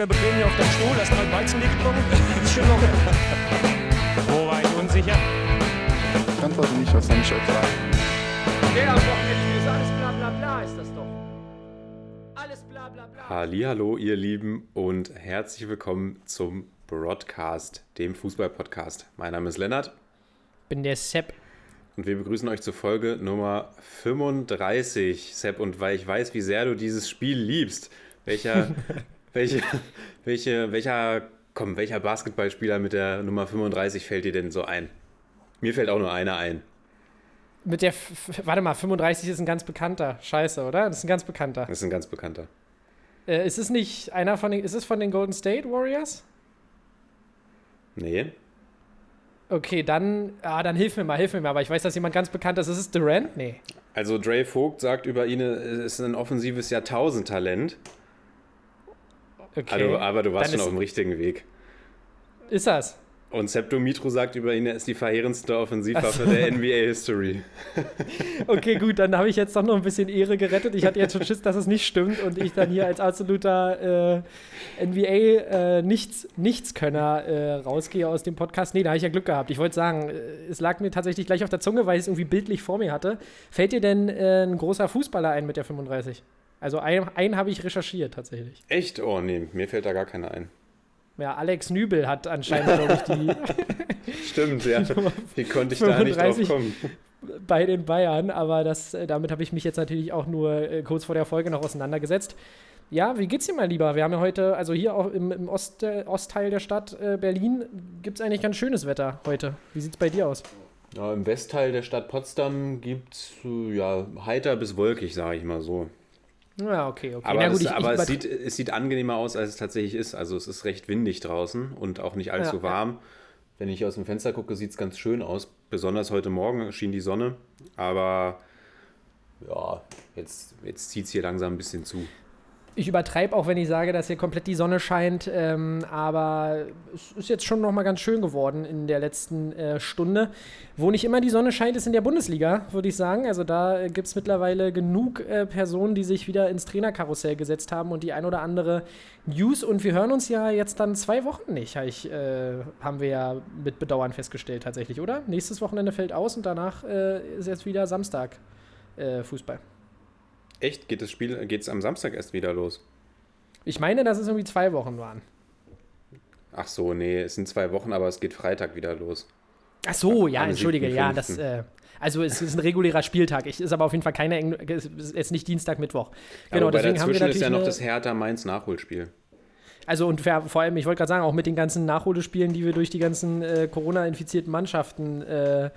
locker bequem hier auf deinem Stuhl, hast mal Weizen getrunken. Ist schon locker. Wo war ich unsicher? Ich antworte nicht, was ich euch sagen? Der am Wochenende ist alles bla bla bla, ist das doch. Alles bla bla bla. Hallo, ihr Lieben und herzlich willkommen zum Broadcast, dem Fußball-Podcast. Mein Name ist Lennart bin der Sepp. und wir begrüßen euch zur Folge Nummer 35. Sepp, und weil ich weiß, wie sehr du dieses Spiel liebst, welcher, welche, welche, welcher, komm, welcher Basketballspieler mit der Nummer 35 fällt dir denn so ein? Mir fällt auch nur einer ein. Mit der, warte mal, 35 ist ein ganz bekannter. Scheiße, oder? Das ist ein ganz bekannter. Das ist ein ganz bekannter. Äh, ist es nicht einer von den, ist es von den Golden State Warriors? Nee. Okay, dann, ah, dann hilf mir mal, hilf mir mal. Aber ich weiß, dass jemand ganz bekannt ist. Ist es Durant? Nee. Also Dre Vogt sagt über ihn, es ist ein offensives Jahrtausendtalent. Okay. Also, aber du warst Dann schon auf dem richtigen Weg. Ist das? Und Septo Mitro sagt über ihn, er ist die verheerendste Offensivwaffe der NBA-History. Okay, gut, dann habe ich jetzt doch noch ein bisschen Ehre gerettet. Ich hatte jetzt schon Schiss, dass es nicht stimmt und ich dann hier als absoluter äh, NBA-Nichtskönner äh, rausgehe aus dem Podcast. Nee, da habe ich ja Glück gehabt. Ich wollte sagen, äh, es lag mir tatsächlich gleich auf der Zunge, weil ich es irgendwie bildlich vor mir hatte. Fällt dir denn äh, ein großer Fußballer ein mit der 35? Also einen, einen habe ich recherchiert tatsächlich. Echt? Oh nee, mir fällt da gar keiner ein. Ja, Alex Nübel hat anscheinend, glaube ich, die Stimmt, ja. Wie konnte ich da nicht drauf 35. kommen? bei den Bayern, aber das, äh, damit habe ich mich jetzt natürlich auch nur äh, kurz vor der Folge noch auseinandergesetzt. Ja, wie geht's dir mal lieber? Wir haben ja heute, also hier auch im, im Ost, äh, Ostteil der Stadt äh, Berlin, gibt es eigentlich ganz schönes Wetter heute. Wie sieht's bei dir aus? Ja, Im Westteil der Stadt Potsdam gibt es ja, heiter bis wolkig, sage ich mal so. Ja, okay, okay. Aber, Na gut, es, ich- ich aber es, übertr- sieht, es sieht angenehmer aus, als es tatsächlich ist. Also es ist recht windig draußen und auch nicht allzu Ja, ja. warm. Wenn ich aus dem Fenster gucke, sieht es ganz schön aus. Besonders heute Morgen schien die Sonne. Aber ja, jetzt, jetzt zieht es hier langsam ein bisschen zu. Ich übertreibe auch, wenn ich sage, dass hier komplett die Sonne scheint, ähm, aber es ist jetzt schon noch mal ganz schön geworden in der letzten äh, Stunde. Wo nicht immer die Sonne scheint, ist in der Bundesliga, würde ich sagen. Also da äh, gibt es mittlerweile genug äh, Personen, die sich wieder ins Trainerkarussell gesetzt haben und die ein oder andere News. Und wir hören uns ja jetzt dann zwei Wochen nicht, hab ich, äh, haben wir ja mit Bedauern festgestellt tatsächlich, oder? Nächstes Wochenende fällt aus und danach äh, ist jetzt wieder Samstag äh, Fußball. Echt? Geht das Spiel geht's am Samstag erst wieder los? Ich meine, dass es irgendwie zwei Wochen waren. Ach so, nee, es sind zwei Wochen, aber es geht Freitag wieder los. Ach so, ja, Am entschuldige, ja, 7.5.. das, äh, also es ist ein regulärer Spieltag. Ich, ist aber auf jeden Fall keine, es ist nicht Dienstag, Mittwoch. Genau, aber deswegen haben wir dazwischen natürlich ist ja noch das Hertha-Mainz-Nachholspiel. Also und vor allem, ich wollte gerade sagen, auch mit den ganzen Nachholespielen, die wir durch die ganzen äh, Corona-infizierten Mannschaften äh,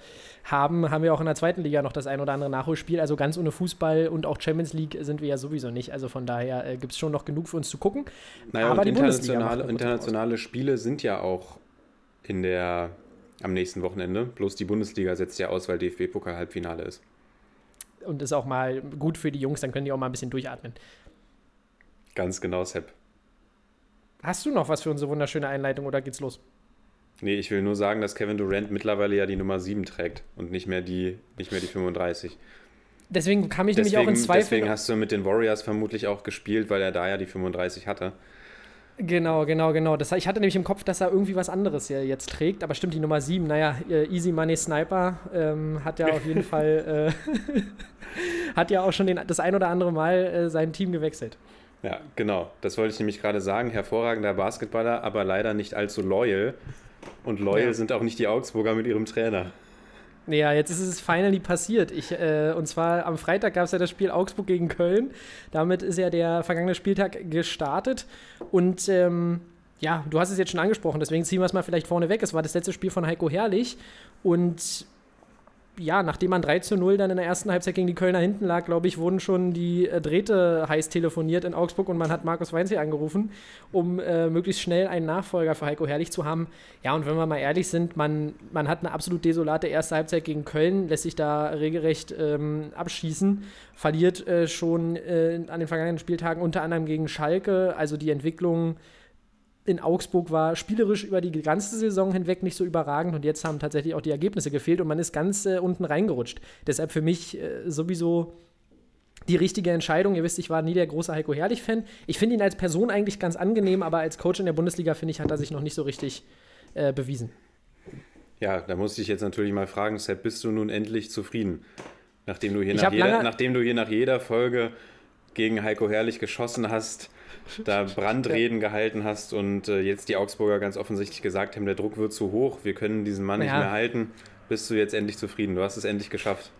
haben, haben wir auch in der zweiten Liga noch das ein oder andere Nachholspiel. Also ganz ohne Fußball und auch Champions League sind wir ja sowieso nicht. Also von daher äh, gibt es schon noch genug für uns zu gucken. Naja, Aber die internationale, internationale Spiele sind ja auch in der, am nächsten Wochenende. Bloß die Bundesliga setzt ja aus, weil DFB-Pokal-Halbfinale ist. Und ist auch mal gut für die Jungs, dann können die auch mal ein bisschen durchatmen. Ganz genau, Sepp. Hast du noch was für unsere wunderschöne Einleitung oder geht's los? Nee, ich will nur sagen, dass Kevin Durant mittlerweile ja die Nummer 7 trägt und nicht mehr die, nicht mehr die 35. Deswegen kam ich nämlich auch Deswegen, in Zweifel. deswegen hast du mit den Warriors vermutlich auch gespielt, weil er da ja die 35 hatte. Genau, genau, genau. Das, ich hatte nämlich im Kopf, dass er irgendwie was anderes ja jetzt trägt, aber stimmt, die Nummer 7, naja, äh, Easy Money Sniper ähm, hat ja auf jeden Fall, äh, hat ja auch schon den, das ein oder andere Mal äh, sein Team gewechselt. Ja, genau. Das wollte ich nämlich gerade sagen. Hervorragender Basketballer, aber leider nicht allzu loyal. Und loyal Ja. sind auch nicht die Augsburger mit ihrem Trainer. Ja, jetzt ist es finally passiert. Ich, äh, und zwar am Freitag gab es ja das Spiel Augsburg gegen Köln. Damit ist ja der vergangene Spieltag gestartet. Und ähm, ja, du hast es jetzt schon angesprochen, deswegen ziehen wir es mal vielleicht vorne weg. Es war das letzte Spiel von Heiko Herrlich. Und ja, nachdem man 3 zu 0 dann in der ersten Halbzeit gegen die Kölner hinten lag, glaube ich, wurden schon die äh, Drähte heiß telefoniert in Augsburg und man hat Markus Weinzel angerufen, um äh, möglichst schnell einen Nachfolger für Heiko Herrlich zu haben. Ja, und wenn wir mal ehrlich sind, man, man hat eine absolut desolate erste Halbzeit gegen Köln, lässt sich da regelrecht ähm, abschießen, verliert äh, schon äh, an den vergangenen Spieltagen unter anderem gegen Schalke. Also die Entwicklung in Augsburg war spielerisch über die ganze Saison hinweg nicht so überragend und jetzt haben tatsächlich auch die Ergebnisse gefehlt und man ist ganz äh, unten reingerutscht. Deshalb für mich äh, sowieso die richtige Entscheidung. Ihr wisst, ich war nie der große Heiko Herrlich-Fan. Ich finde ihn als Person eigentlich ganz angenehm, aber als Coach in der Bundesliga, finde ich, hat er sich noch nicht so richtig äh, bewiesen. Ja, da musste ich jetzt natürlich mal fragen, Sepp, bist du nun endlich zufrieden? Nachdem du hier, nach jeder, nachdem du hier nach jeder Folge gegen Heiko Herrlich geschossen hast, da Brandreden gehalten hast und äh, jetzt die Augsburger ganz offensichtlich gesagt haben, der Druck wird zu hoch, wir können diesen Mann nicht Ja. mehr halten, bist du jetzt endlich zufrieden. Du hast es endlich geschafft.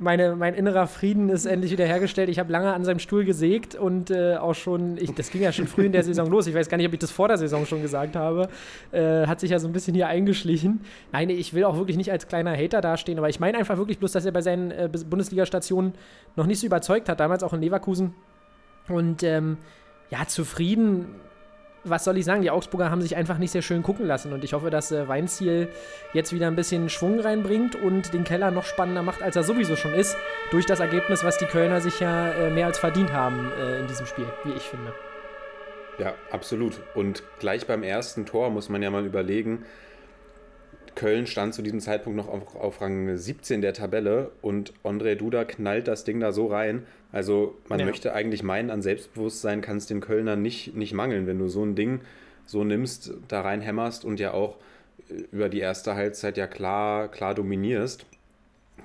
Meine, mein innerer Frieden ist endlich wieder hergestellt. Ich habe lange an seinem Stuhl gesägt und äh, auch schon, ich, das ging ja schon früh in der Saison los. Ich weiß gar nicht, ob ich das vor der Saison schon gesagt habe. Äh, hat sich ja so ein bisschen hier eingeschlichen. Nein, ich will auch wirklich nicht als kleiner Hater dastehen, aber ich meine einfach wirklich bloß, dass er bei seinen äh, Bundesliga-Stationen noch nicht so überzeugt hat. Damals auch in Leverkusen. Und ähm, ja, zufrieden. Was soll ich sagen? Die Augsburger haben sich einfach nicht sehr schön gucken lassen und ich hoffe, dass äh, Weinziel jetzt wieder ein bisschen Schwung reinbringt und den Keller noch spannender macht, als er sowieso schon ist, durch das Ergebnis, was die Kölner sich ja äh, mehr als verdient haben äh, in diesem Spiel, wie ich finde. Ja, absolut. Und gleich beim ersten Tor muss man ja mal überlegen, Köln stand zu diesem Zeitpunkt noch auf, auf Rang 17 der Tabelle und André Duda knallt das Ding da so rein. Also man Ja. möchte eigentlich meinen, an Selbstbewusstsein kann es den Kölnern nicht, nicht mangeln, wenn du so ein Ding so nimmst, da reinhämmerst und ja auch äh, über die erste Halbzeit ja klar, klar dominierst.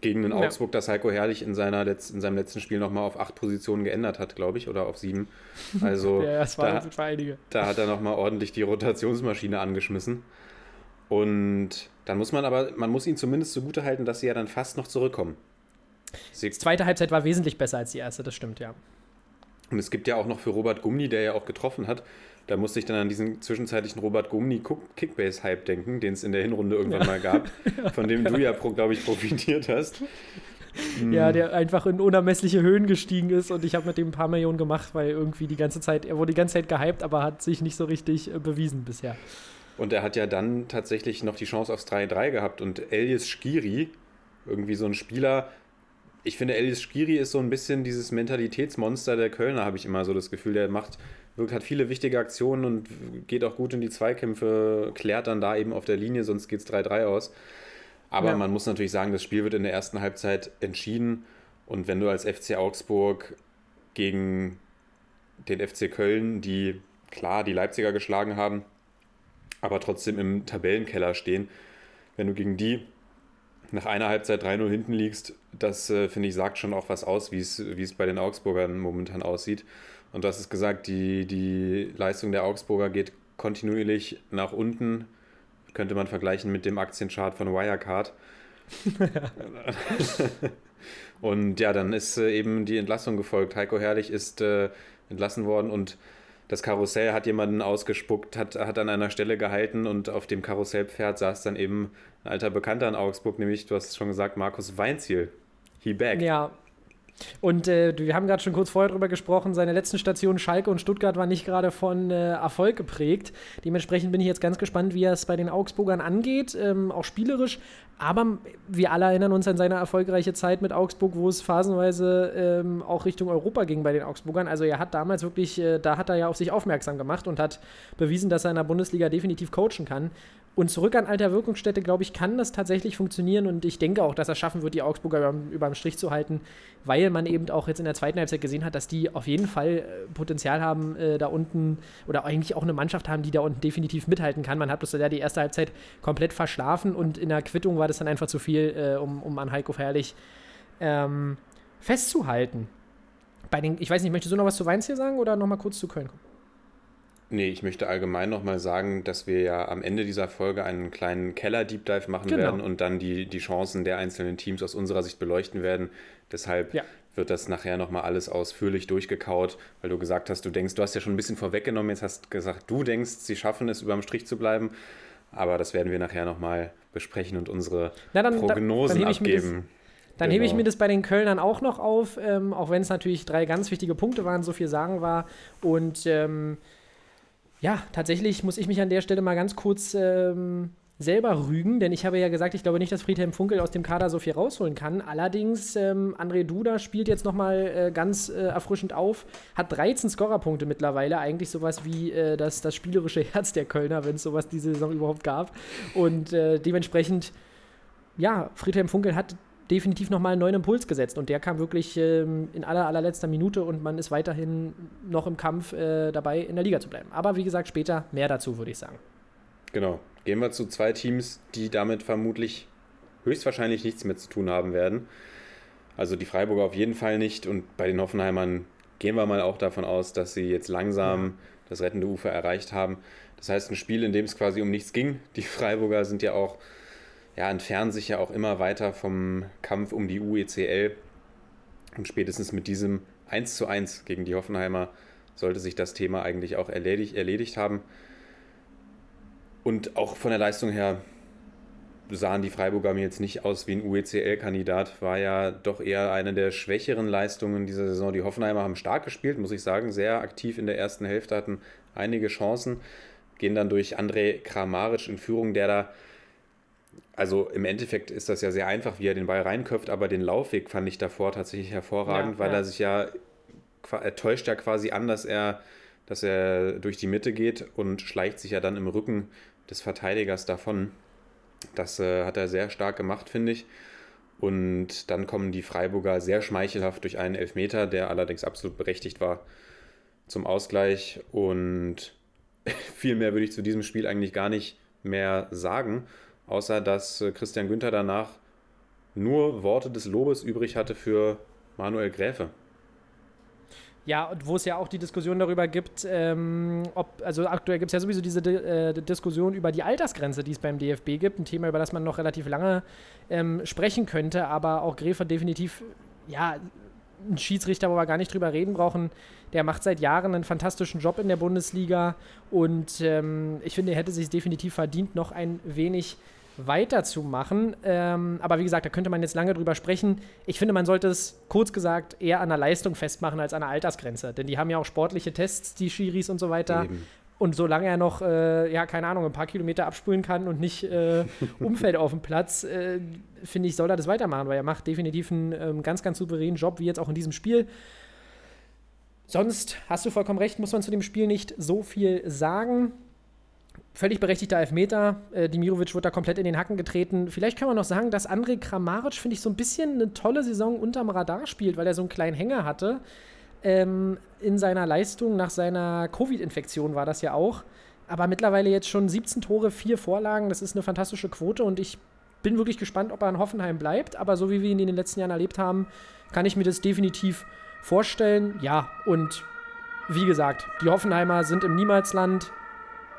Gegen den Ja. Augsburg, das Heiko Herrlich in, seiner Letz-, in seinem letzten Spiel nochmal auf acht Positionen geändert hat, glaube ich, oder auf sieben. Also Ja, das war da, einige. da hat er nochmal ordentlich die Rotationsmaschine angeschmissen. Und dann muss man aber, man muss ihn zumindest zugute halten, dass sie ja dann fast noch zurückkommen. Sie, Die zweite Halbzeit war wesentlich besser als die erste, das stimmt, ja. und es gibt ja auch noch für Robert Gumni, der ja auch getroffen hat, da musste ich dann an diesen zwischenzeitlichen Robert Gumni Kickbase-Hype denken, den es in der Hinrunde irgendwann mal gab, von dem du ja, glaube ich, profitiert hast. Ja, Hm. der einfach in unermessliche Höhen gestiegen ist und ich habe mit dem ein paar Millionen gemacht, weil irgendwie die ganze Zeit, er wurde die ganze Zeit gehypt, aber hat sich nicht so richtig äh, bewiesen bisher. Und er hat ja dann tatsächlich noch die Chance aufs 3-3 gehabt. Und Elias Skiri, irgendwie so ein Spieler, ich finde, Elias Skiri ist so ein bisschen dieses Mentalitätsmonster der Kölner, habe ich immer so das Gefühl. Der macht, wirkt, hat viele wichtige Aktionen und geht auch gut in die Zweikämpfe, klärt dann da eben auf der Linie, sonst geht es 3-3 aus. Aber Ja. man muss natürlich sagen, das Spiel wird in der ersten Halbzeit entschieden. Und wenn du als FC Augsburg gegen den FC Köln, die klar die Leipziger geschlagen haben, aber trotzdem im Tabellenkeller stehen. Wenn du gegen die nach einer Halbzeit 3-0 hinten liegst, das äh, finde ich sagt schon auch was aus, wie es bei den Augsburgern momentan aussieht. Und du hast es gesagt, die, die Leistung der Augsburger geht kontinuierlich nach unten. Könnte man vergleichen mit dem Aktienchart von Wirecard. und ja, dann ist äh, eben die Entlassung gefolgt. Heiko Herrlich ist äh, entlassen worden und das Karussell hat jemanden ausgespuckt, hat, hat an einer Stelle gehalten und auf dem Karussellpferd saß dann eben ein alter Bekannter in Augsburg, nämlich, du hast es schon gesagt, Markus Weinziel. He back. Ja. Und äh, wir haben gerade schon kurz vorher drüber gesprochen, seine letzten Stationen Schalke und Stuttgart waren nicht gerade von äh, Erfolg geprägt. Dementsprechend bin ich jetzt ganz gespannt, wie er es bei den Augsburgern angeht, ähm, auch spielerisch. Aber wir alle erinnern uns an seine erfolgreiche Zeit mit Augsburg, wo es phasenweise ähm, auch Richtung Europa ging bei den Augsburgern. Also er hat damals wirklich, äh, da hat er ja auf sich aufmerksam gemacht und hat bewiesen, dass er in der Bundesliga definitiv coachen kann. Und zurück an alter Wirkungsstätte, glaube ich, kann das tatsächlich funktionieren und ich denke auch, dass er schaffen wird, die Augsburger über, über Strich zu halten, weil man eben auch jetzt in der zweiten Halbzeit gesehen hat, dass die auf jeden Fall äh, Potenzial haben, äh, da unten oder eigentlich auch eine Mannschaft haben, die da unten definitiv mithalten kann. Man hat bloß ja die erste Halbzeit komplett verschlafen und in der Quittung war das dann einfach zu viel, äh, um, um an Heiko Herrlich ähm, festzuhalten. Bei den, ich weiß nicht, möchtest du noch was zu Weinz hier sagen oder nochmal kurz zu Köln kommen? Nee, ich möchte allgemein nochmal sagen, dass wir ja am Ende dieser Folge einen kleinen Keller-Deep Dive machen Genau. werden und dann die, die Chancen der einzelnen Teams aus unserer Sicht beleuchten werden. Deshalb Ja. Wird das nachher nochmal alles ausführlich durchgekaut, weil du gesagt hast, du denkst, du hast ja schon ein bisschen vorweggenommen, jetzt hast gesagt, du denkst, sie schaffen es, über dem Strich zu bleiben. Aber das werden wir nachher nochmal besprechen und unsere Na, dann- dann- Prognosen dann hebe ich mir das- abgeben. Dann hebe ich Genau. mir das bei den Kölnern auch noch auf, ähm, auch wenn es natürlich drei ganz wichtige Punkte waren, so viel sagen war. Und ähm, ja, tatsächlich muss ich mich an der Stelle mal ganz kurz ähm, selber rügen, denn ich habe ja gesagt, ich glaube nicht, dass Friedhelm Funkel aus dem Kader so viel rausholen kann. Allerdings, ähm, André Duda spielt jetzt nochmal äh, ganz äh, erfrischend auf, hat 13 Scorerpunkte mittlerweile, eigentlich sowas wie äh, das, das spielerische Herz der Kölner, wenn es sowas diese Saison überhaupt gab. Und äh, dementsprechend, ja, Friedhelm Funkel hat definitiv nochmal einen neuen Impuls gesetzt und der kam wirklich ähm, in aller, allerletzter Minute und man ist weiterhin noch im Kampf äh, dabei, in der Liga zu bleiben. Aber wie gesagt, später mehr dazu, würde ich sagen. Genau. Gehen wir zu zwei Teams, die damit vermutlich höchstwahrscheinlich nichts mehr zu tun haben werden. Also die Freiburger auf jeden Fall nicht und bei den Hoffenheimern gehen wir mal auch davon aus, dass sie jetzt langsam ja. das rettende Ufer erreicht haben. Das heißt, ein Spiel, in dem es quasi um nichts ging. Die Freiburger sind ja auch ja, entfernen sich ja auch immer weiter vom Kampf um die UECL. Und spätestens mit diesem 1 zu 1 gegen die Hoffenheimer sollte sich das Thema eigentlich auch erledigt, erledigt haben. Und auch von der Leistung her sahen die Freiburger mir jetzt nicht aus wie ein UECL-Kandidat. War ja doch eher eine der schwächeren Leistungen dieser Saison. Die Hoffenheimer haben stark gespielt, muss ich sagen, sehr aktiv in der ersten Hälfte, hatten einige Chancen, gehen dann durch André Kramaric in Führung, der da also im Endeffekt ist das ja sehr einfach, wie er den Ball reinköpft, aber den Laufweg fand ich davor tatsächlich hervorragend, ja, weil ja. er sich ja, er täuscht ja quasi an, dass er, dass er durch die Mitte geht und schleicht sich ja dann im Rücken des Verteidigers davon. Das äh, hat er sehr stark gemacht, finde ich. Und dann kommen die Freiburger sehr schmeichelhaft durch einen Elfmeter, der allerdings absolut berechtigt war, zum Ausgleich. Und viel mehr würde ich zu diesem Spiel eigentlich gar nicht mehr sagen außer dass äh, Christian Günther danach nur Worte des Lobes übrig hatte für Manuel Gräfe. Ja, und wo es ja auch die Diskussion darüber gibt, ähm, ob, also aktuell gibt es ja sowieso diese äh, Diskussion über die Altersgrenze, die es beim DFB gibt. Ein Thema, über das man noch relativ lange ähm, sprechen könnte, aber auch Gräfe definitiv, ja, ein Schiedsrichter, wo wir gar nicht drüber reden brauchen, der macht seit Jahren einen fantastischen Job in der Bundesliga und ähm, ich finde, er hätte sich definitiv verdient, noch ein wenig weiterzumachen. Ähm, aber wie gesagt, da könnte man jetzt lange drüber sprechen. Ich finde, man sollte es kurz gesagt eher an der Leistung festmachen als an der Altersgrenze. Denn die haben ja auch sportliche Tests, die Schiris und so weiter. Eben. Und solange er noch, äh, ja, keine Ahnung, ein paar Kilometer abspulen kann und nicht äh, umfällt auf dem Platz, äh, finde ich, soll er das weitermachen, weil er macht definitiv einen ähm, ganz, ganz souveränen Job, wie jetzt auch in diesem Spiel. Sonst hast du vollkommen recht, muss man zu dem Spiel nicht so viel sagen völlig berechtigter Elfmeter. Äh, Dimirovic wird da komplett in den Hacken getreten. Vielleicht kann man noch sagen, dass André Kramaric, finde ich, so ein bisschen eine tolle Saison unterm Radar spielt, weil er so einen kleinen Hänger hatte. Ähm, in seiner Leistung nach seiner Covid-Infektion war das ja auch. Aber mittlerweile jetzt schon 17 Tore, 4 Vorlagen. Das ist eine fantastische Quote und ich bin wirklich gespannt, ob er in Hoffenheim bleibt. Aber so wie wir ihn in den letzten Jahren erlebt haben, kann ich mir das definitiv vorstellen. Ja, und wie gesagt, die Hoffenheimer sind im Niemalsland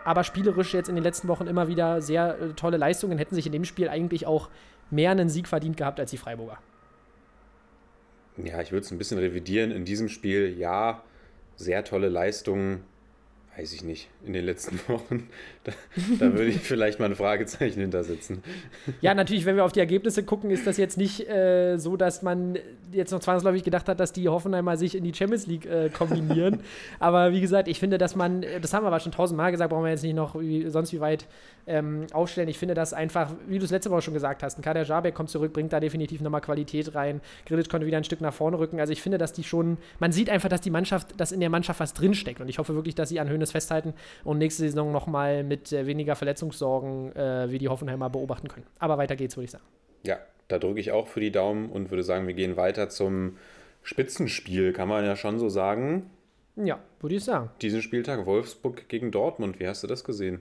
aber spielerisch jetzt in den letzten Wochen immer wieder sehr äh, tolle Leistungen, hätten sich in dem Spiel eigentlich auch mehr einen Sieg verdient gehabt als die Freiburger. Ja, ich würde es ein bisschen revidieren. In diesem Spiel, ja, sehr tolle Leistungen, weiß ich nicht, in den letzten Wochen. Da, da würde ich vielleicht mal ein Fragezeichen hintersetzen. Ja, natürlich, wenn wir auf die Ergebnisse gucken, ist das jetzt nicht äh, so, dass man jetzt noch zwangsläufig gedacht hat, dass die Hoffenheimer sich in die Champions League äh, kombinieren. aber wie gesagt, ich finde, dass man, das haben wir aber schon tausendmal gesagt, brauchen wir jetzt nicht noch wie, sonst wie weit ähm, aufstellen. Ich finde das einfach, wie du es letzte Woche schon gesagt hast, ein Kader Jabek kommt zurück, bringt da definitiv nochmal Qualität rein. Grilic konnte wieder ein Stück nach vorne rücken. Also ich finde, dass die schon, man sieht einfach, dass die Mannschaft, dass in der Mannschaft was drinsteckt. Und ich hoffe wirklich, dass sie an Höhnes festhalten und nächste Saison nochmal mit äh, weniger Verletzungssorgen äh, wie die Hoffenheimer beobachten können. Aber weiter geht's, würde ich sagen. Ja, da drücke ich auch für die Daumen und würde sagen, wir gehen weiter zum Spitzenspiel, kann man ja schon so sagen. Ja, würde ich sagen. Diesen Spieltag Wolfsburg gegen Dortmund, wie hast du das gesehen?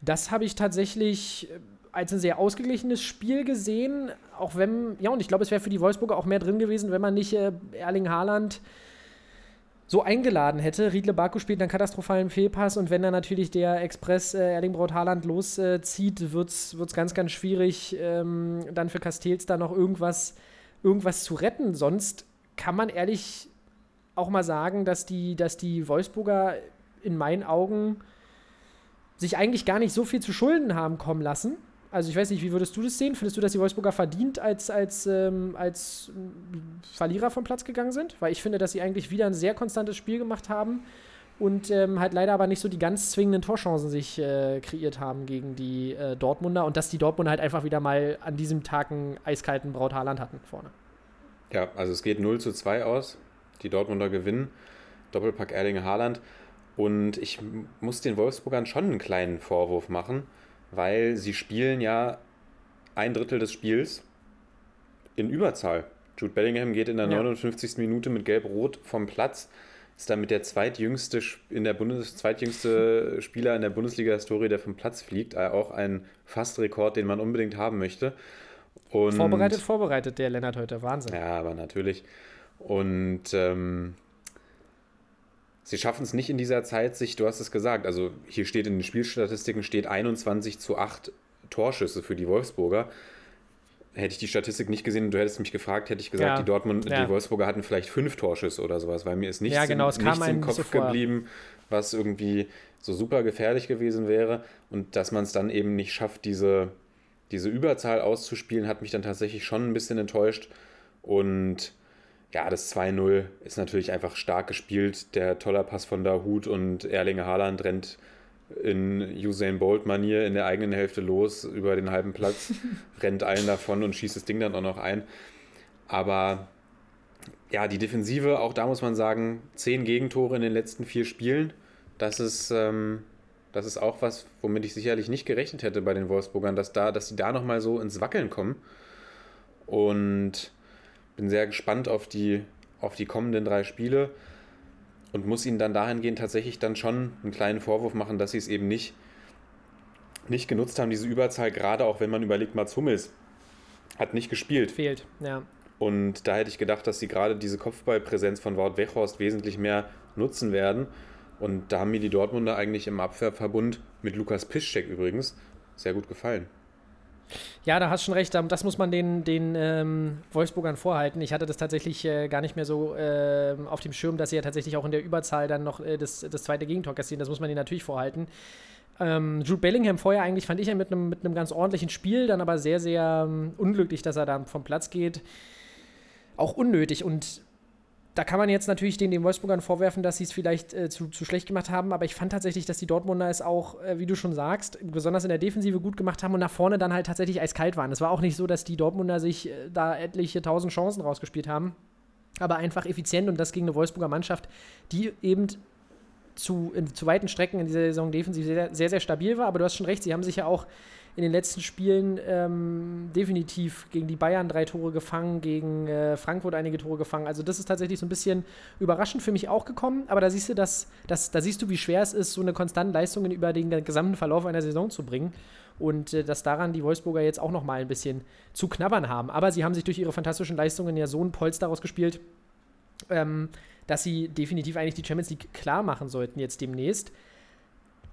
Das habe ich tatsächlich äh, als ein sehr ausgeglichenes Spiel gesehen, auch wenn, ja, und ich glaube, es wäre für die Wolfsburger auch mehr drin gewesen, wenn man nicht äh, Erling Haaland so eingeladen hätte. Riedle Baku spielt einen katastrophalen Fehlpass und wenn dann natürlich der Express äh, Erling Braut Haaland loszieht, äh, wird es ganz, ganz schwierig, ähm, dann für Castells da noch irgendwas, irgendwas zu retten. Sonst kann man ehrlich auch mal sagen, dass die, dass die Wolfsburger in meinen Augen sich eigentlich gar nicht so viel zu Schulden haben kommen lassen. Also ich weiß nicht, wie würdest du das sehen? Findest du, dass die Wolfsburger verdient als, als, ähm, als Verlierer vom Platz gegangen sind? Weil ich finde, dass sie eigentlich wieder ein sehr konstantes Spiel gemacht haben und ähm, halt leider aber nicht so die ganz zwingenden Torchancen sich äh, kreiert haben gegen die äh, Dortmunder und dass die Dortmunder halt einfach wieder mal an diesem Tag einen eiskalten Braut Haaland hatten vorne. Ja, also es geht 0 zu 2 aus. Die Dortmunder gewinnen. Doppelpack Erling Haaland. Und ich muss den Wolfsburgern schon einen kleinen Vorwurf machen, weil sie spielen ja ein Drittel des Spiels in Überzahl. Jude Bellingham geht in der Ja. 59. Minute mit Gelb-Rot vom Platz, ist damit der zweitjüngste, in der Bundes zweitjüngste Spieler in der Bundesliga-Historie, der vom Platz fliegt. Äh, Auch ein Fast-Rekord, den man unbedingt haben möchte. Und Vorbereitet, vorbereitet, der Lennart heute. Wahnsinn. ja, aber natürlich. Und ähm, sie schaffen es nicht in dieser Zeit, sich, du hast es gesagt, also hier steht in den Spielstatistiken steht 21 zu 8 Torschüsse für die Wolfsburger. Hätte ich die Statistik nicht gesehen und du hättest mich gefragt, hätte ich gesagt, Ja, die Dortmund, ja. die Wolfsburger hatten vielleicht fünf Torschüsse oder sowas, weil mir ist nichts, Ja, genau, im, es kam nichts im Kopf so geblieben, was irgendwie so super gefährlich gewesen wäre. Und dass man es dann eben nicht schafft, diese, diese Überzahl auszuspielen, hat mich dann tatsächlich schon ein bisschen enttäuscht. Und ja, das 2-0 ist natürlich einfach stark gespielt. Der toller Pass von Dahut und Erlinge Haaland rennt in Usain Bolt-Manier in der eigenen Hälfte los über den halben Platz, rennt allen davon und schießt das Ding dann auch noch ein. Aber ja, die Defensive, auch da muss man sagen, zehn Gegentore in den letzten vier Spielen. Das ist, ähm, das ist auch was, womit ich sicherlich nicht gerechnet hätte bei den Wolfsburgern, dass, da, dass sie da nochmal so ins Wackeln kommen. Und bin sehr gespannt auf die, auf die kommenden drei Spiele und muss ihnen dann dahingehend tatsächlich dann schon einen kleinen Vorwurf machen, dass sie es eben nicht, nicht genutzt haben, diese Überzahl, gerade auch wenn man überlegt, Mats Hummels hat nicht gespielt. Fehlt, ja. Und da hätte ich gedacht, dass sie gerade diese Kopfballpräsenz von Wout Weghorst wesentlich mehr nutzen werden. Und da haben mir die Dortmunder eigentlich im Abwehrverbund mit Lukas Piszczek übrigens sehr gut gefallen. Ja, da hast schon recht. Das muss man den, den ähm, Wolfsburgern vorhalten. Ich hatte das tatsächlich äh, gar nicht mehr so ähm, auf dem Schirm, dass sie ja tatsächlich auch in der Überzahl dann noch äh, das, das zweite Gegentor kassieren. Das muss man ihnen natürlich vorhalten. Ähm, Jude Bellingham vorher eigentlich fand ich ja mit einem mit ganz ordentlichen Spiel, dann aber sehr, sehr ähm, unglücklich, dass er dann vom Platz geht. Auch unnötig. Und da kann man jetzt natürlich den, den Wolfsburgern vorwerfen, dass sie es vielleicht äh, zu, zu schlecht gemacht haben, aber ich fand tatsächlich, dass die Dortmunder es auch, äh, wie du schon sagst, besonders in der Defensive gut gemacht haben und nach vorne dann halt tatsächlich eiskalt waren. Es war auch nicht so, dass die Dortmunder sich äh, da etliche tausend Chancen rausgespielt haben, aber einfach effizient und das gegen eine Wolfsburger Mannschaft, die eben zu, in, zu weiten Strecken in dieser Saison defensiv sehr, sehr, sehr stabil war. Aber du hast schon recht, sie haben sich ja auch in den letzten Spielen ähm, definitiv gegen die Bayern drei Tore gefangen, gegen äh, Frankfurt einige Tore gefangen. Also das ist tatsächlich so ein bisschen überraschend für mich auch gekommen. Aber da siehst du, dass, dass, da siehst du, wie schwer es ist, so eine konstante Leistung über den gesamten Verlauf einer Saison zu bringen. Und äh, dass daran die Wolfsburger jetzt auch noch mal ein bisschen zu knabbern haben. Aber sie haben sich durch ihre fantastischen Leistungen ja so ein Polster rausgespielt, ähm, dass sie definitiv eigentlich die Champions League klar machen sollten jetzt demnächst.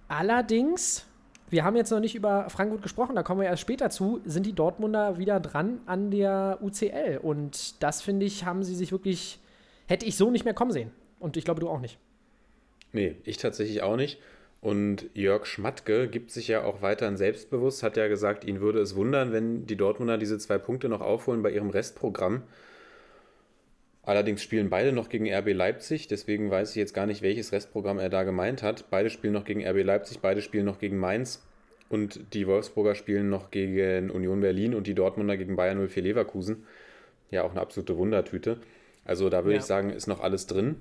Allerdings, wir haben jetzt noch nicht über Frankfurt gesprochen, da kommen wir erst später zu, sind die Dortmunder wieder dran an der UCL. Und das, finde ich, haben sie sich wirklich, hätte ich so nicht mehr kommen sehen. Und ich glaube, du auch nicht. Nee, ich tatsächlich auch nicht. Und Jörg Schmatke gibt sich ja auch weiterhin selbstbewusst, hat ja gesagt, ihn würde es wundern, wenn die Dortmunder diese zwei Punkte noch aufholen bei ihrem Restprogramm. Allerdings spielen beide noch gegen RB Leipzig, deswegen weiß ich jetzt gar nicht, welches Restprogramm er da gemeint hat. Beide spielen noch gegen RB Leipzig, beide spielen noch gegen Mainz und die Wolfsburger spielen noch gegen Union Berlin und die Dortmunder gegen Bayern 04 Leverkusen. Ja, auch eine absolute Wundertüte. Also da würde Ja. ich sagen, ist noch alles drin.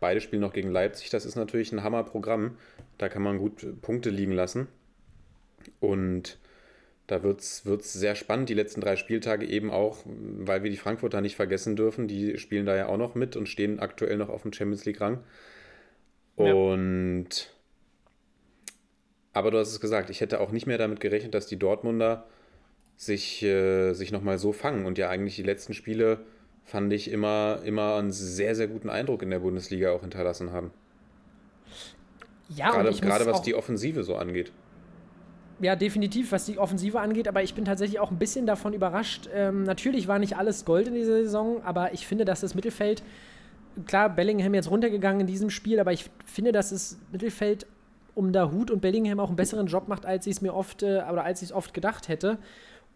Beide spielen noch gegen Leipzig, das ist natürlich ein Hammerprogramm. Da kann man gut Punkte liegen lassen. Und da wird es sehr spannend, die letzten drei Spieltage eben auch, weil wir die Frankfurter nicht vergessen dürfen. Die spielen da ja auch noch mit und stehen aktuell noch auf dem Champions League-Rang. Ja. Und aber du hast es gesagt, ich hätte auch nicht mehr damit gerechnet, dass die Dortmunder sich, äh, sich nochmal so fangen. Und ja, eigentlich die letzten Spiele fand ich immer, immer einen sehr, sehr guten Eindruck in der Bundesliga auch hinterlassen haben. Ja, gerade und ich muss gerade was die Offensive so angeht. Ja, definitiv, was die Offensive angeht, aber ich bin tatsächlich auch ein bisschen davon überrascht. Ähm, natürlich war nicht alles Gold in dieser Saison, aber ich finde, dass das Mittelfeld, klar, Bellingham jetzt runtergegangen in diesem Spiel, aber ich finde, dass das Mittelfeld um Dahut und Bellingham auch einen besseren Job macht, als ich es mir oft äh, oder als ich es oft gedacht hätte.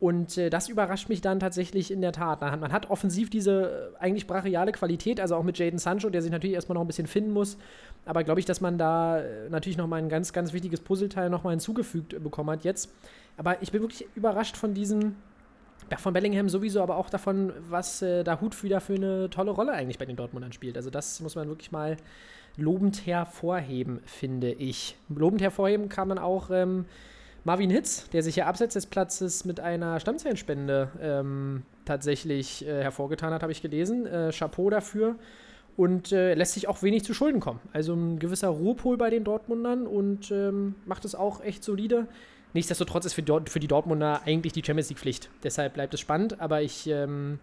Und äh, das überrascht mich dann tatsächlich in der Tat. Man hat, offensiv diese äh, eigentlich brachiale Qualität, also auch mit Jaden Sancho, der sich natürlich erstmal noch ein bisschen finden muss. Aber glaube ich, dass man da äh, natürlich nochmal ein ganz, ganz wichtiges Puzzleteil nochmal hinzugefügt äh, bekommen hat jetzt. Aber ich bin wirklich überrascht von diesen, ja, von Bellingham sowieso, aber auch davon, was äh, da Hut wieder für eine tolle Rolle eigentlich bei den Dortmundern spielt. Also das muss man wirklich mal lobend hervorheben, finde ich. Lobend hervorheben kann man auch ähm, Marvin Hitz, der sich ja abseits des Platzes mit einer Stammzellenspende ähm, tatsächlich äh, hervorgetan hat, habe ich gelesen. Äh, Chapeau dafür. Und äh, lässt sich auch wenig zu Schulden kommen. Also ein gewisser Ruhepol bei den Dortmundern und ähm, macht es auch echt solide. Nichtsdestotrotz ist für, Dort für die Dortmunder eigentlich die Champions League Pflicht. Deshalb bleibt es spannend, aber ich ähm,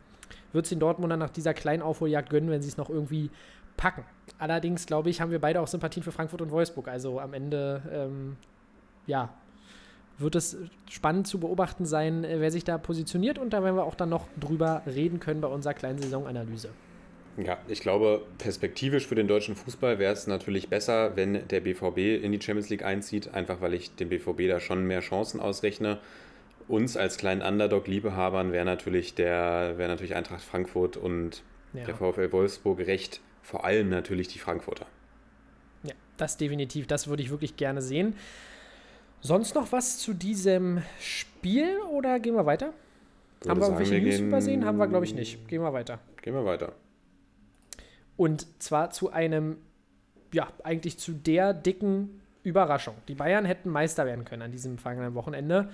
würde es den Dortmundern nach dieser kleinen Aufholjagd gönnen, wenn sie es noch irgendwie packen. Allerdings, glaube ich, haben wir beide auch Sympathien für Frankfurt und Wolfsburg. Also am Ende, ähm, ja, wird es spannend zu beobachten sein, äh, wer sich da positioniert. Und da werden wir auch dann noch drüber reden können bei unserer kleinen Saisonanalyse. Ja, ich glaube, perspektivisch für den deutschen Fußball wäre es natürlich besser, wenn der BVB in die Champions League einzieht, einfach weil ich dem BVB da schon mehr Chancen ausrechne. Uns als kleinen Underdog-Liebehabern wäre natürlich, wär natürlich Eintracht Frankfurt und ja. der VfL Wolfsburg recht, vor allem natürlich die Frankfurter. Ja, das definitiv, das würde ich wirklich gerne sehen. Sonst noch was zu diesem Spiel oder gehen wir weiter? Haben wir irgendwelche News übersehen? Haben wir, glaube ich, nicht. Gehen wir weiter. Gehen wir weiter. Und zwar zu einem, ja, eigentlich zu der dicken Überraschung. Die Bayern hätten Meister werden können an diesem vergangenen Wochenende.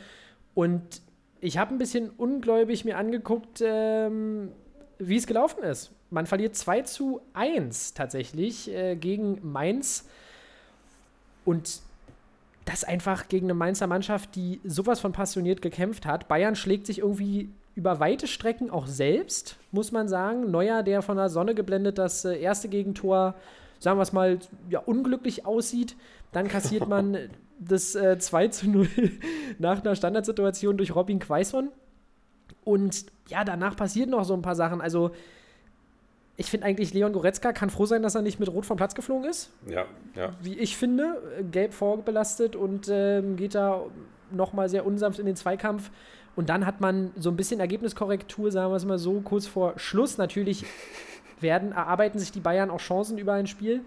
Und ich habe ein bisschen ungläubig mir angeguckt, ähm, wie es gelaufen ist. Man verliert 2 zu 1 tatsächlich äh, gegen Mainz. Und das einfach gegen eine Mainzer Mannschaft, die sowas von passioniert gekämpft hat. Bayern schlägt sich irgendwie über weite Strecken auch selbst, muss man sagen. Neuer, der von der Sonne geblendet das äh, erste Gegentor, sagen wir es mal, ja, unglücklich aussieht. Dann kassiert man das äh, 2 zu 0 nach einer Standardsituation durch Robin Quaison. Und ja, danach passieren noch so ein paar Sachen. Also, ich finde eigentlich, Leon Goretzka kann froh sein, dass er nicht mit Rot vom Platz geflogen ist. Ja, ja. Wie ich finde, gelb vorbelastet und ähm, geht da nochmal sehr unsanft in den Zweikampf. Und dann hat man so ein bisschen Ergebniskorrektur, sagen wir es mal so, kurz vor Schluss. Natürlich werden, erarbeiten sich die Bayern auch Chancen über ein Spiel.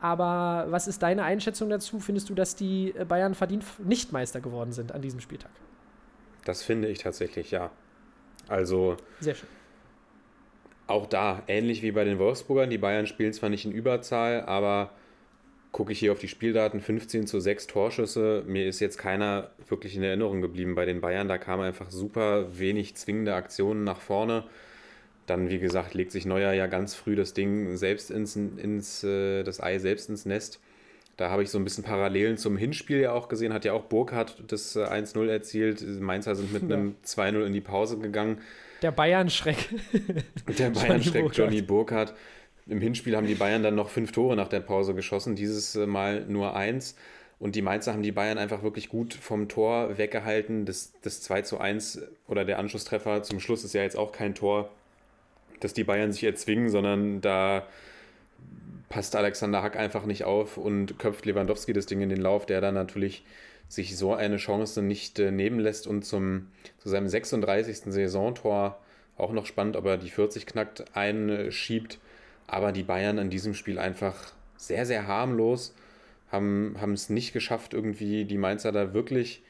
Aber was ist deine Einschätzung dazu? Findest du, dass die Bayern verdient nicht Meister geworden sind an diesem Spieltag? Das finde ich tatsächlich, ja. Also. Sehr schön. Auch da, ähnlich wie bei den Wolfsburgern, die Bayern spielen zwar nicht in Überzahl, aber gucke ich hier auf die Spieldaten, 15 zu 6 Torschüsse. Mir ist jetzt keiner wirklich in Erinnerung geblieben bei den Bayern. Da kamen einfach super wenig zwingende Aktionen nach vorne. Dann, wie gesagt, legt sich Neuer ja ganz früh das Ding selbst ins, ins äh, das Ei selbst ins Nest. Da habe ich so ein bisschen Parallelen zum Hinspiel ja auch gesehen. Hat ja auch Burkhardt das 1-0 äh, erzielt. Mainzer sind mit einem 2-0 in die Pause gegangen. Der Bayern-Schreck. Der Bayern-Schreck, Johnny Burkhardt. Im Hinspiel haben die Bayern dann noch fünf Tore nach der Pause geschossen, dieses äh, Mal nur eins. Und die Mainzer haben die Bayern einfach wirklich gut vom Tor weggehalten. Das, das 2 zu 1 oder der Anschlusstreffer zum Schluss ist ja jetzt auch kein Tor, dass die Bayern sich erzwingen, sondern da passt Alexander Hack einfach nicht auf und köpft Lewandowski das Ding in den Lauf, der dann natürlich sich so eine Chance nicht äh, nehmen lässt und zum, zu seinem 36. Saisontor auch noch spannend, ob er die 40 knackt, einschiebt. Aber die Bayern in diesem Spiel einfach sehr, sehr harmlos, haben, haben es nicht geschafft, irgendwie die Mainzer da wirklich,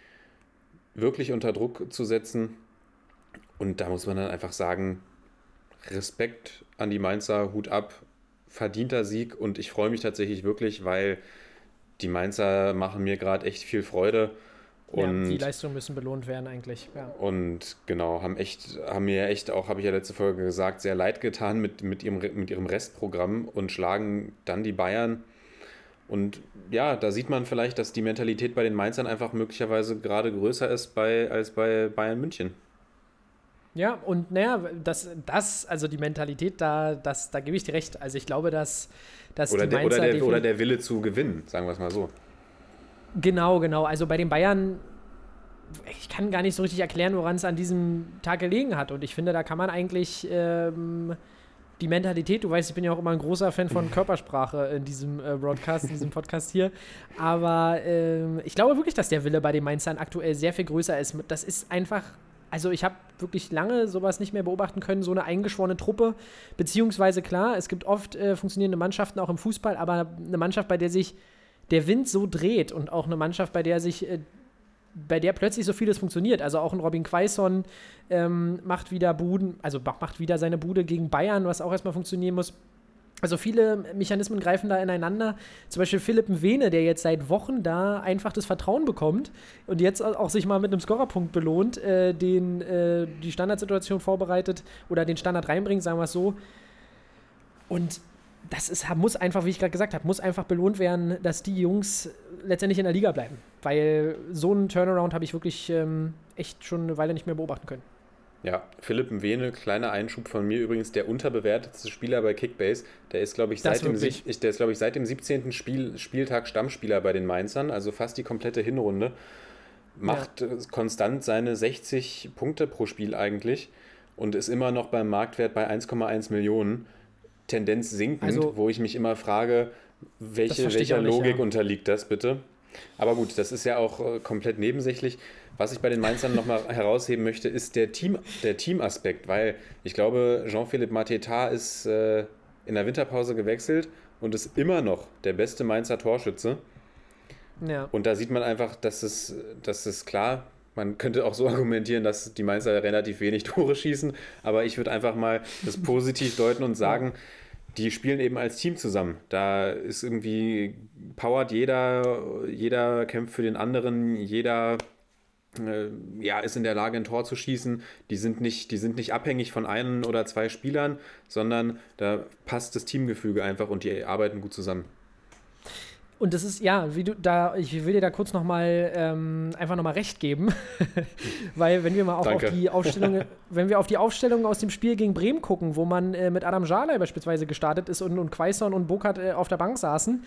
wirklich unter Druck zu setzen. Und da muss man dann einfach sagen, Respekt an die Mainzer, Hut ab, verdienter Sieg und ich freue mich tatsächlich wirklich, weil die Mainzer machen mir gerade echt viel Freude. Und, ja, die Leistungen müssen belohnt werden eigentlich. Ja. Und genau, haben echt, haben mir echt auch, habe ich ja letzte Folge gesagt, sehr leid getan mit, mit, ihrem, mit ihrem Restprogramm und schlagen dann die Bayern. Und ja, da sieht man vielleicht, dass die Mentalität bei den Mainzern einfach möglicherweise gerade größer ist bei, als bei Bayern München. Ja, und naja, das, das, also die Mentalität, da, das, da gebe ich dir recht. Also ich glaube, dass, dass oder die Mainzer... Der, oder, der, oder der Wille zu gewinnen, sagen wir es mal so. Genau, genau. Also bei den Bayern, ich kann gar nicht so richtig erklären, woran es an diesem Tag gelegen hat. Und ich finde, da kann man eigentlich ähm, die Mentalität, du weißt, ich bin ja auch immer ein großer Fan von Körpersprache in diesem äh, Broadcast, in diesem Podcast hier. Aber ähm, ich glaube wirklich, dass der Wille bei den Mainzern aktuell sehr viel größer ist. Das ist einfach also ich habe wirklich lange sowas nicht mehr beobachten können, so eine eingeschworene Truppe. Beziehungsweise klar, es gibt oft äh, funktionierende Mannschaften auch im Fußball, aber eine Mannschaft, bei der sich der Wind so dreht und auch eine Mannschaft, bei der sich äh, bei der plötzlich so vieles funktioniert. Also auch ein Robin Quaison ähm, macht wieder Buden, also macht wieder seine Bude gegen Bayern, was auch erstmal funktionieren muss. Also viele Mechanismen greifen da ineinander. Zum Beispiel Philipp Mwene, der jetzt seit Wochen da einfach das Vertrauen bekommt und jetzt auch sich mal mit einem Scorerpunkt belohnt, äh, den äh, die Standardsituation vorbereitet oder den Standard reinbringt, sagen wir es so. Und das ist, muss einfach, wie ich gerade gesagt habe, muss einfach belohnt werden, dass die Jungs letztendlich in der Liga bleiben. Weil so einen Turnaround habe ich wirklich ähm, echt schon eine Weile nicht mehr beobachten können. Ja, Philipp Mwene, kleiner Einschub von mir übrigens, der unterbewertetste Spieler bei Kickbase. Der ist, glaube ich, seit dem, ich, der ist, glaub ich, seit dem 17. Spiel, Spieltag Stammspieler bei den Mainzern, also fast die komplette Hinrunde. Macht ja. konstant seine 60 Punkte pro Spiel eigentlich und ist immer noch beim Marktwert bei 1,1 Millionen. Tendenz sinkend, also, wo ich mich immer frage, welche, welcher nicht, Logik ja. unterliegt das bitte? Aber gut, das ist ja auch äh, komplett nebensächlich. Was ich bei den Mainzern nochmal herausheben möchte, ist der, Team, der Teamaspekt, weil ich glaube, Jean-Philippe Mateta ist äh, in der Winterpause gewechselt und ist immer noch der beste Mainzer Torschütze. Ja. Und da sieht man einfach, dass es, dass es klar, man könnte auch so argumentieren, dass die Mainzer relativ wenig Tore schießen, aber ich würde einfach mal das positiv deuten und sagen, die spielen eben als Team zusammen. Da ist irgendwie powert jeder, jeder kämpft für den anderen, jeder ja, ist in der Lage, ein Tor zu schießen. Die sind, nicht, die sind nicht abhängig von einem oder zwei Spielern, sondern da passt das Teamgefüge einfach und die arbeiten gut zusammen. Und das ist, ja, wie du da, ich will dir da kurz nochmal ähm, einfach nochmal recht geben. Weil wenn wir mal auch Danke. auf die Aufstellung, wenn wir auf die Aufstellung aus dem Spiel gegen Bremen gucken, wo man äh, mit Adam Jalai beispielsweise gestartet ist und, und Quaison und Burkhardt äh, auf der Bank saßen,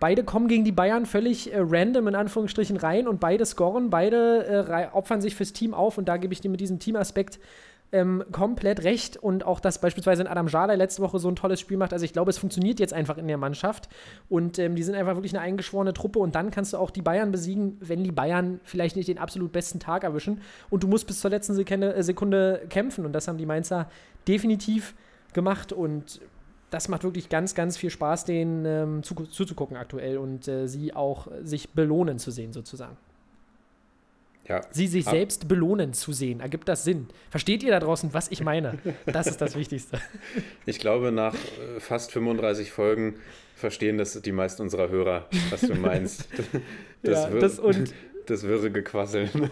beide kommen gegen die Bayern völlig äh, random in Anführungsstrichen rein und beide scoren, beide äh, opfern sich fürs Team auf und da gebe ich dir mit diesem Teamaspekt ähm, komplett recht und auch, dass beispielsweise Adam Jada letzte Woche so ein tolles Spiel macht. Also ich glaube, es funktioniert jetzt einfach in der Mannschaft und ähm, die sind einfach wirklich eine eingeschworene Truppe und dann kannst du auch die Bayern besiegen, wenn die Bayern vielleicht nicht den absolut besten Tag erwischen und du musst bis zur letzten Sekunde, Sekunde kämpfen und das haben die Mainzer definitiv gemacht und das macht wirklich ganz, ganz viel Spaß, denen ähm, zu, zuzugucken aktuell und äh, sie auch sich belohnen zu sehen, sozusagen. Ja. Sie sich Ab selbst belohnen zu sehen. Ergibt das Sinn? Versteht ihr da draußen, was ich meine? Das ist das Wichtigste. Ich glaube, nach äh, fast 35 Folgen verstehen das die meisten unserer Hörer, was du meinst. Das, ja, das, und das wirre Gequassel.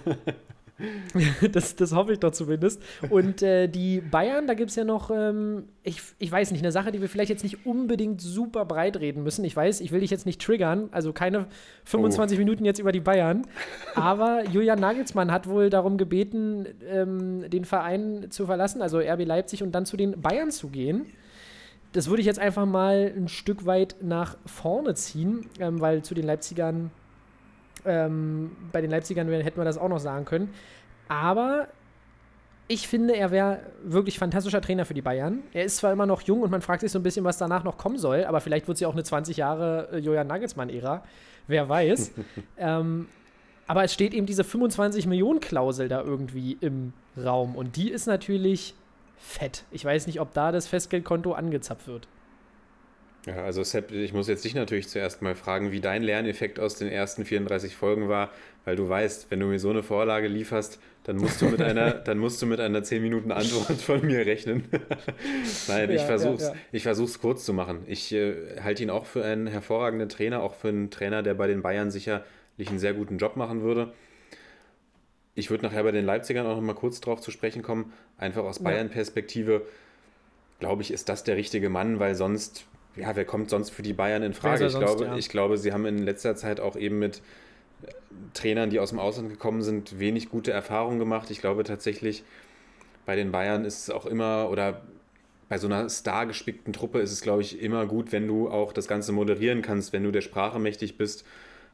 das, das hoffe ich doch zumindest. Und äh, die Bayern, da gibt es ja noch, ähm, ich, ich weiß nicht, eine Sache, die wir vielleicht jetzt nicht unbedingt super breit reden müssen. Ich weiß, ich will dich jetzt nicht triggern, also keine 25 oh. Minuten jetzt über die Bayern. Aber Julian Nagelsmann hat wohl darum gebeten, ähm, den Verein zu verlassen, also RB Leipzig, und dann zu den Bayern zu gehen. Das würde ich jetzt einfach mal ein Stück weit nach vorne ziehen, ähm, weil zu den Leipzigern ähm, bei den Leipzigern hätten wir das auch noch sagen können. Aber ich finde, er wäre wirklich fantastischer Trainer für die Bayern. Er ist zwar immer noch jung und man fragt sich so ein bisschen, was danach noch kommen soll, aber vielleicht wird es ja auch eine 20 Jahre äh, Julian Nagelsmann-Ära. Wer weiß. ähm, aber es steht eben diese 25 Millionen Klausel da irgendwie im Raum und die ist natürlich fett. Ich weiß nicht, ob da das Festgeldkonto angezapft wird. Ja, also Sepp, ich muss jetzt dich natürlich zuerst mal fragen, wie dein Lerneffekt aus den ersten 34 Folgen war, weil du weißt, wenn du mir so eine Vorlage lieferst, dann musst du mit einer, dann musst du mit einer 10 Minuten Antwort von mir rechnen. Nein, ja, ich versuch's, ja, ja. ich versuch's kurz zu machen. Ich äh, halte ihn auch für einen hervorragenden Trainer, auch für einen Trainer, der bei den Bayern sicherlich einen sehr guten Job machen würde. Ich würde nachher bei den Leipzigern auch noch mal kurz drauf zu sprechen kommen. Einfach aus Bayern-Perspektive, glaube ich, ist das der richtige Mann, weil sonst ja, wer kommt sonst für die Bayern in Frage? Ich glaube, ja. ich glaube, sie haben in letzter Zeit auch eben mit äh, Trainern, die aus dem Ausland gekommen sind, wenig gute Erfahrungen gemacht. Ich glaube tatsächlich, bei den Bayern ist es auch immer, oder bei so einer stargespickten Truppe ist es, glaube ich, immer gut, wenn du auch das Ganze moderieren kannst, wenn du der Sprache mächtig bist,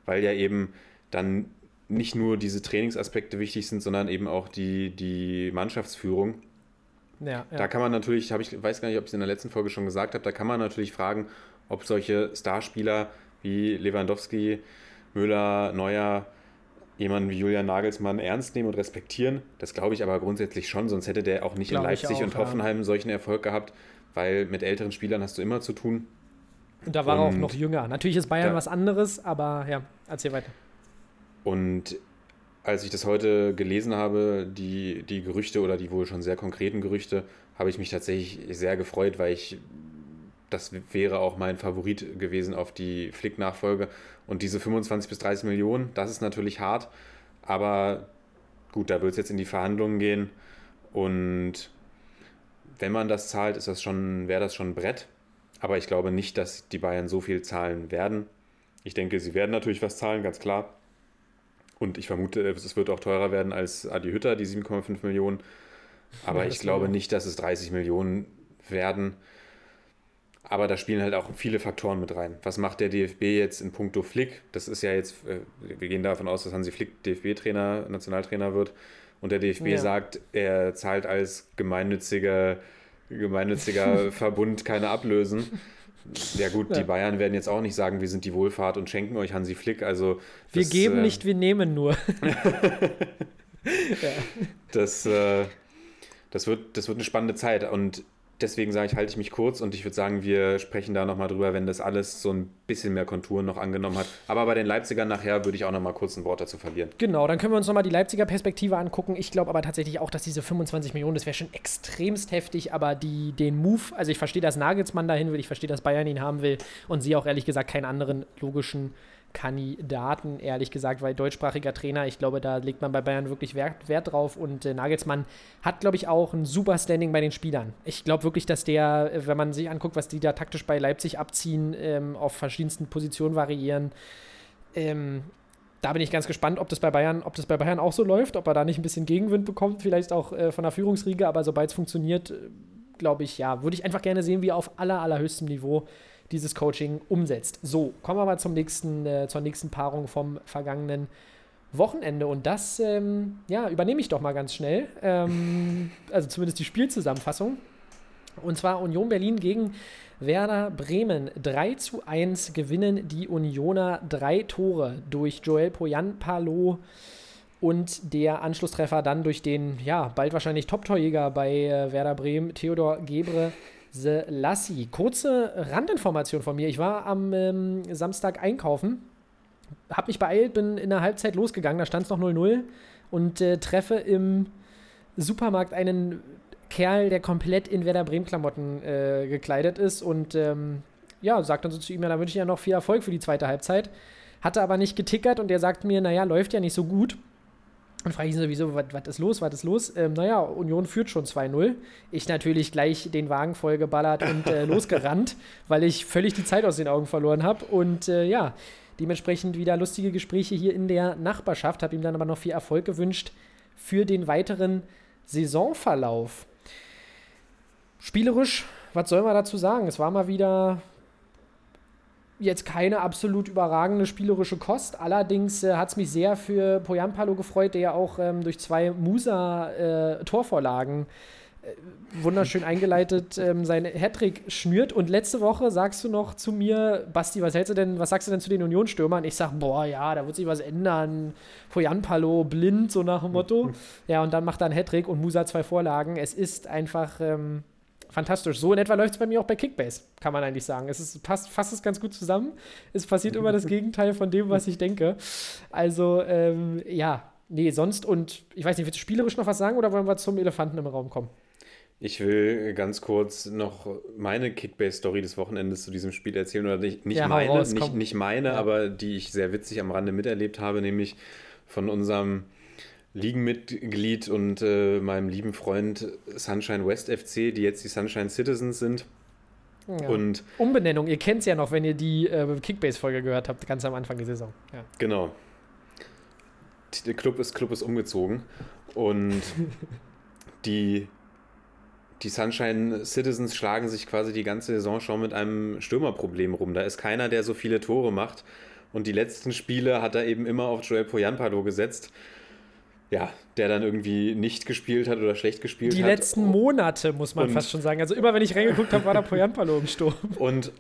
weil ja eben dann nicht nur diese Trainingsaspekte wichtig sind, sondern eben auch die, die Mannschaftsführung. Ja, ja. Da kann man natürlich, habe ich weiß gar nicht, ob ich es in der letzten Folge schon gesagt habe, da kann man natürlich fragen, ob solche Starspieler wie Lewandowski, Müller, Neuer jemanden wie Julian Nagelsmann ernst nehmen und respektieren. Das glaube ich aber grundsätzlich schon, sonst hätte der auch nicht Glaub in Leipzig auch, und ja. Hoffenheim solchen Erfolg gehabt, weil mit älteren Spielern hast du immer zu tun. Und da war er auch Und- noch jünger. Natürlich ist Bayern Ja. was anderes, aber ja, erzähl weiter. Und als ich das heute gelesen habe, die, die Gerüchte oder die wohl schon sehr konkreten Gerüchte, habe ich mich tatsächlich sehr gefreut, weil ich, das wäre auch mein Favorit gewesen auf die Flick-Nachfolge. Und diese 25 bis 30 Millionen, das ist natürlich hart, aber gut, da wird es jetzt in die Verhandlungen gehen. Und wenn man das zahlt, ist das schon, wäre das schon ein Brett. Aber ich glaube nicht, dass die Bayern so viel zahlen werden. Ich denke, sie werden natürlich was zahlen, ganz klar. Und ich vermute, es wird auch teurer werden als Adi Hütter, die 7,5 Millionen. Aber Ja, ich glaube ich. nicht, dass es 30 Millionen werden. Aber da spielen halt auch viele Faktoren mit rein. Was macht der DFB jetzt in puncto Flick? Das ist ja jetzt, äh, wir gehen davon aus, dass Hansi Flick DFB-Trainer, Nationaltrainer wird. Und der DFB Ja. sagt, er zahlt als gemeinnütziger, gemeinnütziger Verbund keine Ablösen. Ja gut, die Ja. Bayern werden jetzt auch nicht sagen, wir sind die Wohlfahrt und schenken euch Hansi Flick. Also Wir das, geben äh, nicht, wir nehmen nur. Das, äh, das, wird, das wird eine spannende Zeit und deswegen sage ich, halte ich mich kurz und ich würde sagen, wir sprechen da nochmal drüber, wenn das alles so ein bisschen mehr Konturen noch angenommen hat. Aber bei den Leipzigern nachher würde ich auch nochmal kurz ein Wort dazu verlieren. Genau, dann können wir uns nochmal die Leipziger Perspektive angucken. Ich glaube aber tatsächlich auch, dass diese 25 Millionen, das wäre schon extremst heftig, aber die, den Move, also ich verstehe, dass Nagelsmann dahin will, ich verstehe, dass Bayern ihn haben will und sehe auch ehrlich gesagt keinen anderen logischen Kandidaten, ehrlich gesagt, weil deutschsprachiger Trainer, ich glaube, da legt man bei Bayern wirklich Wert, Wert drauf und äh, Nagelsmann hat, glaube ich, auch ein super Standing bei den Spielern. Ich glaube wirklich, dass der, äh, wenn man sich anguckt, was die da taktisch bei Leipzig abziehen, ähm, auf verschiedensten Positionen variieren, ähm, da bin ich ganz gespannt, ob das bei Bayern, ob das bei Bayern auch so läuft, ob er da nicht ein bisschen Gegenwind bekommt, vielleicht auch äh, von der Führungsriege, aber sobald es funktioniert, glaube ich, ja, würde ich einfach gerne sehen, wie er auf aller, allerhöchstem Niveau dieses Coaching umsetzt. So, kommen wir mal zum nächsten, äh, zur nächsten Paarung vom vergangenen Wochenende und das, ähm, ja, übernehme ich doch mal ganz schnell. Ähm, also zumindest die Spielzusammenfassung. Und zwar Union Berlin gegen Werder Bremen. 3 zu 1 gewinnen die Unioner drei Tore durch Joel Poyanpalo und der Anschlusstreffer dann durch den, ja, bald wahrscheinlich Top-Torjäger bei äh, Werder Bremen, Theodor Gebre Selassie. Kurze Randinformation von mir. Ich war am ähm, Samstag einkaufen, habe mich beeilt, bin in der Halbzeit losgegangen, da stand es noch 0-0 und äh, treffe im Supermarkt einen Kerl, der komplett in Werder Bremen-Klamotten äh, gekleidet ist und ähm, ja, sagt dann so zu ihm, ja, da wünsche ich ja noch viel Erfolg für die zweite Halbzeit. Hatte aber nicht getickert und der sagt mir, naja, läuft ja nicht so gut. Und frage ich ihn sowieso, was ist los, was ist los? Ähm, naja, Union führt schon 2-0. Ich natürlich gleich den Wagen vollgeballert und äh, losgerannt, weil ich völlig die Zeit aus den Augen verloren habe. Und äh, ja, dementsprechend wieder lustige Gespräche hier in der Nachbarschaft. Habe ihm dann aber noch viel Erfolg gewünscht für den weiteren Saisonverlauf. Spielerisch, was soll man dazu sagen? Es war mal wieder jetzt keine absolut überragende spielerische Kost. Allerdings äh, hat es mich sehr für Poyampalo gefreut, der ja auch ähm, durch zwei Musa-Torvorlagen äh, wunderschön eingeleitet ähm, seinen Hattrick schnürt. Und letzte Woche sagst du noch zu mir, Basti, was hältst du denn, was sagst du denn zu den Unionsstürmern? Ich sag, boah, ja, da wird sich was ändern. Poyanpalo blind, so nach dem Motto. Ja, und dann macht er einen Hattrick und Musa zwei Vorlagen. Es ist einfach ähm, fantastisch. So in etwa läuft es bei mir auch bei Kickbase, kann man eigentlich sagen. Es ist, passt, fasst es ganz gut zusammen. Es passiert immer das Gegenteil von dem, was ich denke. Also, ähm, ja, nee, sonst und ich weiß nicht, willst du spielerisch noch was sagen oder wollen wir zum Elefanten im Raum kommen? Ich will ganz kurz noch meine Kickbase-Story des Wochenendes zu diesem Spiel erzählen. Oder nicht, nicht Ja, meine, raus, nicht, nicht meine, Ja. aber die ich sehr witzig am Rande miterlebt habe, nämlich von unserem Ligenmitglied und äh, meinem lieben Freund Sunshine West FC, die jetzt die Sunshine Citizens sind. Ja. Und Umbenennung, ihr kennt es ja noch, wenn ihr die äh, Kickbase-Folge gehört habt, ganz am Anfang der Saison. Ja. Genau. Der Club ist, Club ist umgezogen und die, die Sunshine Citizens schlagen sich quasi die ganze Saison schon mit einem Stürmerproblem rum. Da ist keiner, der so viele Tore macht. Und die letzten Spiele hat er eben immer auf Joel Poyanpalo gesetzt. Ja, der dann irgendwie nicht gespielt hat oder schlecht gespielt Die hat. letzten Monate, muss man Und- fast schon sagen. Also immer, wenn ich reingeguckt habe, war da Poyanpalo im Sturm. Und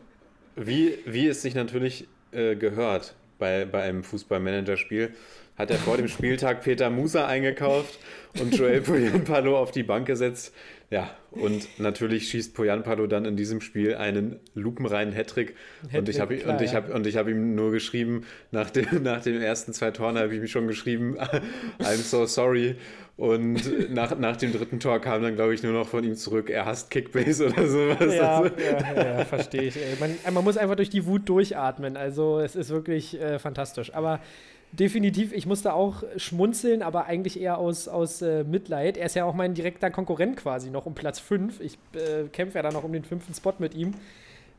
wie, wie es sich natürlich äh, gehört, bei, bei einem Fußballmanagerspiel, hat er vor dem Spieltag Peter Musa eingekauft und Joel Poyanpalo auf die Bank gesetzt. Ja, und natürlich schießt Poyanpalo dann in diesem Spiel einen lupenreinen Hattrick. Und ich habe und ich habe und ich habe ihm nur geschrieben, nach, dem, nach den ersten zwei Toren habe ich ihm schon geschrieben, I'm so sorry. Und nach, nach dem dritten Tor kam dann, glaube ich, nur noch von ihm zurück, er hasst Kickbase oder sowas. Ja, Also, ja, ja, verstehe ich. Man, man muss einfach durch die Wut durchatmen. Also es ist wirklich äh, fantastisch. Aber definitiv, ich musste auch schmunzeln, aber eigentlich eher aus, aus äh, Mitleid. Er ist ja auch mein direkter Konkurrent quasi noch um Platz 5. Ich äh, kämpfe ja dann noch um den fünften Spot mit ihm.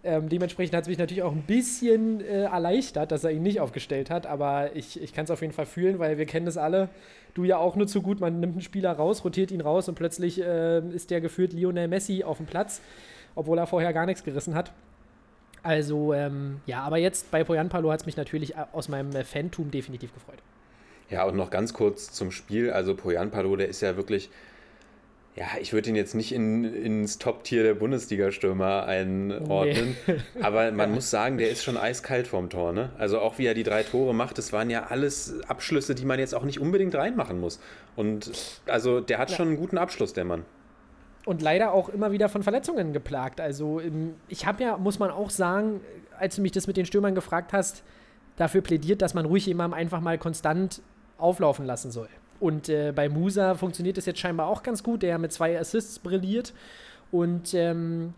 Ähm, dementsprechend hat es mich natürlich auch ein bisschen äh, erleichtert, dass er ihn nicht aufgestellt hat, aber ich, ich kann es auf jeden Fall fühlen, weil wir kennen das alle. Du ja auch nur zu gut, man nimmt einen Spieler raus, rotiert ihn raus und plötzlich äh, ist der geführt Lionel Messi auf dem Platz, obwohl er vorher gar nichts gerissen hat. Also, ähm, ja, aber jetzt bei Poyanpalo hat es mich natürlich äh, aus meinem äh, Fantum definitiv gefreut. Ja, und noch ganz kurz zum Spiel. Also Poyanpalo, der ist ja wirklich, ja, ich würde ihn jetzt nicht in, ins Top-Tier der Bundesliga-Stürmer einordnen, aber man muss sagen, der ist schon eiskalt vorm Tor. Ne? Also auch wie er die drei Tore macht, das waren ja alles Abschlüsse, die man jetzt auch nicht unbedingt reinmachen muss. Und also der hat Ja. schon einen guten Abschluss, der Mann. Und leider auch immer wieder von Verletzungen geplagt. Also ähm, ich habe ja, muss man auch sagen, als du mich das mit den Stürmern gefragt hast, dafür plädiert, dass man ruhig jemandem einfach mal konstant auflaufen lassen soll. Und äh, bei Musa funktioniert das jetzt scheinbar auch ganz gut, der mit zwei Assists brilliert. Und ähm,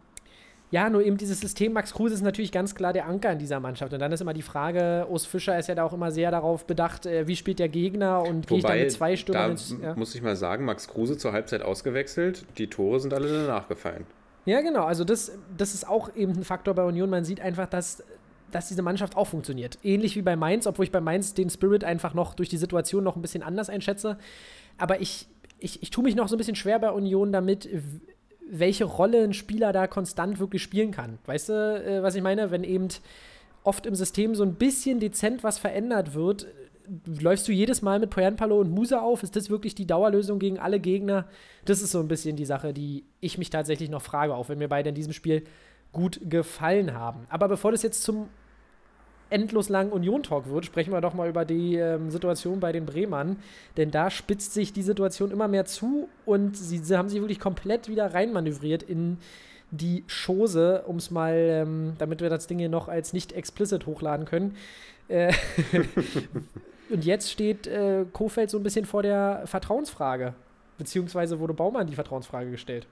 ja, nur eben dieses System, Max Kruse ist natürlich ganz klar der Anker in dieser Mannschaft. Und dann ist immer die Frage, Urs Fischer ist ja da auch immer sehr darauf bedacht, äh, wie spielt der Gegner und gehe ich dann mit zwei Stürmern da ins, ja. muss ich mal sagen, Max Kruse zur Halbzeit ausgewechselt, die Tore sind alle danach gefallen. Ja, genau. Also das, das ist auch eben ein Faktor bei Union. Man sieht einfach, dass, dass diese Mannschaft auch funktioniert. Ähnlich wie bei Mainz, obwohl ich bei Mainz den Spirit einfach noch durch die Situation noch ein bisschen anders einschätze. Aber ich, ich, ich tue mich noch so ein bisschen schwer bei Union damit, welche Rolle ein Spieler da konstant wirklich spielen kann. Weißt du, äh, was ich meine? Wenn eben oft im System so ein bisschen dezent was verändert wird, läufst du jedes Mal mit Poyanpalo und Musa auf? Ist das wirklich die Dauerlösung gegen alle Gegner? Das ist so ein bisschen die Sache, die ich mich tatsächlich noch frage, auch wenn mir beide in diesem Spiel gut gefallen haben. Aber bevor das jetzt zum endlos langen Union-Talk wird, sprechen wir doch mal über die ähm, Situation bei den Bremern. Denn da spitzt sich die Situation immer mehr zu und sie, sie haben sich wirklich komplett wieder reinmanövriert in die Chose, um es mal, ähm, damit wir das Ding hier noch als nicht explicit hochladen können. Äh, und jetzt steht äh, Kofeld so ein bisschen vor der Vertrauensfrage. Beziehungsweise wurde Baumann die Vertrauensfrage gestellt.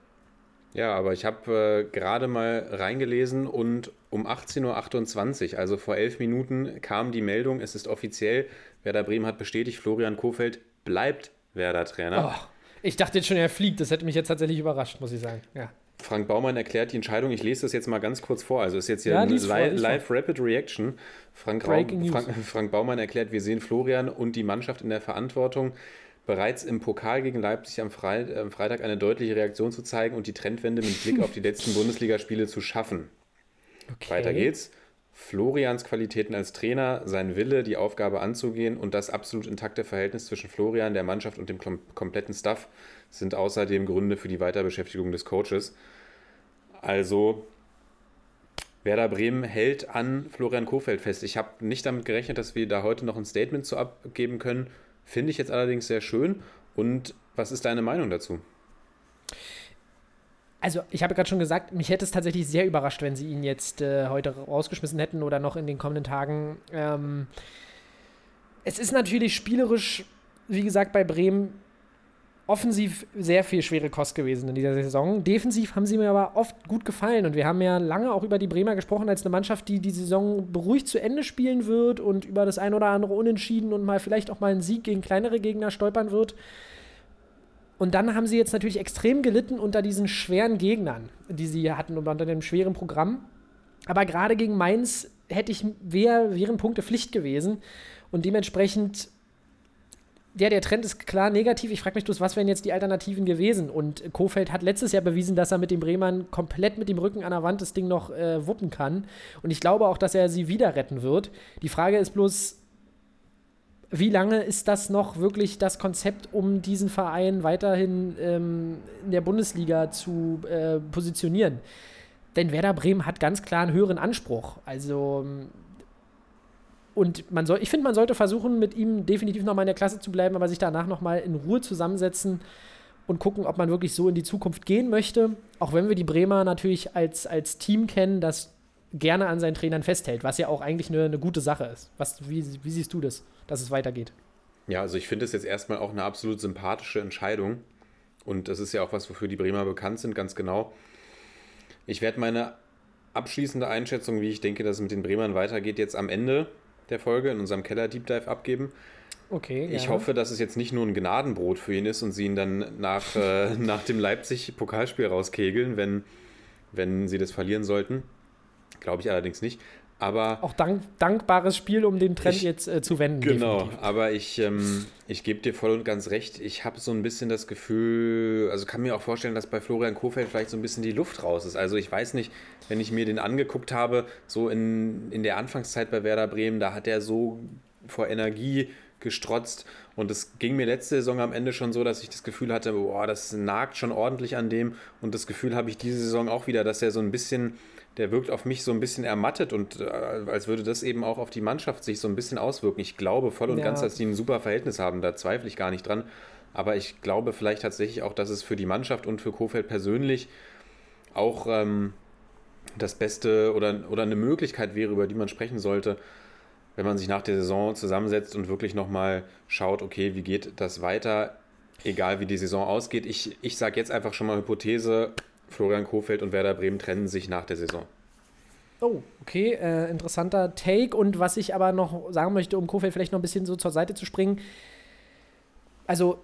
Ja, aber ich habe äh, gerade mal reingelesen und um 18.28 Uhr, also vor elf Minuten, kam die Meldung, es ist offiziell, Werder Bremen hat bestätigt, Florian Kofeld bleibt Werder-Trainer. Oh, ich dachte jetzt schon, er fliegt. Das hätte mich jetzt tatsächlich überrascht, muss ich sagen. Ja. Frank Baumann erklärt die Entscheidung. Ich lese das jetzt mal ganz kurz vor. Also ist jetzt hier Ja, ein lies vor, Li vor. Live Rapid Reaction. Frank. Frank, Frank Baumann erklärt, wir sehen Florian und die Mannschaft in der Verantwortung, bereits im Pokal gegen Leipzig am, am Freitag eine deutliche Reaktion zu zeigen und die Trendwende mit Blick auf die letzten Bundesligaspiele zu schaffen. Okay. Weiter geht's. Florians Qualitäten als Trainer, sein Wille, die Aufgabe anzugehen und das absolut intakte Verhältnis zwischen Florian, der Mannschaft und dem kom kompletten Staff sind außerdem Gründe für die Weiterbeschäftigung des Coaches. Also Werder Bremen hält an Florian Kofeld fest. Ich habe nicht damit gerechnet, dass wir da heute noch ein Statement zu abgeben können. Finde ich jetzt allerdings sehr schön. Und was ist deine Meinung dazu? Also, ich habe gerade schon gesagt, mich hätte es tatsächlich sehr überrascht, wenn sie ihn jetzt äh, heute rausgeschmissen hätten oder noch in den kommenden Tagen. Ähm, es ist natürlich spielerisch, wie gesagt, bei Bremen offensiv sehr viel schwere Kost gewesen in dieser Saison. Defensiv haben sie mir aber oft gut gefallen und wir haben ja lange auch über die Bremer gesprochen als eine Mannschaft, die die Saison beruhigt zu Ende spielen wird und über das ein oder andere Unentschieden und mal vielleicht auch mal einen Sieg gegen kleinere Gegner stolpern wird. Und dann haben sie jetzt natürlich extrem gelitten unter diesen schweren Gegnern, die sie hatten und unter dem schweren Programm. Aber gerade gegen Mainz hätte ich, wär, wären Punkte Pflicht gewesen. Und dementsprechend, ja, der Trend ist klar negativ. Ich frage mich bloß, was wären jetzt die Alternativen gewesen? Und Kofeld hat letztes Jahr bewiesen, dass er mit den Bremern komplett mit dem Rücken an der Wand das Ding noch äh, wuppen kann. Und ich glaube auch, dass er sie wieder retten wird. Die Frage ist bloß, wie lange ist das noch wirklich das Konzept, um diesen Verein weiterhin ähm, in der Bundesliga zu äh, positionieren? Denn Werder Bremen hat ganz klar einen höheren Anspruch. Also ähm, und man soll, ich finde, man sollte versuchen, mit ihm definitiv nochmal in der Klasse zu bleiben, aber sich danach nochmal in Ruhe zusammensetzen und gucken, ob man wirklich so in die Zukunft gehen möchte. Auch wenn wir die Bremer natürlich als, als Team kennen, das gerne an seinen Trainern festhält, was ja auch eigentlich eine, eine gute Sache ist. Was, wie, wie siehst du das, dass es weitergeht? Ja, also ich finde es jetzt erstmal auch eine absolut sympathische Entscheidung. Und das ist ja auch was, wofür die Bremer bekannt sind, ganz genau. Ich werde meine abschließende Einschätzung, wie ich denke, dass es mit den Bremern weitergeht, jetzt am Ende der Folge in unserem Keller Deep Dive abgeben. Okay. Ich ja. hoffe, dass es jetzt nicht nur ein Gnadenbrot für ihn ist und sie ihn dann nach, äh, nach dem Leipzig-Pokalspiel rauskegeln, wenn, wenn sie das verlieren sollten. Glaube ich allerdings nicht. Aber Auch dank, dankbares Spiel, um den Trend Ich- jetzt äh, zu wenden. Genau, definitiv. aber ich, ähm, ich gebe dir voll und ganz recht. Ich habe so ein bisschen das Gefühl, also kann mir auch vorstellen, dass bei Florian Kohfeldt vielleicht so ein bisschen die Luft raus ist. Also ich weiß nicht, wenn ich mir den angeguckt habe, so in, in der Anfangszeit bei Werder Bremen, da hat er so vor Energie gestrotzt und es ging mir letzte Saison am Ende schon so, dass ich das Gefühl hatte, boah, das nagt schon ordentlich an dem und das Gefühl habe ich diese Saison auch wieder, dass er so ein bisschen der wirkt auf mich so ein bisschen ermattet und äh, als würde das eben auch auf die Mannschaft sich so ein bisschen auswirken. Ich glaube voll und Ja. ganz, dass die ein super Verhältnis haben, da zweifle ich gar nicht dran. Aber ich glaube vielleicht tatsächlich auch, dass es für die Mannschaft und für Kofeld persönlich auch ähm, das Beste oder, oder eine Möglichkeit wäre, über die man sprechen sollte, wenn man sich nach der Saison zusammensetzt und wirklich nochmal schaut, okay, wie geht das weiter, egal wie die Saison ausgeht. Ich, ich sage jetzt einfach schon mal Hypothese, Florian Kofeld und Werder Bremen trennen sich nach der Saison. Oh, okay, äh, interessanter Take. Und was ich aber noch sagen möchte, um Kofeld vielleicht noch ein bisschen so zur Seite zu springen. Also,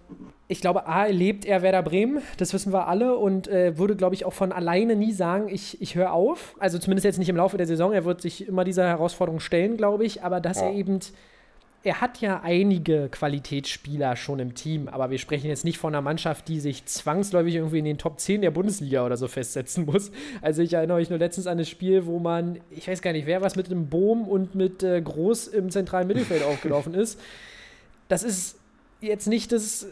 ich glaube, A, lebt er Werder Bremen, das wissen wir alle und äh, würde, glaube ich, auch von alleine nie sagen, ich, ich höre auf. Also zumindest jetzt nicht im Laufe der Saison. Er wird sich immer dieser Herausforderung stellen, glaube ich. Aber dass Ja. er eben, er hat ja einige Qualitätsspieler schon im Team. Aber wir sprechen jetzt nicht von einer Mannschaft, die sich zwangsläufig irgendwie in den Top 10 der Bundesliga oder so festsetzen muss. Also ich erinnere mich nur letztens an das Spiel, wo man, ich weiß gar nicht, wer was mit einem Bohm und mit äh, Groß im zentralen Mittelfeld aufgelaufen ist. Das ist jetzt nicht das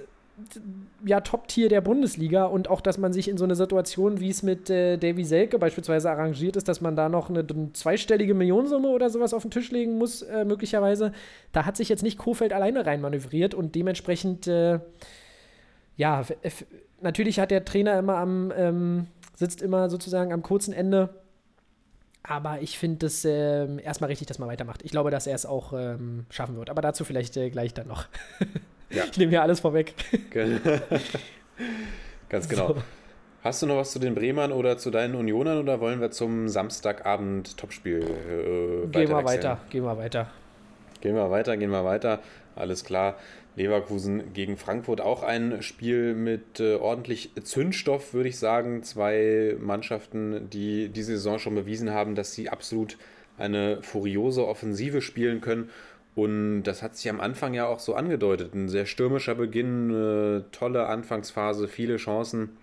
ja, Top-Tier der Bundesliga und auch, dass man sich in so eine Situation, wie es mit äh, Davy Selke beispielsweise arrangiert ist, dass man da noch eine, eine zweistellige Millionensumme oder sowas auf den Tisch legen muss, äh, möglicherweise, da hat sich jetzt nicht Kofeld alleine reinmanövriert und dementsprechend, äh, ja, natürlich hat der Trainer immer am, ähm, sitzt immer sozusagen am kurzen Ende. Aber ich finde es ähm, erstmal richtig, dass man weitermacht. Ich glaube, dass er es auch ähm, schaffen wird. Aber dazu vielleicht äh, gleich dann noch. Ja. Ich nehme hier alles vorweg. Ganz genau. So. Hast du noch was zu den Bremern oder zu deinen Unionern oder wollen wir zum Samstagabend Topspiel äh, Gehen wir weiter, gehen wir weiter. Gehen wir weiter, gehen wir weiter. Alles klar. Leverkusen gegen Frankfurt auch ein Spiel mit äh, ordentlich Zündstoff, würde ich sagen. Zwei Mannschaften, die diese Saison schon bewiesen haben, dass sie absolut eine furiose Offensive spielen können. Und das hat sich am Anfang ja auch so angedeutet. Ein sehr stürmischer Beginn, eine tolle Anfangsphase, viele Chancen.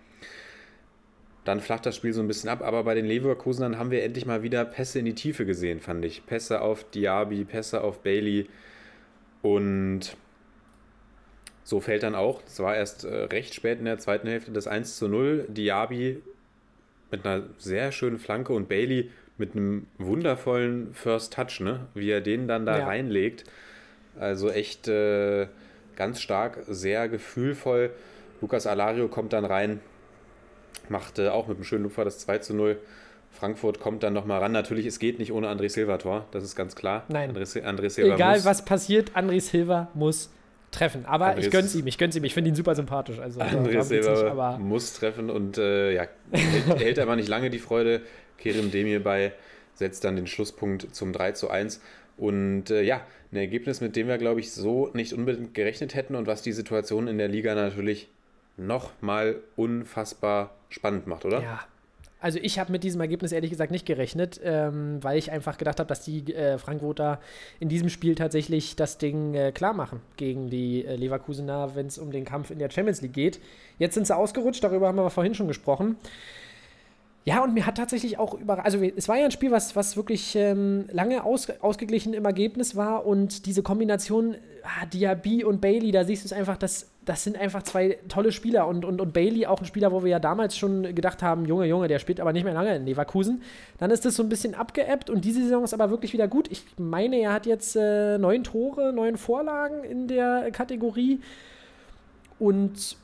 Dann flacht das Spiel so ein bisschen ab, aber bei den Leverkusenern haben wir endlich mal wieder Pässe in die Tiefe gesehen, fand ich. Pässe auf Diaby, Pässe auf Bailey und so fällt dann auch, das war erst äh, recht spät in der zweiten Hälfte, das 1 zu 0. Diaby mit einer sehr schönen Flanke und Bailey mit einem wundervollen First Touch, ne? wie er den dann da Ja. reinlegt. Also echt äh, ganz stark, sehr gefühlvoll. Lukas Alario kommt dann rein, macht äh, auch mit einem schönen Lupfer das 2 zu 0. Frankfurt kommt dann nochmal ran. Natürlich, es geht nicht ohne André Silva Tor, das ist ganz klar. Nein. André, André Silva Egal muss, was passiert, André Silva muss treffen. Aber André ich gönn's ist- ihm, ich gönn's ihm. Ich finde ihn super sympathisch. Also, André geht's nicht, aber muss treffen und äh, ja, hält, hält aber nicht lange die Freude. Kerim Demir bei setzt dann den Schlusspunkt zum 3 zu 1. Und äh, ja, ein Ergebnis, mit dem wir, glaube ich, so nicht unbedingt gerechnet hätten und was die Situation in der Liga natürlich nochmal unfassbar spannend macht, oder? ja. Also ich habe mit diesem Ergebnis ehrlich gesagt nicht gerechnet, ähm, weil ich einfach gedacht habe, dass die äh, Frankfurter in diesem Spiel tatsächlich das Ding äh, klar machen gegen die äh, Leverkusener, wenn es um den Kampf in der Champions League geht. Jetzt sind sie ausgerutscht, darüber haben wir vorhin schon gesprochen. Ja, und mir hat tatsächlich auch über, also es war ja ein Spiel, was, was wirklich ähm, lange aus, ausgeglichen im Ergebnis war und diese Kombination ah, Diaby und Bailey, da siehst du es einfach, das, das sind einfach zwei tolle Spieler und, und, und Bailey auch ein Spieler, wo wir ja damals schon gedacht haben, Junge, Junge, der spielt aber nicht mehr lange in Leverkusen. Dann ist das so ein bisschen abgeebbt und diese Saison ist aber wirklich wieder gut. Ich meine, er hat jetzt äh, neun Tore, neun Vorlagen in der Kategorie und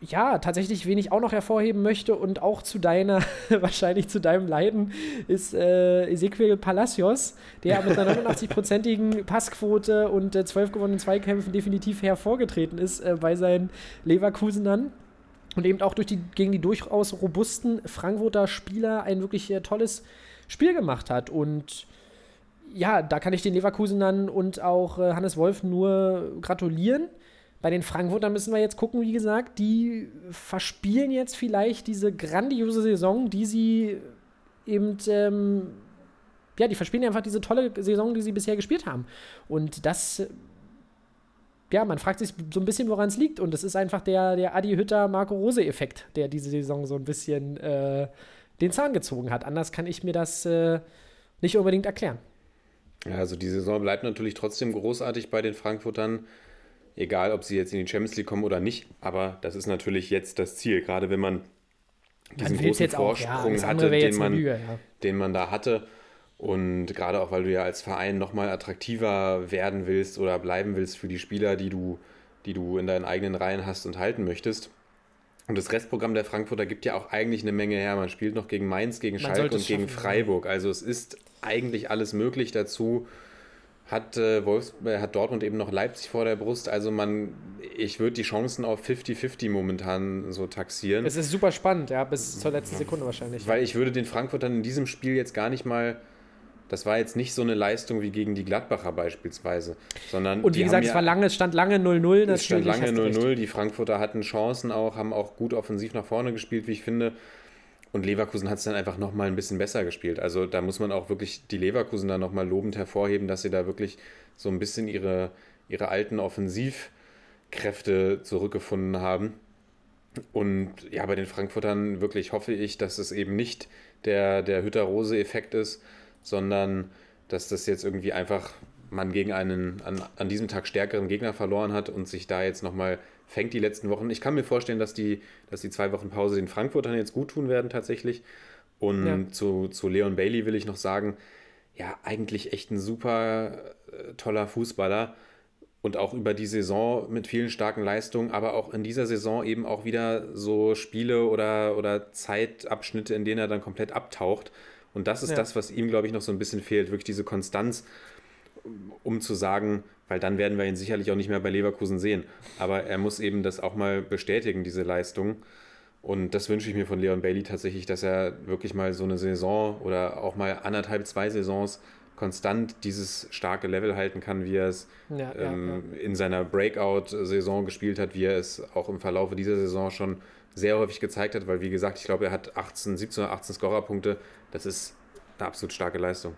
ja, tatsächlich, wen ich auch noch hervorheben möchte und auch zu deiner, wahrscheinlich zu deinem Leiden, ist äh, Ezequiel Palacios, der mit einer 89-prozentigen Passquote und äh, 12 gewonnenen Zweikämpfen definitiv hervorgetreten ist äh, bei seinen Leverkusenern. Und eben auch durch die, gegen die durchaus robusten Frankfurter Spieler ein wirklich äh, tolles Spiel gemacht hat. Und ja, da kann ich den Leverkusenern und auch äh, Hannes Wolf nur gratulieren bei den Frankfurtern müssen wir jetzt gucken, wie gesagt, die verspielen jetzt vielleicht diese grandiose Saison, die sie eben, ähm, ja, die verspielen einfach diese tolle Saison, die sie bisher gespielt haben. Und das, ja, man fragt sich so ein bisschen, woran es liegt. Und das ist einfach der, der Adi Hütter-Marco Rose-Effekt, der diese Saison so ein bisschen äh, den Zahn gezogen hat. Anders kann ich mir das äh, nicht unbedingt erklären. Ja, also die Saison bleibt natürlich trotzdem großartig bei den Frankfurtern egal ob sie jetzt in die Champions League kommen oder nicht. Aber das ist natürlich jetzt das Ziel, gerade wenn man diesen man großen Vorsprung auch, ja, hatte, den man, Lüge, ja. den man da hatte. Und gerade auch, weil du ja als Verein nochmal attraktiver werden willst oder bleiben willst für die Spieler, die du, die du in deinen eigenen Reihen hast und halten möchtest. Und das Restprogramm der Frankfurter gibt ja auch eigentlich eine Menge her. Man spielt noch gegen Mainz, gegen Schalke und gegen Freiburg. Also es ist eigentlich alles möglich dazu hat, äh, Wolfs äh, hat Dortmund eben noch Leipzig vor der Brust. Also man, ich würde die Chancen auf 50-50 momentan so taxieren. Es ist super spannend, ja, bis zur letzten Sekunde wahrscheinlich. Weil ich würde den Frankfurtern in diesem Spiel jetzt gar nicht mal das war jetzt nicht so eine Leistung wie gegen die Gladbacher beispielsweise, sondern und wie gesagt, es war lange, es stand lange 0-0. Es stand lange 0-0. Die Frankfurter hatten Chancen auch, haben auch gut offensiv nach vorne gespielt, wie ich finde. Und Leverkusen hat es dann einfach nochmal ein bisschen besser gespielt. Also da muss man auch wirklich die Leverkusen dann nochmal lobend hervorheben, dass sie da wirklich so ein bisschen ihre, ihre alten Offensivkräfte zurückgefunden haben. Und ja, bei den Frankfurtern wirklich hoffe ich, dass es eben nicht der, der Hütter-Rose-Effekt ist, sondern dass das jetzt irgendwie einfach man gegen einen an, an diesem Tag stärkeren Gegner verloren hat und sich da jetzt nochmal fängt die letzten Wochen. Ich kann mir vorstellen, dass die, dass die zwei Wochen Pause den Frankfurtern jetzt gut tun werden tatsächlich. Und ja. zu, zu Leon Bailey will ich noch sagen, ja, eigentlich echt ein super äh, toller Fußballer und auch über die Saison mit vielen starken Leistungen, aber auch in dieser Saison eben auch wieder so Spiele oder, oder Zeitabschnitte, in denen er dann komplett abtaucht. Und das ist ja. das, was ihm, glaube ich, noch so ein bisschen fehlt. Wirklich diese Konstanz, um zu sagen, weil dann werden wir ihn sicherlich auch nicht mehr bei Leverkusen sehen. Aber er muss eben das auch mal bestätigen, diese Leistung. Und das wünsche ich mir von Leon Bailey tatsächlich, dass er wirklich mal so eine Saison oder auch mal anderthalb, zwei Saisons konstant dieses starke Level halten kann, wie er es ja, ähm, ja, ja. in seiner Breakout-Saison gespielt hat, wie er es auch im Verlauf dieser Saison schon sehr häufig gezeigt hat, weil wie gesagt, ich glaube, er hat 18, 17 oder 18 Scorerpunkte. Das ist eine absolut starke Leistung.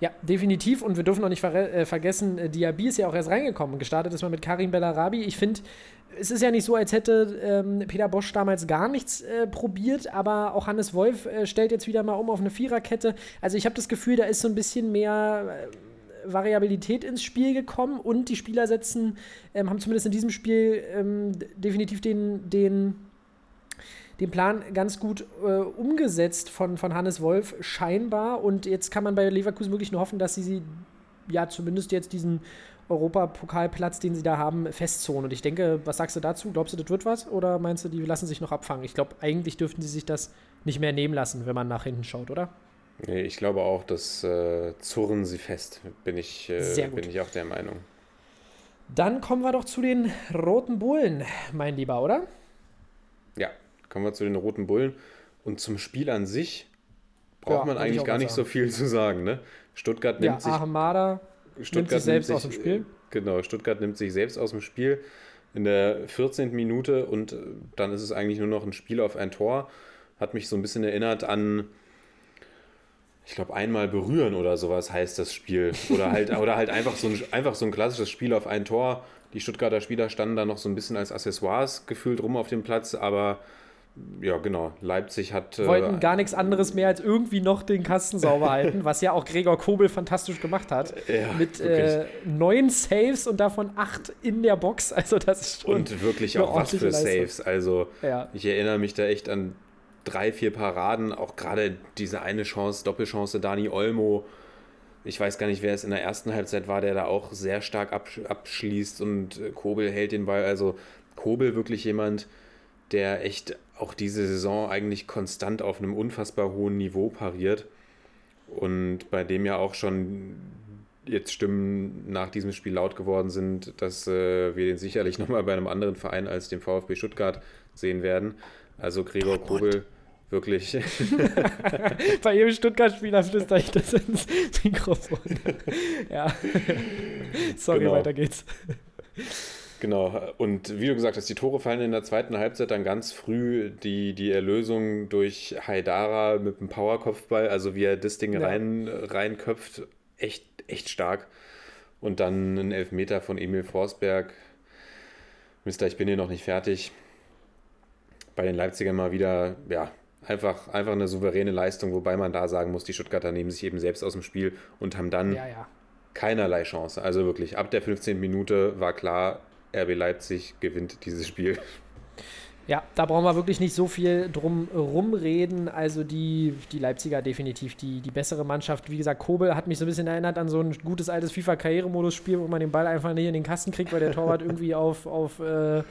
Ja, definitiv. Und wir dürfen auch nicht ver äh, vergessen, äh, Diaby ist ja auch erst reingekommen. Gestartet ist mal mit Karim Bellarabi. Ich finde, es ist ja nicht so, als hätte ähm, Peter Bosch damals gar nichts äh, probiert, aber auch Hannes Wolf äh, stellt jetzt wieder mal um auf eine Viererkette. Also ich habe das Gefühl, da ist so ein bisschen mehr äh, Variabilität ins Spiel gekommen und die Spieler ähm, haben zumindest in diesem Spiel ähm, definitiv den, den den Plan ganz gut äh, umgesetzt von, von Hannes Wolf, scheinbar. Und jetzt kann man bei Leverkusen wirklich nur hoffen, dass sie, sie ja zumindest jetzt diesen Europapokalplatz, den sie da haben, festzonen. Und ich denke, was sagst du dazu? Glaubst du, das wird was? Oder meinst du, die lassen sich noch abfangen? Ich glaube, eigentlich dürften sie sich das nicht mehr nehmen lassen, wenn man nach hinten schaut, oder? Nee, ich glaube auch, das äh, zurren sie fest, bin ich, äh, bin ich auch der Meinung. Dann kommen wir doch zu den Roten Bullen, mein Lieber, oder? Ja, kommen wir zu den Roten Bullen. Und zum Spiel an sich braucht ja, man eigentlich gar nicht sagen. so viel zu sagen. Ne? Stuttgart nimmt ja, sich. Ahmada Stuttgart nimmt sich selbst nimmt sich, aus dem Spiel. Genau, Stuttgart nimmt sich selbst aus dem Spiel in der 14. Minute und äh, dann ist es eigentlich nur noch ein Spiel auf ein Tor. Hat mich so ein bisschen erinnert an, ich glaube, einmal berühren oder sowas heißt das Spiel. Oder halt, oder halt einfach, so ein, einfach so ein klassisches Spiel auf ein Tor. Die Stuttgarter Spieler standen da noch so ein bisschen als Accessoires gefühlt rum auf dem Platz, aber ja, genau. Leipzig hat. äh, Wollten gar nichts anderes mehr als irgendwie noch den Kasten sauber halten, was ja auch Gregor Kobel fantastisch gemacht hat. Ja, mit äh, neun Saves und davon acht in der Box. Also das ist schon. Und wirklich auch was für Leistung. Saves. Also Ja. ich erinnere mich da echt an drei, vier Paraden. Auch gerade diese eine Chance, Doppelchance, Dani Olmo. Ich weiß gar nicht, wer es in der ersten Halbzeit war, der da auch sehr stark absch abschließt und äh, Kobel hält den Ball. Also Kobel wirklich jemand, der echt auch diese Saison eigentlich konstant auf einem unfassbar hohen Niveau pariert. Und bei dem ja auch schon jetzt Stimmen nach diesem Spiel laut geworden sind, dass äh, wir den sicherlich nochmal bei einem anderen Verein als dem VfB Stuttgart sehen werden. Also Gregor Kobel wirklich, Bei jedem Stuttgart-Spieler flüstere ich das ins Mikrofon. ja. Sorry, Genau. weiter geht's. Genau. Und wie du gesagt hast, die Tore fallen in der zweiten Halbzeit dann ganz früh. Die, die Erlösung durch Haidara mit dem Powerkopfball, also wie er das Ding Ja. rein, reinköpft, echt, echt stark. Und dann ein Elfmeter von Emil Forsberg. Mister, ich bin hier noch nicht fertig. Bei den Leipzigern mal wieder, ja, einfach, einfach eine souveräne Leistung, wobei man da sagen muss, die Stuttgarter nehmen sich eben selbst aus dem Spiel und haben dann Ja, ja. keinerlei Chance. Also wirklich, ab der 15. Minute war klar, RB Leipzig gewinnt dieses Spiel. Ja, da brauchen wir wirklich nicht so viel drum rumreden. Also die, die Leipziger definitiv die, die bessere Mannschaft. Wie gesagt, Kobel hat mich so ein bisschen erinnert an so ein gutes altes FIFA-Karrieremodus-Spiel, wo man den Ball einfach nicht in den Kasten kriegt, weil der Torwart irgendwie auf, auf, äh,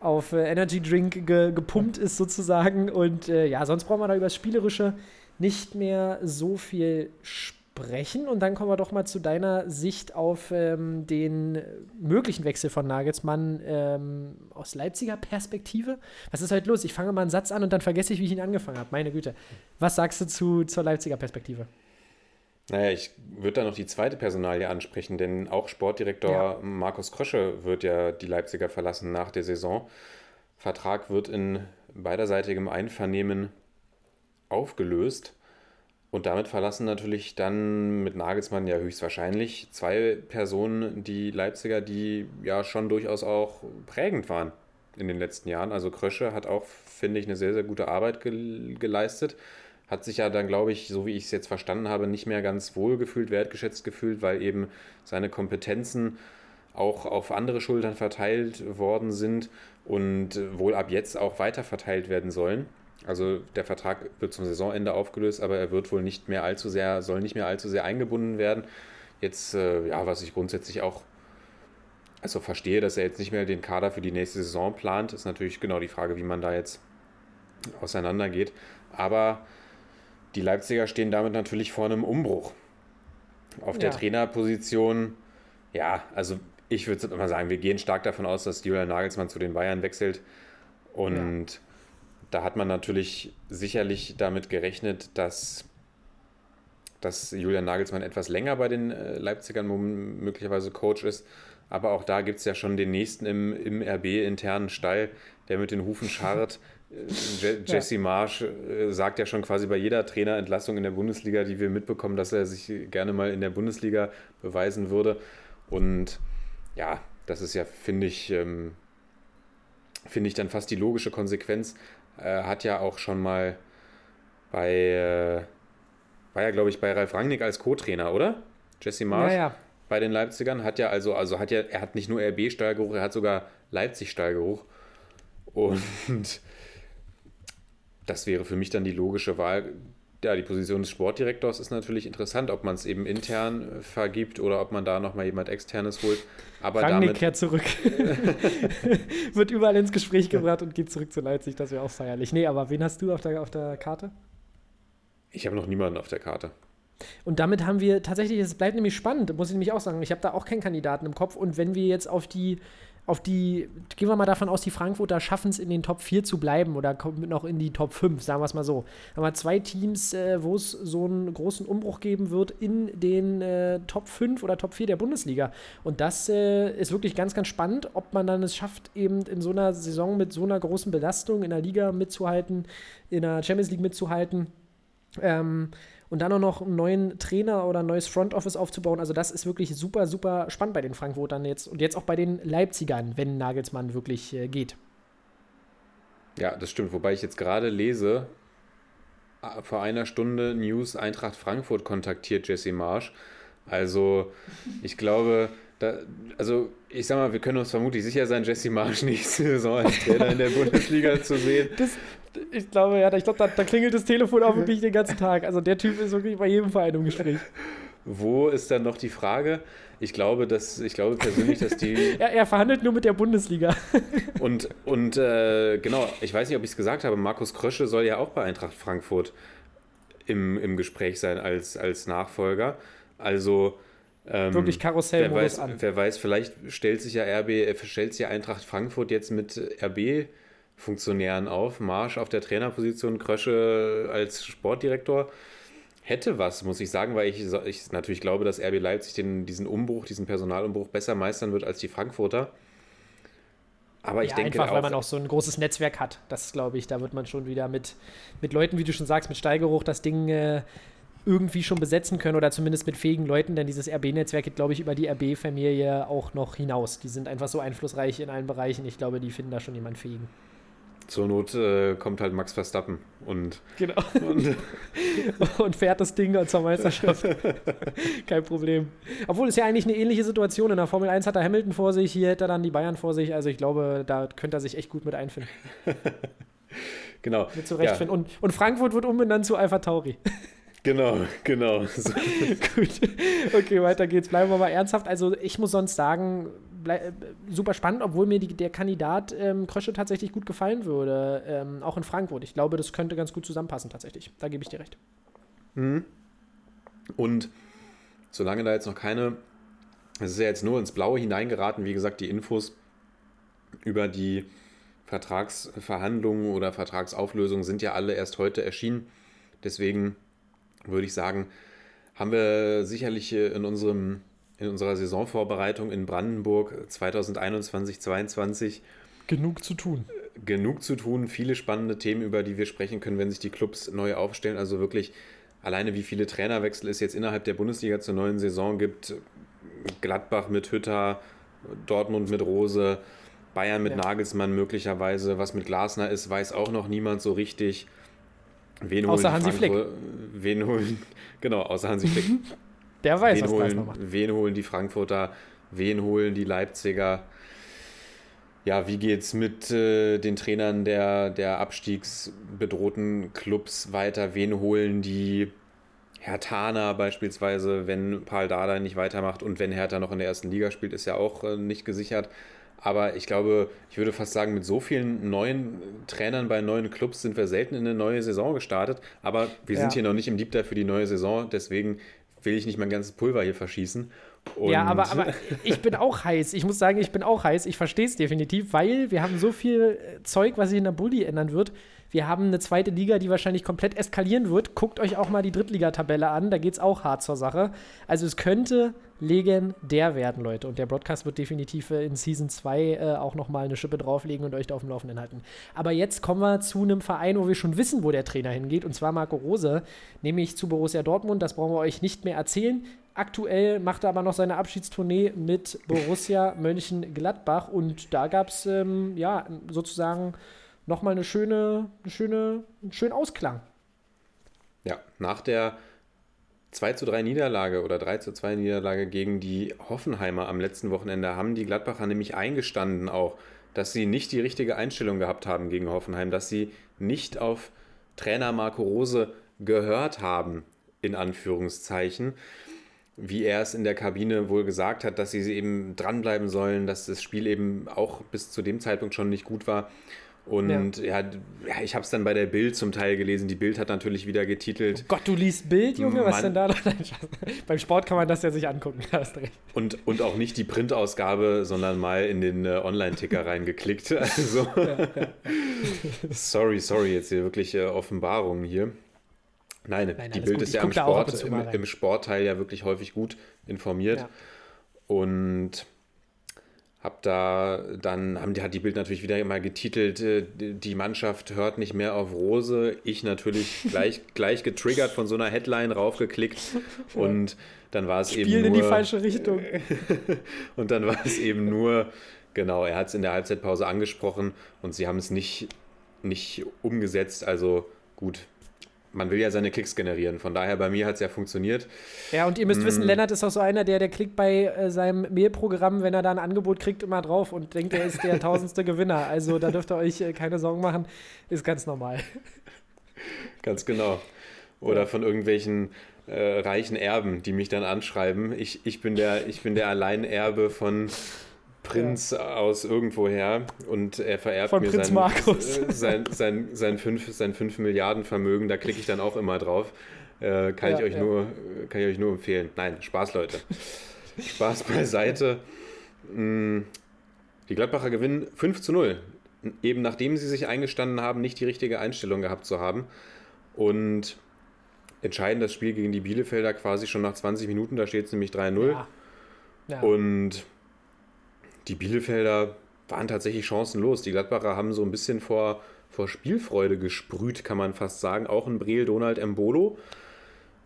auf äh, Energy Drink ge, gepumpt ist sozusagen. Und äh, ja, sonst brauchen wir da über das Spielerische nicht mehr so viel sprechen. Und dann kommen wir doch mal zu deiner Sicht auf ähm, den möglichen Wechsel von Nagelsmann ähm, aus Leipziger Perspektive. Was ist heute los? Ich fange mal einen Satz an und dann vergesse ich, wie ich ihn angefangen habe. Meine Güte. Was sagst du zu, zur Leipziger Perspektive? Naja, ich würde da noch die zweite Personalie ansprechen, denn auch Sportdirektor Ja. Markus Krösche wird ja die Leipziger verlassen nach der Saison. Vertrag wird in beiderseitigem Einvernehmen aufgelöst. Und damit verlassen natürlich dann mit Nagelsmann ja höchstwahrscheinlich zwei Personen, die Leipziger, die ja schon durchaus auch prägend waren in den letzten Jahren. Also Krösche hat auch, finde ich, eine sehr, sehr gute Arbeit gel geleistet. Hat sich ja dann, glaube ich, so wie ich es jetzt verstanden habe, nicht mehr ganz wohl gefühlt, wertgeschätzt gefühlt, weil eben seine Kompetenzen auch auf andere Schultern verteilt worden sind und wohl ab jetzt auch weiter verteilt werden sollen. Also der Vertrag wird zum Saisonende aufgelöst, aber er wird wohl nicht mehr allzu sehr, soll nicht mehr allzu sehr eingebunden werden. Jetzt, äh, ja, was ich grundsätzlich auch also verstehe, dass er jetzt nicht mehr den Kader für die nächste Saison plant, ist natürlich genau die Frage, wie man da jetzt auseinandergeht. Aber die Leipziger stehen damit natürlich vor einem Umbruch. Auf der Ja. Trainerposition, ja, also ich würde mal sagen, wir gehen stark davon aus, dass Julian Nagelsmann zu den Bayern wechselt. Und da hat man natürlich sicherlich damit gerechnet, dass, dass Julian Nagelsmann etwas länger bei den äh, Leipzigern möglicherweise Coach ist. Aber auch da gibt es ja schon den nächsten im, im RB-internen Stall, der mit den Hufen scharrt. Äh, Je Jesse Marsch äh, sagt ja schon quasi bei jeder Trainerentlassung in der Bundesliga, die wir mitbekommen, dass er sich gerne mal in der Bundesliga beweisen würde. Und ja, das ist ja, finde ich, ähm, finde ich dann fast die logische Konsequenz. Äh, hat ja auch schon mal bei, äh, war ja glaube ich bei Ralf Rangnick als Co-Trainer, oder? Jesse Marsch Ja, ja. bei den Leipzigern hat ja also, also hat ja, er hat nicht nur RB-Stallgeruch, er hat sogar Leipzig-Stallgeruch. Und das wäre für mich dann die logische Wahl. Ja, die Position des Sportdirektors ist natürlich interessant, ob man es eben intern äh, vergibt oder ob man da nochmal jemand externes holt. Aber Rangnick damit, kehrt zurück. Wird überall ins Gespräch gebracht und geht zurück zu Leipzig. Das wäre auch feierlich. Nee, aber wen hast du auf der, auf der Karte? ich habe noch niemanden auf der Karte. Und damit haben wir tatsächlich, es bleibt nämlich spannend, muss ich nämlich auch sagen. Ich habe da auch keinen Kandidaten im Kopf. Und wenn wir jetzt auf die, auf die, gehen wir mal davon aus, die Frankfurter schaffen es in den Top 4 zu bleiben oder kommen noch in die Top 5, sagen wir es mal so. Haben wir zwei Teams, äh, wo es so einen großen Umbruch geben wird in den äh, Top 5 oder Top 4 der Bundesliga. Und das äh, ist wirklich ganz, ganz spannend, ob man dann es schafft, eben in so einer Saison mit so einer großen Belastung in der Liga mitzuhalten, in der Champions League mitzuhalten. Ähm, und dann auch noch einen neuen Trainer oder ein neues Front Office aufzubauen. Also das ist wirklich super, super spannend bei den Frankfurtern jetzt und jetzt auch bei den Leipzigern, wenn Nagelsmann wirklich äh, geht. Ja, das stimmt. Wobei ich jetzt gerade lese, vor einer Stunde News Eintracht Frankfurt kontaktiert Jesse Marsch. Also, ich glaube, da, also ich sag mal, wir können uns vermutlich sicher sein, Jesse Marsch nächste Saison als Trainer in der Bundesliga zu sehen. Das, ich glaube, ja, ich glaube, da, da klingelt das Telefon auch wirklich den ganzen Tag. Also der Typ ist wirklich bei jedem Verein im Gespräch. Wo ist dann noch die Frage? Ich glaube, dass, ich glaube persönlich, dass die. er, er verhandelt nur mit der Bundesliga. und und äh, genau, ich weiß nicht, ob ich es gesagt habe, Markus Krösche soll ja auch bei Eintracht Frankfurt im, im Gespräch sein als, als Nachfolger. Also. Ähm, Wirklich Karussell wer weiß, an. wer weiß, vielleicht stellt sich ja RB, äh, stellt sich ja Eintracht Frankfurt jetzt mit RB-Funktionären auf. Marsch auf der Trainerposition, Krösche als Sportdirektor hätte was, muss ich sagen, weil ich, ich natürlich glaube, dass RB Leipzig den, diesen Umbruch, diesen Personalumbruch besser meistern wird als die Frankfurter. Aber ich ja, denke einfach, weil man auch so ein großes Netzwerk hat. Das glaube ich, da wird man schon wieder mit, mit Leuten, wie du schon sagst, mit Steigeruch das Ding äh, irgendwie schon besetzen können oder zumindest mit fähigen Leuten, denn dieses RB-Netzwerk geht, glaube ich, über die RB-Familie auch noch hinaus. Die sind einfach so einflussreich in allen Bereichen. Ich glaube, die finden da schon jemanden fähigen. Zur Not äh, kommt halt Max Verstappen und, genau. und, und fährt das Ding zur Meisterschaft. Kein Problem. Obwohl es ja eigentlich eine ähnliche Situation. In der Formel 1 hat er Hamilton vor sich, hier hätte er dann die Bayern vor sich. Also ich glaube, da könnte er sich echt gut mit einfinden. genau. Mit zurechtfinden. Ja. Und, und Frankfurt wird umbenannt zu Alpha Tauri. Genau, genau. Gut. Okay, weiter geht's. Bleiben wir mal ernsthaft. Also ich muss sonst sagen, super spannend, obwohl mir die, der Kandidat ähm, Krösche tatsächlich gut gefallen würde, ähm, auch in Frankfurt. Ich glaube, das könnte ganz gut zusammenpassen tatsächlich. Da gebe ich dir recht. Mhm. Und solange da jetzt noch keine, es ist ja jetzt nur ins Blaue hineingeraten, wie gesagt, die Infos über die Vertragsverhandlungen oder Vertragsauflösungen sind ja alle erst heute erschienen. Deswegen würde ich sagen, haben wir sicherlich in unserem in unserer Saisonvorbereitung in Brandenburg 2021-22 genug zu tun. Genug zu tun, viele spannende Themen, über die wir sprechen können, wenn sich die Clubs neu aufstellen. Also wirklich alleine, wie viele Trainerwechsel es jetzt innerhalb der Bundesliga zur neuen Saison gibt. Gladbach mit Hütter, Dortmund mit Rose, Bayern mit ja. Nagelsmann möglicherweise. Was mit Glasner ist, weiß auch noch niemand so richtig. Wen außer Hansi Flick. Wen holen, genau, außer Hansi Flick. Der weiß, wen was holen, Glasner macht. Wen holen die Frankfurter? Wen holen die Leipziger? Ja, wie geht es mit äh, den Trainern der, der abstiegsbedrohten Clubs weiter? Wen holen die Hertana beispielsweise, wenn Paul Dada nicht weitermacht und wenn Hertha noch in der ersten Liga spielt, ist ja auch äh, nicht gesichert. Aber ich glaube, ich würde fast sagen, mit so vielen neuen Trainern bei neuen Clubs sind wir selten in eine neue Saison gestartet. Aber wir ja. sind hier noch nicht im Deep Dive für die neue Saison. Deswegen will ich nicht mein ganzes Pulver hier verschießen. Und ja, aber, aber ich bin auch heiß. Ich muss sagen, ich bin auch heiß. Ich verstehe es definitiv, weil wir haben so viel äh, Zeug, was sich in der Bulli ändern wird. Wir haben eine zweite Liga, die wahrscheinlich komplett eskalieren wird. Guckt euch auch mal die Drittligatabelle an, da geht es auch hart zur Sache. Also es könnte legendär werden, Leute. Und der Broadcast wird definitiv äh, in Season 2 äh, auch nochmal eine Schippe drauflegen und euch da auf dem Laufenden halten. Aber jetzt kommen wir zu einem Verein, wo wir schon wissen, wo der Trainer hingeht, und zwar Marco Rose, nämlich zu Borussia Dortmund. Das brauchen wir euch nicht mehr erzählen. Aktuell macht er aber noch seine Abschiedstournee mit Borussia Mönchengladbach und da gab es ähm, ja sozusagen nochmal eine schöne, eine schöne, einen schönen Ausklang. Ja, nach der 2 zu 3 Niederlage oder 3 zu 2 Niederlage gegen die Hoffenheimer am letzten Wochenende haben die Gladbacher nämlich eingestanden auch, dass sie nicht die richtige Einstellung gehabt haben gegen Hoffenheim, dass sie nicht auf Trainer Marco Rose gehört haben, in Anführungszeichen, wie er es in der Kabine wohl gesagt hat, dass sie eben dranbleiben sollen, dass das Spiel eben auch bis zu dem Zeitpunkt schon nicht gut war. Und ja, ja ich habe es dann bei der Bild zum Teil gelesen. Die Bild hat natürlich wieder getitelt. Oh Gott, du liest Bild, Junge? Was denn da? Beim Sport kann man das ja sich angucken. Hast recht. Und, und auch nicht die Printausgabe, sondern mal in den äh, Online-Ticker reingeklickt. Also, ja, ja. sorry, sorry, jetzt hier wirklich äh, Offenbarungen hier. Nein, Nein die Bild ist ja im, Sport, im, im, Sportteil ja wirklich häufig gut informiert. Und hab da dann haben die, hat die Bild natürlich wieder immer getitelt, äh, die Mannschaft hört nicht mehr auf Rose. Ich natürlich gleich, gleich getriggert von so einer Headline raufgeklickt und dann war es Spielen eben nur, in die falsche Richtung. und dann war es eben nur, genau, er hat es in der Halbzeitpause angesprochen und sie haben es nicht nicht umgesetzt. Also gut, man will ja seine Klicks generieren. Von daher, bei mir hat es ja funktioniert. Ja, und ihr müsst wissen, Mm. Lennart ist auch so einer, der, der klickt bei äh, seinem Mailprogramm, wenn er da ein Angebot kriegt, immer drauf und denkt, er ist der tausendste Gewinner. Also da dürft ihr euch äh, keine Sorgen machen. Ist ganz normal. Ganz genau. Oder von irgendwelchen äh, reichen Erben, die mich dann anschreiben. Ich, ich, bin der, ich bin der Alleinerbe von Prinz aus irgendwoher und er vererbt Von mir Prinz sein, Markus. äh, sein, sein, sein, 5, sein 5 Milliarden Vermögen. Da klicke ich dann auch immer drauf. Äh, kann, Ja, ich euch ja. nur, kann ich euch nur empfehlen. Nein, Spaß, Leute. Spaß beiseite. Mm, Die Gladbacher gewinnen 5 zu 0. Eben nachdem sie sich eingestanden haben, nicht die richtige Einstellung gehabt zu haben. Und entscheiden das Spiel gegen die Bielefelder quasi schon nach 20 Minuten. Da steht es nämlich 3-0. Ja. Ja. Und die Bielefelder waren tatsächlich chancenlos. Die Gladbacher haben so ein bisschen vor, vor Spielfreude gesprüht, kann man fast sagen. Auch in Breel Donald Embolo.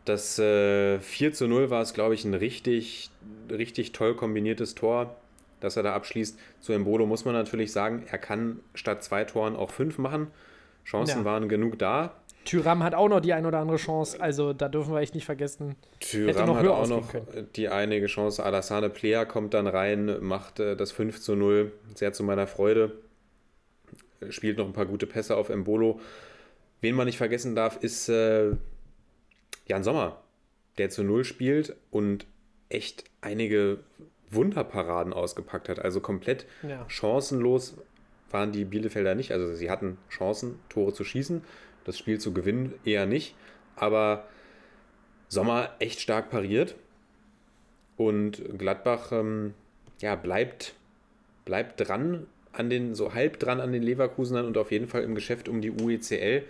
Das äh, 4 zu 0 war es, glaube ich, ein richtig, richtig toll kombiniertes Tor, das er da abschließt. Zu Embolo muss man natürlich sagen, er kann statt zwei Toren auch fünf machen. Chancen Ja. waren genug da. Tyram hat auch noch die ein oder andere Chance. Also da dürfen wir echt nicht vergessen. Tyram hat auch noch die einige Chance. Alassane Plea kommt dann rein, macht äh, das 5 zu 0, sehr zu meiner Freude. Spielt noch ein paar gute Pässe auf Embolo. Wen man nicht vergessen darf, ist äh, Jan Sommer, der zu 0 spielt und echt einige Wunderparaden ausgepackt hat. Also komplett Ja. chancenlos waren die Bielefelder nicht. Also sie hatten Chancen, Tore zu schießen, das Spiel zu gewinnen eher nicht. Aber Sommer echt stark pariert. Und Gladbach ähm, ja, bleibt, bleibt dran an den, so halb dran an den Leverkusenern und auf jeden Fall im Geschäft um die UECL.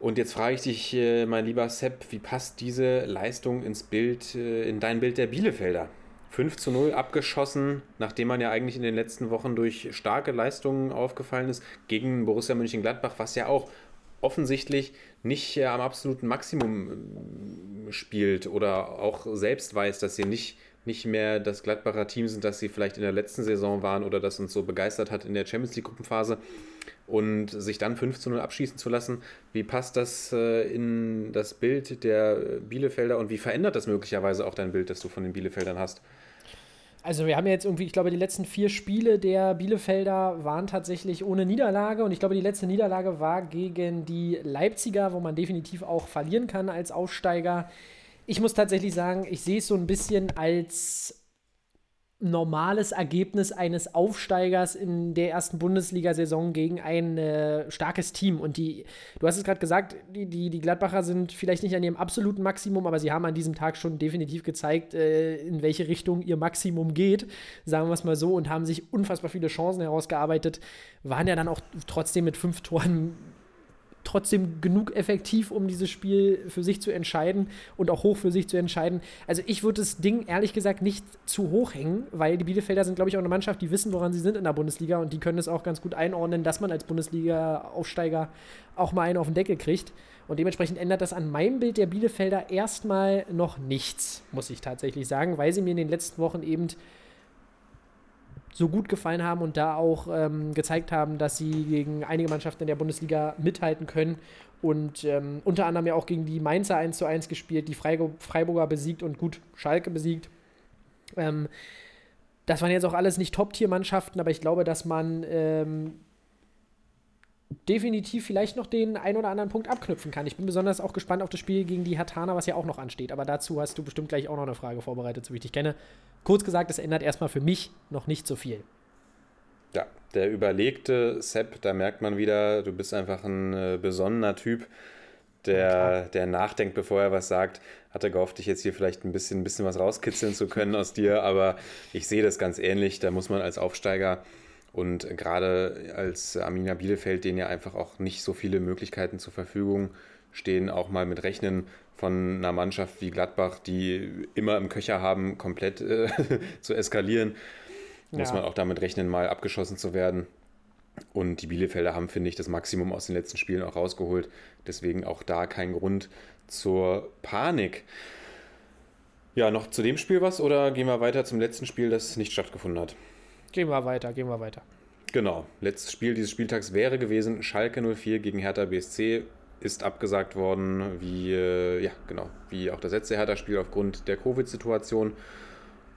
Und jetzt frage ich dich, äh, mein lieber Sepp, wie passt diese Leistung ins Bild, äh, in dein Bild der Bielefelder? 5 zu 0 abgeschossen, nachdem man ja eigentlich in den letzten Wochen durch starke Leistungen aufgefallen ist, gegen Borussia Mönchengladbach, was ja auch offensichtlich nicht äh, am absoluten Maximum ähm, spielt oder auch selbst weiß, dass sie nicht, nicht mehr das Gladbacher Team sind, das sie vielleicht in der letzten Saison waren oder das uns so begeistert hat in der Champions League Gruppenphase und sich dann 5 zu 0 abschießen zu lassen. Wie passt das äh, in das Bild der Bielefelder und wie verändert das möglicherweise auch dein Bild, das du von den Bielefeldern hast? Also wir haben jetzt irgendwie, ich glaube, die letzten vier Spiele der Bielefelder waren tatsächlich ohne Niederlage und ich glaube, die letzte Niederlage war gegen die Leipziger, wo man definitiv auch verlieren kann als Aufsteiger. Ich muss tatsächlich sagen, ich sehe es so ein bisschen als normales Ergebnis eines Aufsteigers in der ersten Bundesliga-Saison gegen ein äh, starkes Team. Und die, du hast es gerade gesagt, die, die, die Gladbacher sind vielleicht nicht an ihrem absoluten Maximum, aber sie haben an diesem Tag schon definitiv gezeigt, äh, in welche Richtung ihr Maximum geht, sagen wir es mal so, und haben sich unfassbar viele Chancen herausgearbeitet, waren ja dann auch trotzdem mit fünf Toren trotzdem genug effektiv, um dieses Spiel für sich zu entscheiden und auch hoch für sich zu entscheiden. Also ich würde das Ding ehrlich gesagt nicht zu hoch hängen, weil die Bielefelder sind, glaube ich, auch eine Mannschaft, die wissen, woran sie sind in der Bundesliga und die können es auch ganz gut einordnen, dass man als Bundesliga-Aufsteiger auch mal einen auf den Deckel kriegt. Und dementsprechend ändert das an meinem Bild der Bielefelder erstmal noch nichts, muss ich tatsächlich sagen, weil sie mir in den letzten Wochen eben so gut gefallen haben und da auch ähm, gezeigt haben, dass sie gegen einige Mannschaften in der Bundesliga mithalten können und ähm, unter anderem ja auch gegen die Mainzer 1 zu 1 gespielt, die Freiburger besiegt und gut Schalke besiegt. Ähm, das waren jetzt auch alles nicht Top-Tier-Mannschaften, aber ich glaube, dass man ähm, definitiv vielleicht noch den ein oder anderen Punkt abknüpfen kann. Ich bin besonders auch gespannt auf das Spiel gegen die Hatana, was ja auch noch ansteht. Aber dazu hast du bestimmt gleich auch noch eine Frage vorbereitet, so wie ich dich kenne. Kurz gesagt, es ändert erstmal für mich noch nicht so viel. Ja, der überlegte Sepp, da merkt man wieder, du bist einfach ein äh, besonnener Typ, der, der nachdenkt, bevor er was sagt. Hatte gehofft, dich jetzt hier vielleicht ein bisschen, ein bisschen was rauskitzeln zu können aus dir, aber ich sehe das ganz ähnlich. Da muss man als Aufsteiger und gerade als Arminia Bielefeld, denen ja einfach auch nicht so viele Möglichkeiten zur Verfügung stehen, auch mal mit rechnen von einer Mannschaft wie Gladbach, die immer im Köcher haben, komplett äh, zu eskalieren. Muss Ja. man auch damit rechnen, mal abgeschossen zu werden. Und die Bielefelder haben, finde ich, das Maximum aus den letzten Spielen auch rausgeholt. Deswegen auch da kein Grund zur Panik. Ja, noch zu dem Spiel was oder gehen wir weiter zum letzten Spiel, das nicht stattgefunden hat? Gehen wir weiter, gehen wir weiter. Genau, letztes Spiel dieses Spieltags wäre gewesen Schalke 04 gegen Hertha BSC. Ist abgesagt worden, wie, äh, ja, genau, wie auch das letzte Hertha-Spiel aufgrund der Covid-Situation.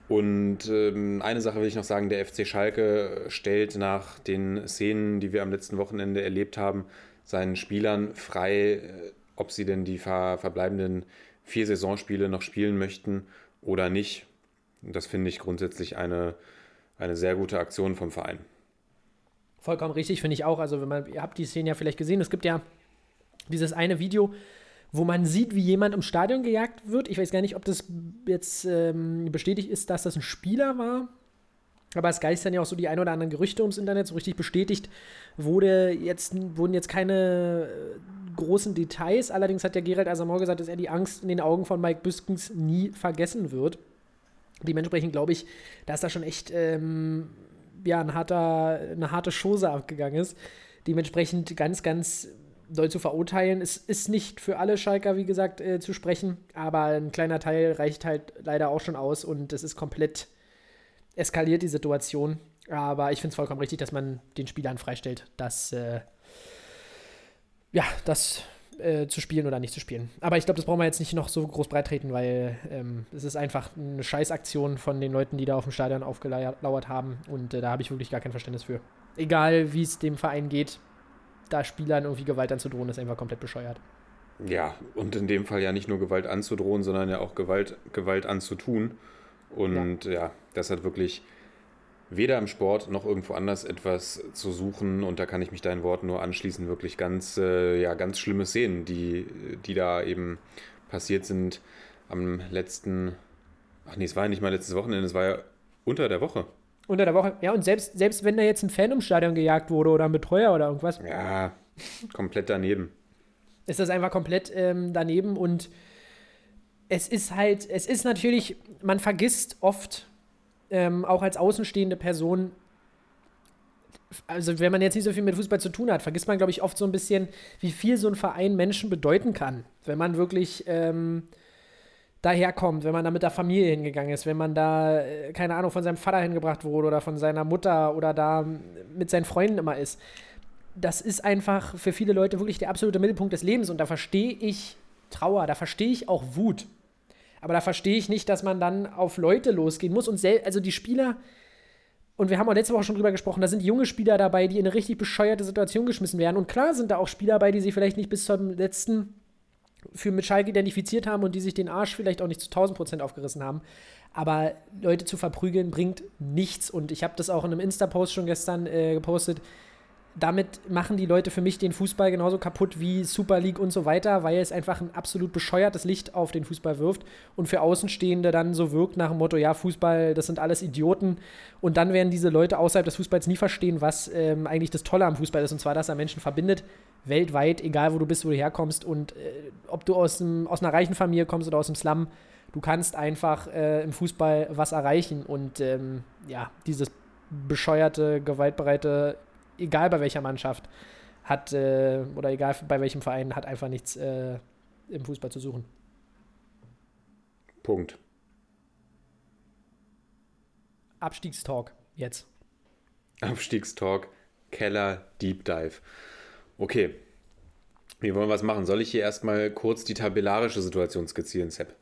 Und ähm, eine Sache will ich noch sagen, der FC Schalke stellt nach den Szenen, die wir am letzten Wochenende erlebt haben, seinen Spielern frei, äh, ob sie denn die ver verbleibenden vier Saisonspiele noch spielen möchten oder nicht. Das finde ich grundsätzlich eine, eine sehr gute Aktion vom Verein. Vollkommen richtig, finde ich auch. Also, wenn man, ihr habt die Szene ja vielleicht gesehen, es gibt ja dieses eine Video, wo man sieht, wie jemand im Stadion gejagt wird. Ich weiß gar nicht, ob das jetzt ähm, bestätigt ist, dass das ein Spieler war. Aber es geistern ja auch so die ein oder anderen Gerüchte ums Internet. So richtig bestätigt wurde jetzt, wurden jetzt keine äh, großen Details. Allerdings hat der Gerald Asamoah gesagt, dass er die Angst in den Augen von Mike Büskens nie vergessen wird. Dementsprechend glaube ich, dass da schon echt ähm, ja, ein harter, eine harte Chose abgegangen ist. Dementsprechend ganz, ganz doll zu verurteilen. Es ist nicht für alle Schalker, wie gesagt, äh, zu sprechen, aber ein kleiner Teil reicht halt leider auch schon aus und es ist komplett eskaliert, die Situation. Aber ich finde es vollkommen richtig, dass man den Spielern freistellt, dass äh, ja, das äh, zu spielen oder nicht zu spielen. Aber ich glaube, das brauchen wir jetzt nicht noch so groß breit treten, weil ähm, es ist einfach eine Scheißaktion von den Leuten, die da auf dem Stadion aufgelauert haben. Und äh, da habe ich wirklich gar kein Verständnis für. Egal, wie es dem Verein geht, da Spielern irgendwie Gewalt anzudrohen, ist einfach komplett bescheuert. Ja, und in dem Fall ja nicht nur Gewalt anzudrohen, sondern ja auch Gewalt, Gewalt anzutun. Und ja. ja, das hat wirklich weder im Sport noch irgendwo anders etwas zu suchen. Und da kann ich mich deinen Worten nur anschließen. Wirklich ganz, äh, ja, ganz schlimme Szenen, die, die da eben passiert sind am letzten. Ach nee, es war ja nicht mal letztes Wochenende, es war ja unter der Woche. Unter der Woche. Ja, und selbst, selbst wenn da jetzt ein Fan im Stadion gejagt wurde oder ein Betreuer oder irgendwas. Ja, komplett daneben. Ist das einfach komplett ähm, daneben und es ist halt, es ist natürlich, man vergisst oft, ähm, auch als außenstehende Person, also wenn man jetzt nicht so viel mit Fußball zu tun hat, vergisst man, glaube ich, oft so ein bisschen, wie viel so ein Verein Menschen bedeuten kann, wenn man wirklich ähm, daherkommt, wenn man da mit der Familie hingegangen ist, wenn man da, äh, keine Ahnung, von seinem Vater hingebracht wurde oder von seiner Mutter oder da mit seinen Freunden immer ist. Das ist einfach für viele Leute wirklich der absolute Mittelpunkt des Lebens und da verstehe ich Trauer, da verstehe ich auch Wut. Aber da verstehe ich nicht, dass man dann auf Leute losgehen muss und also die Spieler, und wir haben auch letzte Woche schon drüber gesprochen, da sind junge Spieler dabei, die in eine richtig bescheuerte Situation geschmissen werden. Und klar sind da auch Spieler dabei, die sich vielleicht nicht bis zum letzten für mit Schalke identifiziert haben und die sich den Arsch vielleicht auch nicht zu 1000 Prozent aufgerissen haben. Aber Leute zu verprügeln bringt nichts. Und ich habe das auch in einem Insta-Post schon gestern äh, gepostet. Damit machen die Leute für mich den Fußball genauso kaputt wie Super League und so weiter, weil es einfach ein absolut bescheuertes Licht auf den Fußball wirft und für Außenstehende dann so wirkt nach dem Motto, ja, Fußball, das sind alles Idioten. Und dann werden diese Leute außerhalb des Fußballs nie verstehen, was ähm, eigentlich das Tolle am Fußball ist, und zwar, dass er Menschen verbindet, weltweit, egal wo du bist, wo du herkommst und äh, ob du aus, dem, aus einer reichen Familie kommst oder aus dem Slum, du kannst einfach äh, im Fußball was erreichen und ähm, ja, dieses bescheuerte, gewaltbereite, egal bei welcher Mannschaft, hat äh, oder egal bei welchem Verein, hat einfach nichts äh, im Fußball zu suchen. Punkt. Abstiegstalk jetzt. Abstiegstalk, Keller, Deep Dive. Okay. Wir wollen was machen. Soll ich hier erstmal kurz die tabellarische Situation skizzieren, Sepp?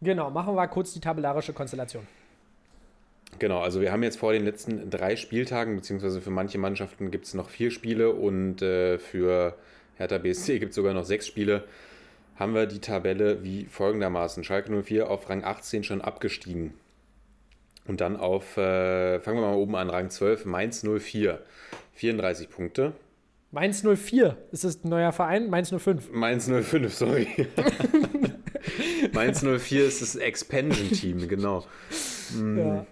Genau, machen wir kurz die tabellarische Konstellation. Genau, also wir haben jetzt vor den letzten drei Spieltagen, beziehungsweise für manche Mannschaften gibt es noch vier Spiele und äh, für Hertha BSC gibt es sogar noch sechs Spiele, haben wir die Tabelle wie folgendermaßen. Schalke 04 auf Rang 18 schon abgestiegen. Und dann auf, äh, fangen wir mal oben an, Rang 12, Mainz 04, 34 Punkte. Mainz 04, ist das ein neuer Verein? Mainz 05. Mainz 05, sorry. Mainz 04 ist das Expansion-Team, genau. Ja.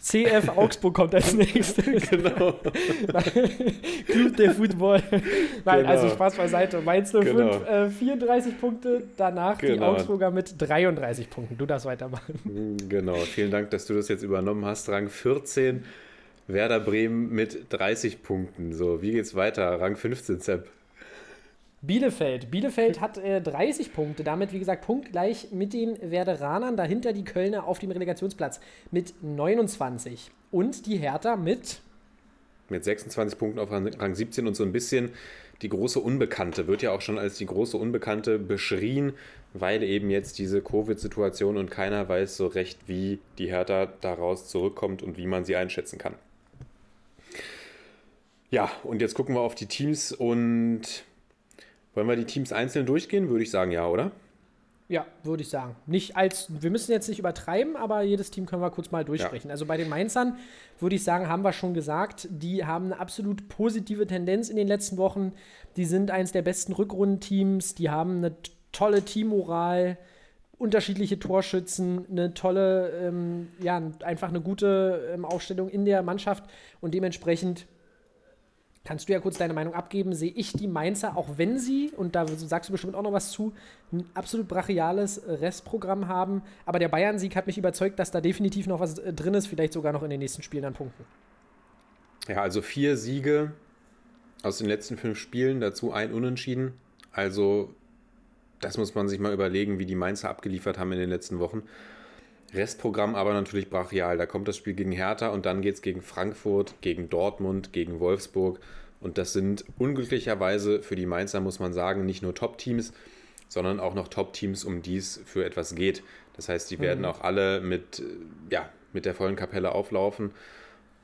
CF Augsburg kommt als nächstes. Genau. Club der Football. Nein, Genau. also Spaß beiseite. Mainz 05, Genau. äh, 34 Punkte, danach die Genau. Augsburger mit 33 Punkten. Du darfst weitermachen. Genau, vielen Dank, dass du das jetzt übernommen hast. Rang 14, Werder Bremen mit 30 Punkten. So, wie geht's weiter? Rang 15, Sepp. Bielefeld. Bielefeld hat äh, 30 Punkte, damit wie gesagt punktgleich mit den Werderanern. Dahinter die Kölner auf dem Relegationsplatz mit 29. Und die Hertha mit mit 26 Punkten auf Rang 17 und so ein bisschen die große Unbekannte, wird ja auch schon als die große Unbekannte beschrien, weil eben jetzt diese Covid-Situation und keiner weiß so recht, wie die Hertha daraus zurückkommt und wie man sie einschätzen kann. Ja, und jetzt gucken wir auf die Teams und wollen wir die Teams einzeln durchgehen? Würde ich sagen, ja, oder? Ja, würde ich sagen. Nicht als, wir müssen jetzt nicht übertreiben, aber jedes Team können wir kurz mal durchsprechen. Ja. Also bei den Mainzern würde ich sagen, haben wir schon gesagt, die haben eine absolut positive Tendenz in den letzten Wochen. Die sind eines der besten Rückrundenteams, die haben eine tolle Teammoral, unterschiedliche Torschützen, eine tolle, ähm, ja, einfach eine gute ähm, Aufstellung in der Mannschaft und dementsprechend Kannst du ja kurz deine Meinung abgeben? Sehe ich die Mainzer, auch wenn sie, und da sagst du bestimmt auch noch was zu, ein absolut brachiales Restprogramm haben. Aber der Bayern-Sieg hat mich überzeugt, dass da definitiv noch was äh, drin ist, vielleicht sogar noch in den nächsten Spielen an Punkten. Ja, also vier Siege aus den letzten fünf Spielen, dazu ein Unentschieden. Also, das muss man sich mal überlegen, wie die Mainzer abgeliefert haben in den letzten Wochen. Restprogramm aber natürlich brachial. Da kommt das Spiel gegen Hertha und dann geht es gegen Frankfurt, gegen Dortmund, gegen Wolfsburg. Und das sind unglücklicherweise für die Mainzer, muss man sagen, nicht nur Top-Teams, sondern auch noch Top-Teams, um die es für etwas geht. Das heißt, die mhm. werden auch alle mit, ja, mit der vollen Kapelle auflaufen.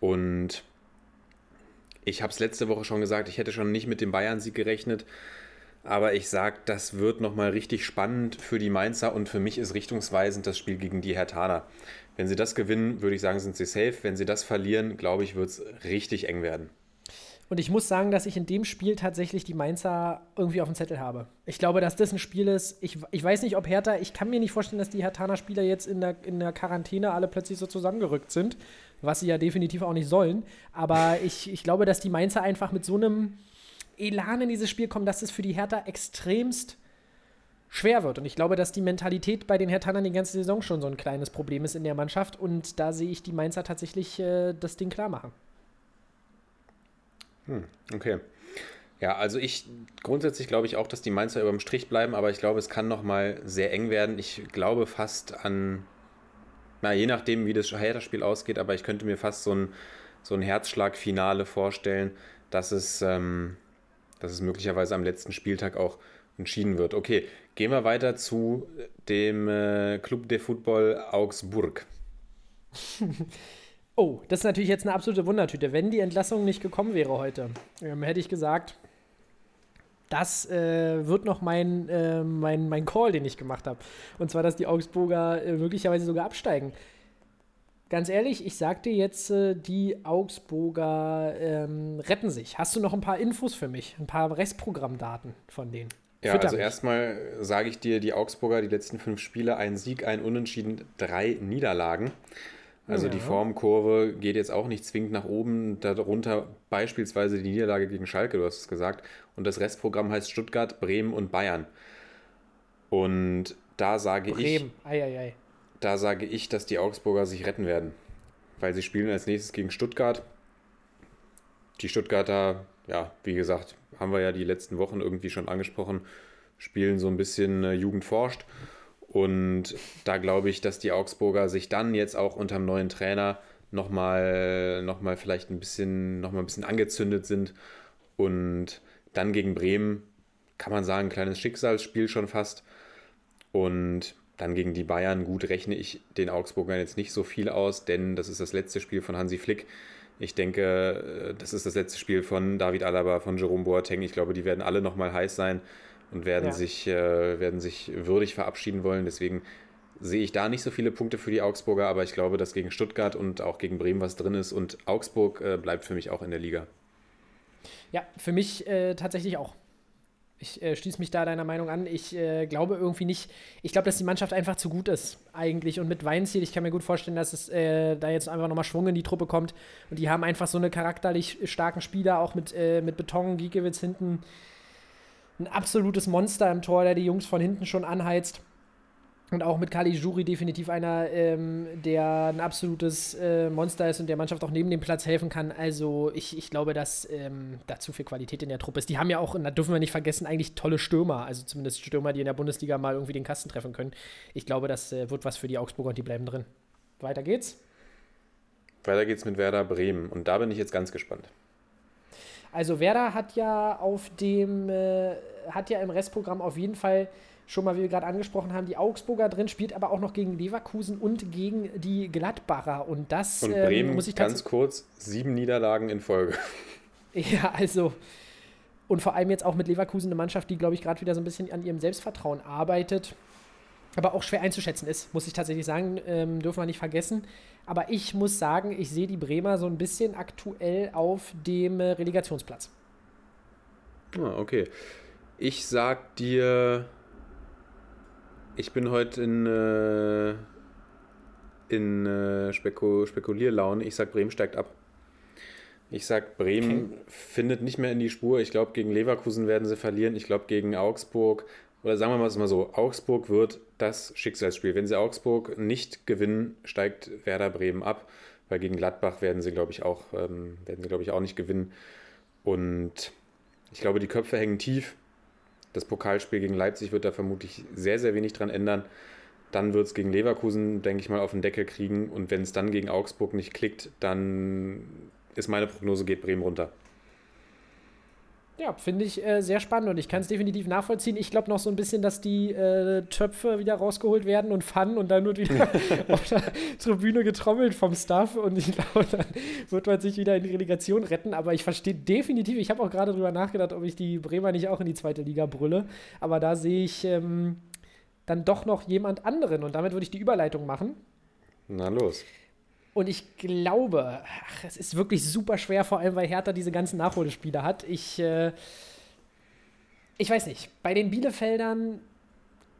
Und ich habe es letzte Woche schon gesagt, ich hätte schon nicht mit dem Bayern-Sieg gerechnet. Aber ich sage, das wird nochmal richtig spannend für die Mainzer und für mich ist richtungsweisend das Spiel gegen die Hertaner. Wenn sie das gewinnen, würde ich sagen, sind sie safe. Wenn sie das verlieren, glaube ich, wird es richtig eng werden. Und ich muss sagen, dass ich in dem Spiel tatsächlich die Mainzer irgendwie auf dem Zettel habe. Ich glaube, dass das ein Spiel ist. Ich, ich weiß nicht, ob Hertha, ich kann mir nicht vorstellen, dass die Hertaner-Spieler jetzt in der, in der Quarantäne alle plötzlich so zusammengerückt sind, was sie ja definitiv auch nicht sollen. Aber ich, ich glaube, dass die Mainzer einfach mit so einem Elan in dieses Spiel kommen, dass es für die Hertha extremst schwer wird. Und ich glaube, dass die Mentalität bei den Herthanern die ganze Saison schon so ein kleines Problem ist in der Mannschaft. Und da sehe ich die Mainzer tatsächlich äh, das Ding klar machen. Hm, okay. Ja, also ich grundsätzlich glaube ich auch, dass die Mainzer über dem Strich bleiben, aber ich glaube, es kann nochmal sehr eng werden. Ich glaube fast an, na, je nachdem, wie das Hertha-Spiel ausgeht, aber ich könnte mir fast so ein, so ein Herzschlag-Finale vorstellen, dass es, ähm, dass es möglicherweise am letzten Spieltag auch entschieden wird. Okay, gehen wir weiter zu dem äh, Club de Football Augsburg. oh, das ist natürlich jetzt eine absolute Wundertüte. Wenn die Entlassung nicht gekommen wäre heute, ähm, hätte ich gesagt, das äh, wird noch mein, äh, mein, mein Call, den ich gemacht habe. Und zwar, dass die Augsburger äh, möglicherweise sogar absteigen. Ganz ehrlich, ich sag dir jetzt, äh, die Augsburger ähm, retten sich. Hast du noch ein paar Infos für mich? Ein paar Restprogrammdaten von denen? Ja, Fütter also mich. erstmal sage ich dir, die Augsburger, die letzten fünf Spiele, ein Sieg, ein Unentschieden, drei Niederlagen. Also ja. die Formkurve geht jetzt auch nicht zwingend nach oben. Darunter beispielsweise die Niederlage gegen Schalke, du hast es gesagt. Und das Restprogramm heißt Stuttgart, Bremen und Bayern. Und da sage Bremen. ich. Ei, ei, ei da sage ich, dass die Augsburger sich retten werden. Weil sie spielen als nächstes gegen Stuttgart. Die Stuttgarter, ja, wie gesagt, haben wir ja die letzten Wochen irgendwie schon angesprochen, spielen so ein bisschen äh, Jugend forscht. Und da glaube ich, dass die Augsburger sich dann jetzt auch unter dem neuen Trainer nochmal noch mal vielleicht ein bisschen, noch mal ein bisschen angezündet sind. Und dann gegen Bremen kann man sagen, ein kleines Schicksalsspiel schon fast. Und dann gegen die Bayern, gut, rechne ich den Augsburgern jetzt nicht so viel aus, denn das ist das letzte Spiel von Hansi Flick. Ich denke, äh, das ist das letzte Spiel von David Alaba, von Jerome Boateng. Ich glaube, die werden alle nochmal heiß sein und werden, ja. sich, äh, werden sich würdig verabschieden wollen. Deswegen sehe ich da nicht so viele Punkte für die Augsburger, aber ich glaube, dass gegen Stuttgart und auch gegen Bremen was drin ist und Augsburg äh, bleibt für mich auch in der Liga. Ja, für mich äh, tatsächlich auch. Ich äh, schließe mich da deiner Meinung an. Ich äh, glaube irgendwie nicht, ich glaube, dass die Mannschaft einfach zu gut ist, eigentlich. Und mit Weinziel, ich kann mir gut vorstellen, dass es äh, da jetzt einfach nochmal Schwung in die Truppe kommt. Und die haben einfach so eine charakterlich starken Spieler, auch mit, äh, mit Beton, Giekewitz hinten. Ein absolutes Monster im Tor, der die Jungs von hinten schon anheizt. Und auch mit Kali Juri definitiv einer, ähm, der ein absolutes äh, Monster ist und der Mannschaft auch neben dem Platz helfen kann. Also ich, ich glaube, dass ähm, da zu viel Qualität in der Truppe ist. Die haben ja auch, da dürfen wir nicht vergessen, eigentlich tolle Stürmer. Also zumindest Stürmer, die in der Bundesliga mal irgendwie den Kasten treffen können. Ich glaube, das äh, wird was für die Augsburger und die bleiben drin. Weiter geht's. Weiter geht's mit Werder Bremen. Und da bin ich jetzt ganz gespannt. Also Werder hat ja auf dem, äh, hat ja im Restprogramm auf jeden Fall schon mal, wie wir gerade angesprochen haben, die Augsburger drin, spielt aber auch noch gegen Leverkusen und gegen die Gladbacher. Und das Und ähm, Bremen, muss ich ganz kurz, sieben Niederlagen in Folge. Ja, also. Und vor allem jetzt auch mit Leverkusen eine Mannschaft, die, glaube ich, gerade wieder so ein bisschen an ihrem Selbstvertrauen arbeitet. Aber auch schwer einzuschätzen ist, muss ich tatsächlich sagen, ähm, dürfen wir nicht vergessen. Aber ich muss sagen, ich sehe die Bremer so ein bisschen aktuell auf dem äh, Relegationsplatz. Ah, okay. Ich sag dir, ich bin heute in, äh, in äh, Speku Spekulierlaune. Ich sag, Bremen steigt ab. Ich sag, Bremen findet nicht mehr in die Spur. Ich glaube, gegen Leverkusen werden sie verlieren. Ich glaube, gegen Augsburg, oder sagen wir mal es mal so, Augsburg wird das Schicksalsspiel. Wenn sie Augsburg nicht gewinnen, steigt Werder Bremen ab. Weil gegen Gladbach werden sie, glaube ich, auch, ähm, werden sie, glaube ich, auch nicht gewinnen. Und ich glaube, die Köpfe hängen tief. Das Pokalspiel gegen Leipzig wird da vermutlich sehr, sehr wenig dran ändern. Dann wird es gegen Leverkusen, denke ich mal, auf den Deckel kriegen. Und wenn es dann gegen Augsburg nicht klickt, dann ist meine Prognose, geht Bremen runter. Ja, finde ich äh, sehr spannend und ich kann es definitiv nachvollziehen. Ich glaube noch so ein bisschen, dass die äh, Töpfe wieder rausgeholt werden und Pfannen und dann wird wieder auf der Tribüne getrommelt vom Staff und ich glaube, dann wird man sich wieder in die Relegation retten. Aber ich verstehe definitiv, ich habe auch gerade drüber nachgedacht, ob ich die Bremer nicht auch in die zweite Liga brülle. Aber da sehe ich ähm, dann doch noch jemand anderen und damit würde ich die Überleitung machen. Na los. Und ich glaube, ach, es ist wirklich super schwer, vor allem weil Hertha diese ganzen Nachholspiele hat. Ich, äh, ich weiß nicht, bei den Bielefeldern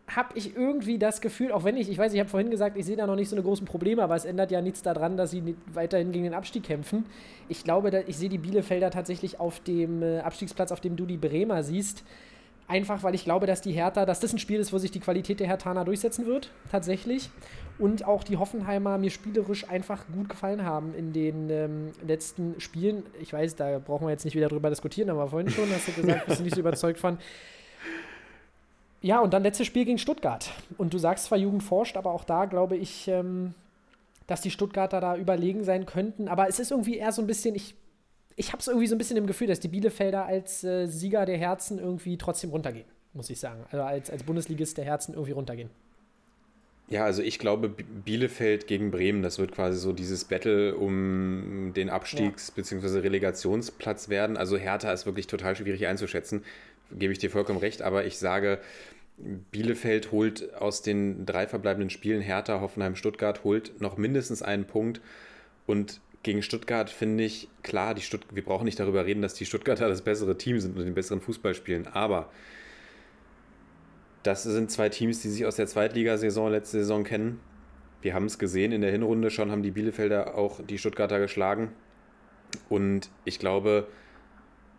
habe ich irgendwie das Gefühl, auch wenn ich, ich weiß, ich habe vorhin gesagt, ich sehe da noch nicht so eine großen Probleme, aber es ändert ja nichts daran, dass sie weiterhin gegen den Abstieg kämpfen. Ich glaube, ich sehe die Bielefelder tatsächlich auf dem äh, Abstiegsplatz, auf dem du die Bremer siehst. Einfach, weil ich glaube, dass die Hertha, dass das ein Spiel ist, wo sich die Qualität der Herthaner durchsetzen wird, tatsächlich. Und auch die Hoffenheimer mir spielerisch einfach gut gefallen haben in den ähm, letzten Spielen. Ich weiß, da brauchen wir jetzt nicht wieder drüber diskutieren, aber vorhin schon hast du gesagt, bist du nicht so überzeugt von. Ja, und dann letztes Spiel gegen Stuttgart. Und du sagst zwar, Jugend forscht, aber auch da glaube ich, ähm, dass die Stuttgarter da überlegen sein könnten. Aber es ist irgendwie eher so ein bisschen, ich, ich habe es irgendwie so ein bisschen im Gefühl, dass die Bielefelder als äh, Sieger der Herzen irgendwie trotzdem runtergehen, muss ich sagen. Also als, als Bundesligist der Herzen irgendwie runtergehen. Ja, also ich glaube, Bielefeld gegen Bremen, das wird quasi so dieses Battle um den Abstiegs- bzw. Relegationsplatz werden. Also Hertha ist wirklich total schwierig einzuschätzen, gebe ich dir vollkommen recht, aber ich sage, Bielefeld holt aus den drei verbleibenden Spielen Hertha, Hoffenheim, Stuttgart, holt noch mindestens einen Punkt und gegen Stuttgart finde ich, klar, die Stutt wir brauchen nicht darüber reden, dass die Stuttgarter das bessere Team sind und den besseren Fußball spielen, aber das sind zwei Teams, die sich aus der Zweitligasaison letzte Saison kennen. Wir haben es gesehen, in der Hinrunde schon haben die Bielefelder auch die Stuttgarter geschlagen. Und ich glaube,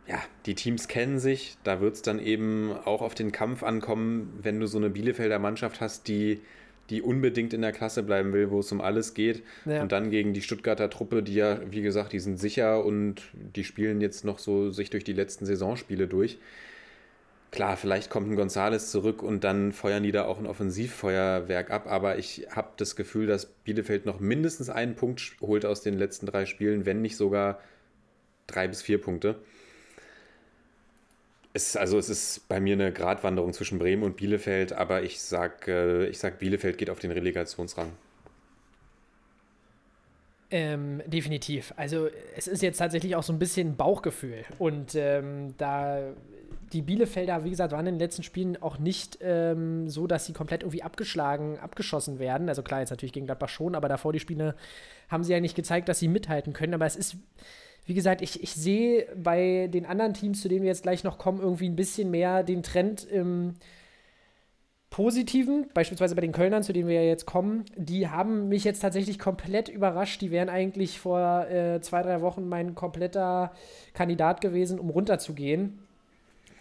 ja, die Teams kennen sich. Da wird es dann eben auch auf den Kampf ankommen, wenn du so eine Bielefelder Mannschaft hast, die, die unbedingt in der Klasse bleiben will, wo es um alles geht. Ja. Und dann gegen die Stuttgarter Truppe, die ja, wie gesagt, die sind sicher und die spielen jetzt noch so sich durch die letzten Saisonspiele durch. Klar, vielleicht kommt ein Gonzales zurück und dann feuern die da auch ein Offensivfeuerwerk ab, aber ich habe das Gefühl, dass Bielefeld noch mindestens einen Punkt holt aus den letzten drei Spielen, wenn nicht sogar drei bis vier Punkte. Es, also es ist bei mir eine Gratwanderung zwischen Bremen und Bielefeld, aber ich sag, äh, ich sag, Bielefeld geht auf den Relegationsrang. Ähm, definitiv. Also es ist jetzt tatsächlich auch so ein bisschen Bauchgefühl. Und ähm, da die Bielefelder, wie gesagt, waren in den letzten Spielen auch nicht ähm, so, dass sie komplett irgendwie abgeschlagen, abgeschossen werden. Also klar, jetzt natürlich gegen Gladbach schon, aber davor die Spiele haben sie ja nicht gezeigt, dass sie mithalten können. Aber es ist, wie gesagt, ich, ich sehe bei den anderen Teams, zu denen wir jetzt gleich noch kommen, irgendwie ein bisschen mehr den Trend im Positiven, beispielsweise bei den Kölnern, zu denen wir ja jetzt kommen, die haben mich jetzt tatsächlich komplett überrascht. Die wären eigentlich vor äh, zwei, drei Wochen mein kompletter Kandidat gewesen, um runterzugehen.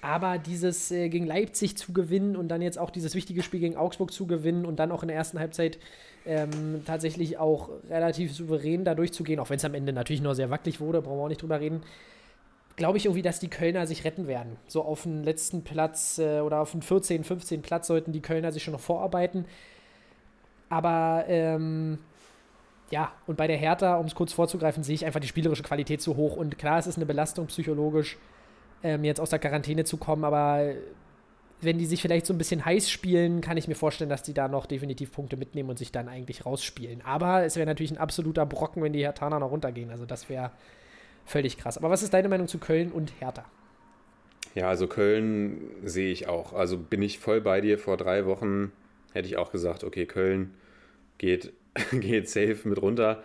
Aber dieses äh, gegen Leipzig zu gewinnen und dann jetzt auch dieses wichtige Spiel gegen Augsburg zu gewinnen und dann auch in der ersten Halbzeit ähm, tatsächlich auch relativ souverän da durchzugehen, auch wenn es am Ende natürlich nur sehr wackelig wurde, brauchen wir auch nicht drüber reden, glaube ich irgendwie, dass die Kölner sich retten werden. So auf den letzten Platz äh, oder auf den 14., 15. Platz sollten die Kölner sich schon noch vorarbeiten. Aber ähm, ja, und bei der Hertha, um es kurz vorzugreifen, sehe ich einfach die spielerische Qualität zu hoch. Und klar, es ist eine Belastung psychologisch, ähm, jetzt aus der Quarantäne zu kommen, aber wenn die sich vielleicht so ein bisschen heiß spielen, kann ich mir vorstellen, dass die da noch definitiv Punkte mitnehmen und sich dann eigentlich rausspielen. Aber es wäre natürlich ein absoluter Brocken, wenn die Herthaner noch runtergehen. Also das wäre völlig krass. Aber was ist deine Meinung zu Köln und Hertha? Ja, also Köln sehe ich auch. Also bin ich voll bei dir. Vor drei Wochen hätte ich auch gesagt, okay, Köln geht, geht safe mit runter.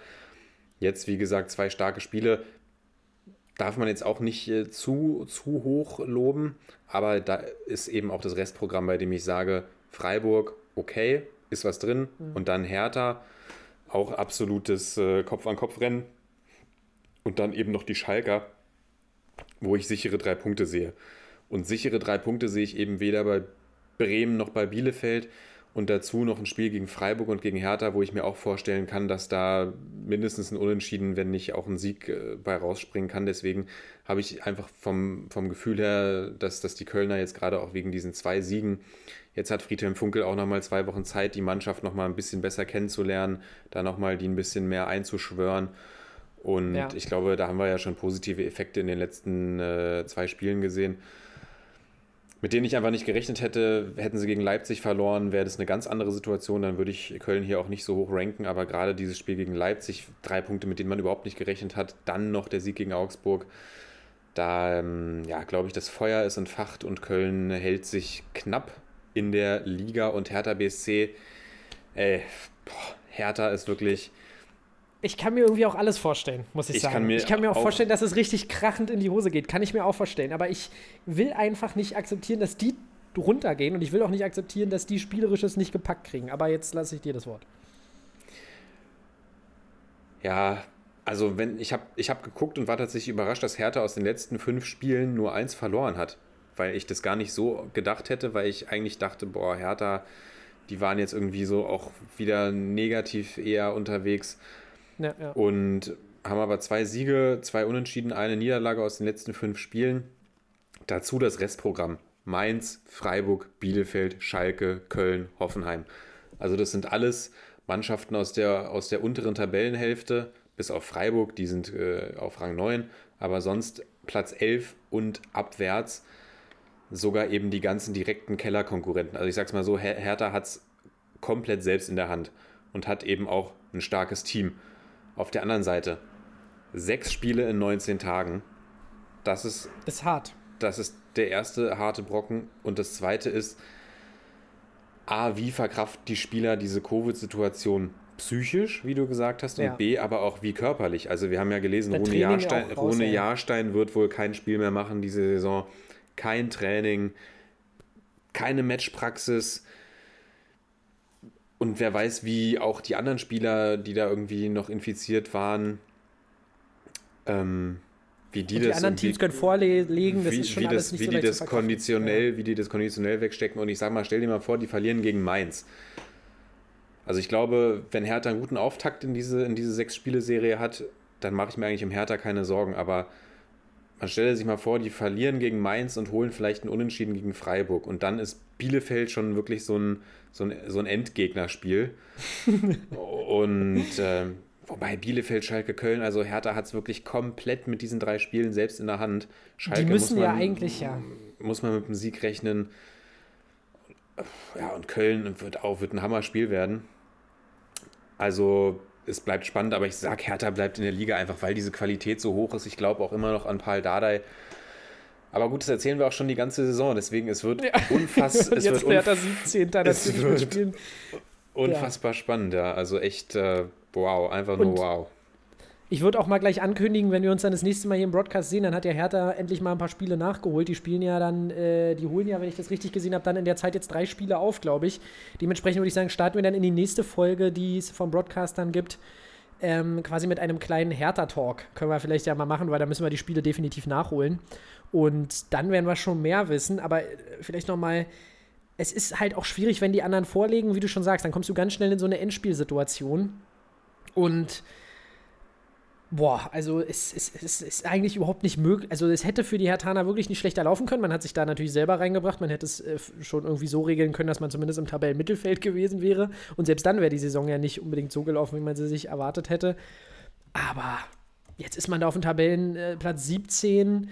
Jetzt, wie gesagt, zwei starke Spiele darf man jetzt auch nicht äh, zu, zu hoch loben, aber da ist eben auch das Restprogramm, bei dem ich sage, Freiburg, okay, ist was drin mhm. und dann Hertha, auch absolutes äh, Kopf-an-Kopf-Rennen und dann eben noch die Schalker, wo ich sichere drei Punkte sehe. Und sichere drei Punkte sehe ich eben weder bei Bremen noch bei Bielefeld und dazu noch ein Spiel gegen Freiburg und gegen Hertha, wo ich mir auch vorstellen kann, dass da mindestens ein Unentschieden, wenn nicht auch ein Sieg äh, bei rausspringen kann. Deswegen habe ich einfach vom, vom Gefühl her, dass, dass die Kölner jetzt gerade auch wegen diesen zwei Siegen, jetzt hat Friedhelm Funkel auch nochmal zwei Wochen Zeit, die Mannschaft nochmal ein bisschen besser kennenzulernen, da nochmal die ein bisschen mehr einzuschwören. Und ja. ich glaube, da haben wir ja schon positive Effekte in den letzten äh, zwei Spielen gesehen mit denen ich einfach nicht gerechnet hätte. Hätten sie gegen Leipzig verloren, wäre das eine ganz andere Situation. Dann würde ich Köln hier auch nicht so hoch ranken. Aber gerade dieses Spiel gegen Leipzig, drei Punkte, mit denen man überhaupt nicht gerechnet hat, dann noch der Sieg gegen Augsburg. Da, ähm, ja, glaube ich, das Feuer ist entfacht und Köln hält sich knapp in der Liga und Hertha BSC, ey, boah, Hertha ist wirklich ich kann mir irgendwie auch alles vorstellen, muss ich, ich sagen. Kann ich kann mir auch, auch, vorstellen, dass es richtig krachend in die Hose geht. Kann ich mir auch vorstellen. Aber ich will einfach nicht akzeptieren, dass die runtergehen und ich will auch nicht akzeptieren, dass die Spielerisches nicht gepackt kriegen. Aber jetzt lasse ich dir das Wort. Ja, also wenn ich habe ich hab geguckt und war tatsächlich überrascht, dass Hertha aus den letzten fünf Spielen nur eins verloren hat. Weil ich das gar nicht so gedacht hätte, weil ich eigentlich dachte, boah, Hertha, die waren jetzt irgendwie so auch wieder negativ eher unterwegs. Ja, ja. Und haben aber zwei Siege, zwei Unentschieden, eine Niederlage aus den letzten fünf Spielen. Dazu das Restprogramm. Mainz, Freiburg, Bielefeld, Schalke, Köln, Hoffenheim. Also das sind alles Mannschaften aus der, aus der unteren Tabellenhälfte, bis auf Freiburg, die sind äh, auf Rang 9, aber sonst Platz 11 und abwärts sogar eben die ganzen direkten Kellerkonkurrenten. Also ich sag's mal so, Her Hertha hat es komplett selbst in der Hand und hat eben auch ein starkes Team. Auf der anderen Seite, sechs Spiele in 19 Tagen, das ist. Ist hart. Das ist der erste harte Brocken. Und das zweite ist, A, wie verkraften die Spieler diese Covid-Situation psychisch, wie du gesagt hast, und ja. B, aber auch wie körperlich. Also wir haben ja gelesen, Rune Jahrstein, raus, Rune Jahrstein wird wohl kein Spiel mehr machen diese Saison. Kein Training, keine Matchpraxis. Und wer weiß, wie auch die anderen Spieler, die da irgendwie noch infiziert waren, ähm, wie die, und das. Die anderen Teams können vorlegen, das wie, ist schon wie alles das, nicht wie so die das konditionell, ja. Wie die das konditionell wegstecken. Und ich sag mal, stell dir mal vor, die verlieren gegen Mainz. Also ich glaube, wenn Hertha einen guten Auftakt in diese, in diese Sechs-Spiele-Serie hat, dann mache ich mir eigentlich um Hertha keine Sorgen. Aber man stelle sich mal vor, die verlieren gegen Mainz und holen vielleicht einen Unentschieden gegen Freiburg. Und dann ist Bielefeld schon wirklich so ein, so ein, so ein Endgegnerspiel. und äh, wobei Bielefeld, Schalke, Köln, also Hertha hat es wirklich komplett mit diesen drei Spielen selbst in der Hand. Schalke die müssen man, ja eigentlich, ja. Muss man mit dem Sieg rechnen. Ja, und Köln wird auch wird ein Hammerspiel werden. Also es bleibt spannend, aber ich sage, Hertha bleibt in der Liga einfach, weil diese Qualität so hoch ist. Ich glaube auch immer noch an Paul Dardai. Aber gut, das erzählen wir auch schon die ganze Saison. Deswegen, es wird ja. unfassbar. Es Jetzt wird Hertha 17. Es wird unfassbar ja. spannend, ja. Also echt, äh, wow, einfach nur Und wow. Ich würde auch mal gleich ankündigen, wenn wir uns dann das nächste Mal hier im Broadcast sehen, dann hat ja Hertha endlich mal ein paar Spiele nachgeholt. Die spielen ja dann, äh, die holen ja, wenn ich das richtig gesehen habe, dann in der Zeit jetzt drei Spiele auf, glaube ich. Dementsprechend würde ich sagen, starten wir dann in die nächste Folge, die es vom Broadcast dann gibt. Ähm, quasi mit einem kleinen Hertha-Talk. Können wir vielleicht ja mal machen, weil da müssen wir die Spiele definitiv nachholen. Und dann werden wir schon mehr wissen, aber äh, vielleicht nochmal es ist halt auch schwierig, wenn die anderen vorlegen, wie du schon sagst, dann kommst du ganz schnell in so eine Endspielsituation. Und Boah, also es, es, es ist eigentlich überhaupt nicht möglich. Also es hätte für die Hertaner wirklich nicht schlechter laufen können. Man hat sich da natürlich selber reingebracht. Man hätte es äh, schon irgendwie so regeln können, dass man zumindest im Tabellenmittelfeld gewesen wäre. Und selbst dann wäre die Saison ja nicht unbedingt so gelaufen, wie man sie sich erwartet hätte. Aber jetzt ist man da auf dem Tabellenplatz 17.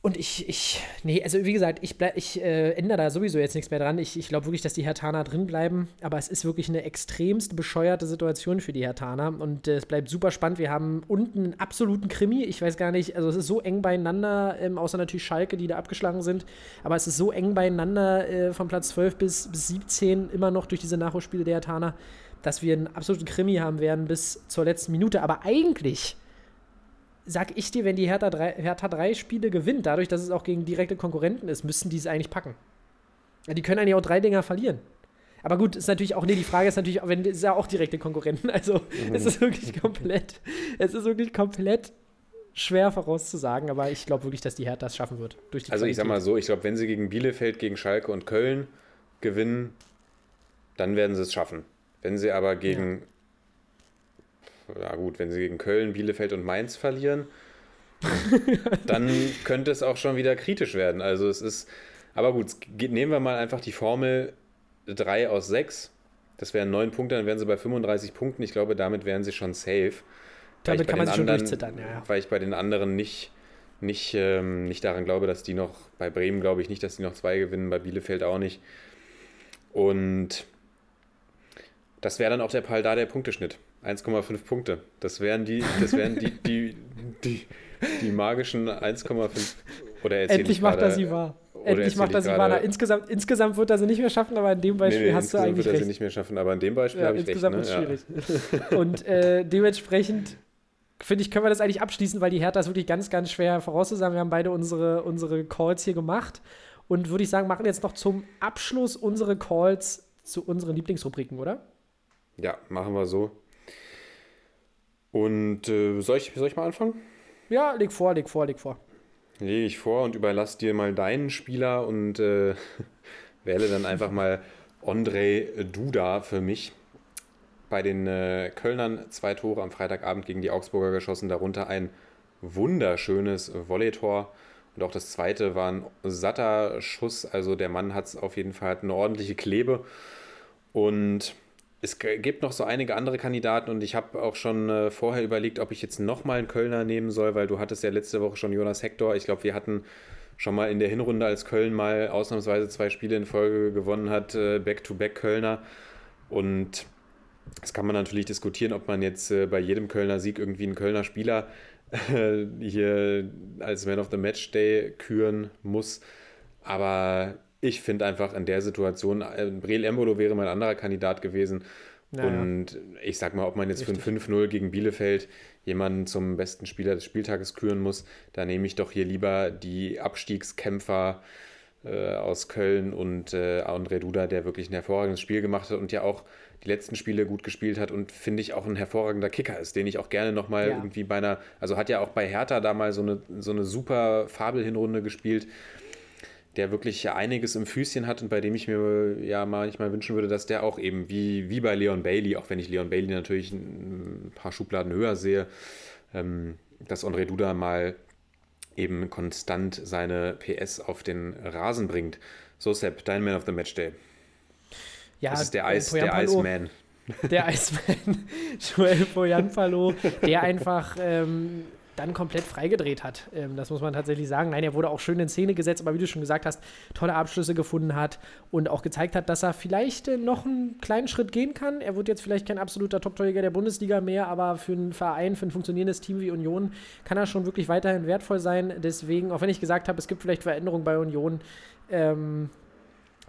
Und ich, ich, nee, also wie gesagt, ich, bleib, ich äh, ändere da sowieso jetzt nichts mehr dran. Ich, ich glaube wirklich, dass die Hertaner drin bleiben. Aber es ist wirklich eine extremst bescheuerte Situation für die Hertaner. Und äh, es bleibt super spannend. Wir haben unten einen absoluten Krimi. Ich weiß gar nicht, also es ist so eng beieinander, ähm, außer natürlich Schalke, die da abgeschlagen sind. Aber es ist so eng beieinander äh, von Platz 12 bis, bis 17 immer noch durch diese Nachholspiele der Hertaner, dass wir einen absoluten Krimi haben werden bis zur letzten Minute. Aber eigentlich sag ich dir, wenn die Hertha drei, Hertha drei Spiele gewinnt, dadurch, dass es auch gegen direkte Konkurrenten ist, müssten die es eigentlich packen. Ja, die können eigentlich auch drei Dinger verlieren. Aber gut, ist natürlich auch, nee, die Frage ist natürlich, wenn es ist ja auch direkte Konkurrenten. Also mhm. es ist wirklich komplett, es ist wirklich komplett schwer vorauszusagen, aber ich glaube wirklich, dass die Hertha das schaffen wird. also Qualität. ich sag mal so, ich glaube, wenn sie gegen Bielefeld, gegen Schalke und Köln gewinnen, dann werden sie es schaffen. Wenn sie aber gegen ja gut, wenn sie gegen Köln, Bielefeld und Mainz verlieren, dann könnte es auch schon wieder kritisch werden. Also es ist, aber gut, nehmen wir mal einfach die Formel 3 aus 6. Das wären 9 Punkte, dann wären sie bei 35 Punkten. Ich glaube, damit wären sie schon safe. Damit kann man sich anderen, schon durchzittern, ja, ja. Weil ich bei den anderen nicht, nicht, ähm, nicht daran glaube, dass die noch, bei Bremen glaube ich nicht, dass die noch zwei gewinnen, bei Bielefeld auch nicht. Und das wäre dann auch der Pal da der Punkteschnitt. 1,5 Punkte. Das wären die, das wären die, die, die, die magischen 1,5. Oder Endlich macht er sie wahr. Endlich macht er sie wahr. Insgesamt, insgesamt wird er sie nicht mehr schaffen, aber in dem Beispiel nee, nee, hast du eigentlich wird er sie nicht mehr schaffen, aber in dem Beispiel ja, habe ich insgesamt recht. Insgesamt ne? ist es schwierig. Und äh, dementsprechend finde ich, können wir das eigentlich abschließen, weil die Hertha ist wirklich ganz, ganz schwer vorauszusagen. Wir haben beide unsere, unsere Calls hier gemacht und würde ich sagen, machen jetzt noch zum Abschluss unsere Calls zu unseren Lieblingsrubriken, oder? Ja, machen wir so. Und äh, soll, ich, soll ich mal anfangen? Ja, leg vor, leg vor, leg vor. Lege ich vor und überlasse dir mal deinen Spieler und äh, wähle dann einfach mal Andrei Duda für mich. Bei den äh, Kölnern zwei Tore am Freitagabend gegen die Augsburger geschossen, darunter ein wunderschönes Volleytor. Und auch das zweite war ein satter Schuss. Also der Mann hat es auf jeden Fall hat eine ordentliche Klebe. Und es gibt noch so einige andere Kandidaten und ich habe auch schon äh, vorher überlegt, ob ich jetzt nochmal einen Kölner nehmen soll, weil du hattest ja letzte Woche schon Jonas Hector. Ich glaube, wir hatten schon mal in der Hinrunde, als Köln mal ausnahmsweise zwei Spiele in Folge gewonnen hat, äh, Back-to-Back Kölner. Und das kann man natürlich diskutieren, ob man jetzt äh, bei jedem Kölner Sieg irgendwie einen Kölner Spieler äh, hier als Man of the Match Day küren muss. Aber ich finde einfach in der Situation, äh, Breel Embolo wäre mein anderer Kandidat gewesen. Naja. Und ich sag mal, ob man jetzt Richtig. für ein 5-0 gegen Bielefeld jemanden zum besten Spieler des Spieltages küren muss, da nehme ich doch hier lieber die Abstiegskämpfer äh, aus Köln und äh, André Duda, der wirklich ein hervorragendes Spiel gemacht hat und ja auch die letzten Spiele gut gespielt hat und finde ich auch ein hervorragender Kicker ist, den ich auch gerne nochmal ja. irgendwie bei einer, also hat ja auch bei Hertha da mal so eine, so eine super Fabelhinrunde gespielt der wirklich einiges im Füßchen hat und bei dem ich mir ja manchmal wünschen würde, dass der auch eben wie, wie bei Leon Bailey, auch wenn ich Leon Bailey natürlich ein paar Schubladen höher sehe, ähm, dass André Duda mal eben konstant seine PS auf den Rasen bringt. So, Sepp, dein Man of the Match Day. Ja, das ist der, Eis, der Iceman. Der Iceman, Joel Poyanpalo, der einfach ähm, dann komplett freigedreht hat. Ähm, das muss man tatsächlich sagen. Nein, er wurde auch schön in Szene gesetzt, aber wie du schon gesagt hast, tolle Abschlüsse gefunden hat und auch gezeigt hat, dass er vielleicht äh, noch einen kleinen Schritt gehen kann. Er wird jetzt vielleicht kein absoluter Top-Torjäger der Bundesliga mehr, aber für einen Verein, für ein funktionierendes Team wie Union kann er schon wirklich weiterhin wertvoll sein. Deswegen, auch wenn ich gesagt habe, es gibt vielleicht Veränderungen bei Union, ähm,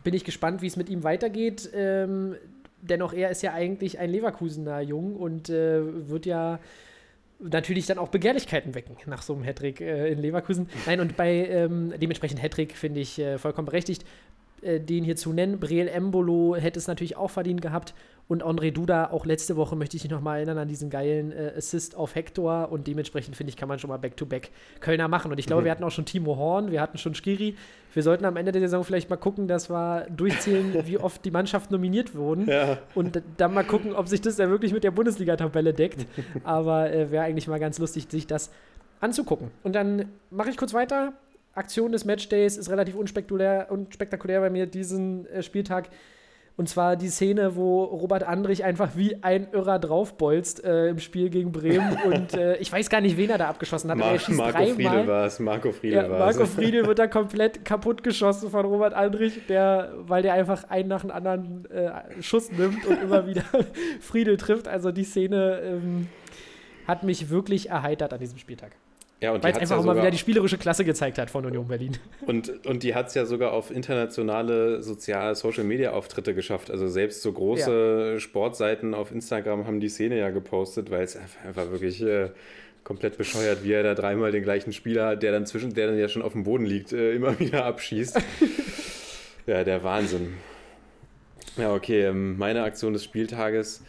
bin ich gespannt, wie es mit ihm weitergeht. Ähm, dennoch, er ist ja eigentlich ein Leverkusener Jung und äh, wird ja natürlich dann auch Begehrlichkeiten wecken nach so einem Hattrick äh, in Leverkusen. Nein, und bei ähm, dementsprechend Hattrick finde ich äh, vollkommen berechtigt. äh, den hier zu nennen. Breel Embolo hätte es natürlich auch verdient gehabt. Und André Duda, auch letzte Woche möchte ich dich nochmal erinnern an diesen geilen äh, Assist auf Hector. Und dementsprechend, finde ich, kann man schon mal Back-to-Back Kölner machen. Und ich glaube, Mhm. wir hatten auch schon Timo Horn, wir hatten schon Skiri. Wir sollten am Ende der Saison vielleicht mal gucken, dass wir durchzählen, wie oft die Mannschaft nominiert wurden. Ja. Und dann mal gucken, ob sich das ja wirklich mit der Bundesliga-Tabelle deckt. Aber äh, wäre eigentlich mal ganz lustig, sich das anzugucken. Und dann mache ich kurz weiter. Aktion des Matchdays ist relativ unspektakulär, unspektakulär bei mir diesen äh, Spieltag. Und zwar die Szene, wo Robert Andrich einfach wie ein Irrer draufbolzt äh, im Spiel gegen Bremen. Und äh, ich weiß gar nicht, wen er da abgeschossen hat. Mar Marco. Friedel war es. Marco Friedel Ja, war Marco. Friedel wird da komplett kaputt geschossen von Robert Andrich, der, weil der einfach einen nach dem anderen äh, Schuss nimmt und immer wieder Friedel trifft. Also die Szene ähm, hat mich wirklich erheitert an diesem Spieltag. Ja, und Weil es einfach ja mal wieder die spielerische Klasse gezeigt hat von Union Berlin. und, und die hat es ja sogar auf internationale soziale Social-Media-Auftritte geschafft. Also selbst so große Sportseiten auf Instagram haben die Szene ja gepostet, weil es einfach, einfach wirklich äh, komplett bescheuert, wie er da dreimal den gleichen Spieler, der dann zwischen, der dann ja schon auf dem Boden liegt, äh, immer wieder abschießt. ja, der Wahnsinn. Ja, okay, ähm, meine Aktion des Spieltages,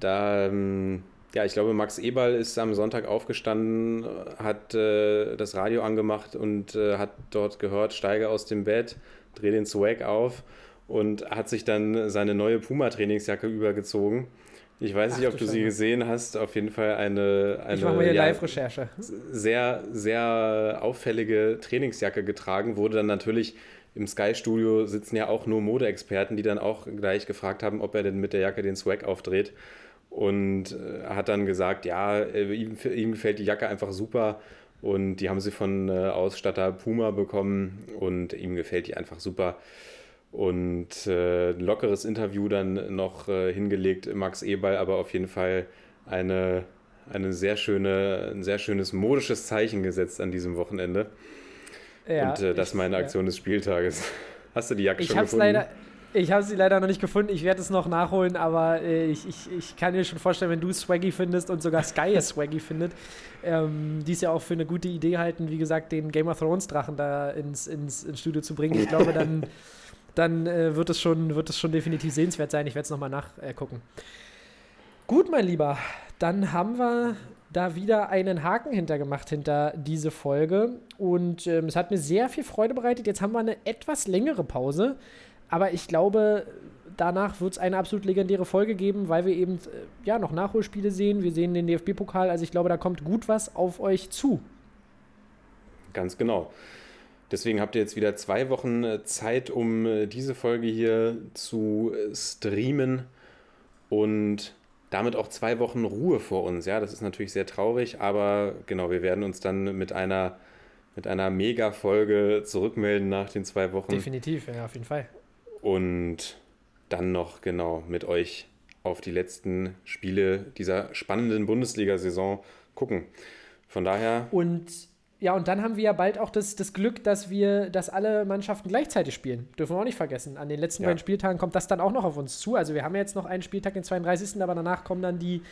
da, ähm, ja, ich glaube, Max Eberl ist am Sonntag aufgestanden, hat äh, das Radio angemacht und äh, hat dort gehört, steige aus dem Bett, dreh den Swag auf und hat sich dann seine neue Puma-Trainingsjacke übergezogen. Ich weiß Ach nicht, ob du du sie gesehen hast. Auf jeden Fall eine, eine Ich mache ja, Live-Recherche. sehr, sehr auffällige Trainingsjacke getragen, wurde dann natürlich im Sky-Studio sitzen ja auch nur Modeexperten, die dann auch gleich gefragt haben, ob er denn mit der Jacke den Swag aufdreht. Und äh, hat dann gesagt, ja, äh, ihm, ihm gefällt die Jacke einfach super. Und die haben sie von äh, Ausstatter Puma bekommen und ihm gefällt die einfach super. Und äh, ein lockeres Interview dann noch äh, hingelegt, Max Eberl, aber auf jeden Fall eine, eine sehr schöne, ein sehr schönes modisches Zeichen gesetzt an diesem Wochenende. Ja, und äh, das ist ich- meine ja. Aktion des Spieltages. Hast du die Jacke Ich schon habe es gefunden? leider, ich habe sie leider noch nicht gefunden. Ich werde es noch nachholen, aber äh, ich, ich, ich kann mir schon vorstellen, wenn du Swaggy findest und sogar Sky es Swaggy findet, ähm, die es ja auch für eine gute Idee halten, wie gesagt, den Game of Thrones Drachen da ins, ins, ins Studio zu bringen. Ich glaube, dann, dann äh, wird, es schon, wird es schon definitiv sehenswert sein. Ich werde es nochmal nachgucken. Gut, mein Lieber, dann haben wir da wieder einen Haken hintergemacht hinter diese Folge. Und ähm, es hat mir sehr viel Freude bereitet. Jetzt haben wir eine etwas längere Pause. Aber ich glaube, danach wird es eine absolut legendäre Folge geben, weil wir eben äh, ja noch Nachholspiele sehen. Wir sehen den DFB-Pokal. Also ich glaube, da kommt gut was auf euch zu. Ganz genau. Deswegen habt ihr jetzt wieder zwei Wochen äh, Zeit, um äh, diese Folge hier zu streamen und damit auch zwei Wochen Ruhe vor uns. Ja, das ist natürlich sehr traurig, aber genau, wir werden uns dann mit einer, mit einer Mega-Folge zurückmelden nach den zwei Wochen Definitiv, ja, auf jeden Fall. Und dann noch genau mit euch auf die letzten Spiele dieser spannenden Bundesliga-Saison gucken. Von daher Und ja, und dann haben wir ja bald auch das, das Glück, dass wir, dass alle Mannschaften gleichzeitig spielen. Dürfen wir auch nicht vergessen. An den letzten Ja. beiden Spieltagen kommt das dann auch noch auf uns zu. Also wir haben ja jetzt noch einen Spieltag, den 32. Aber danach kommen dann die,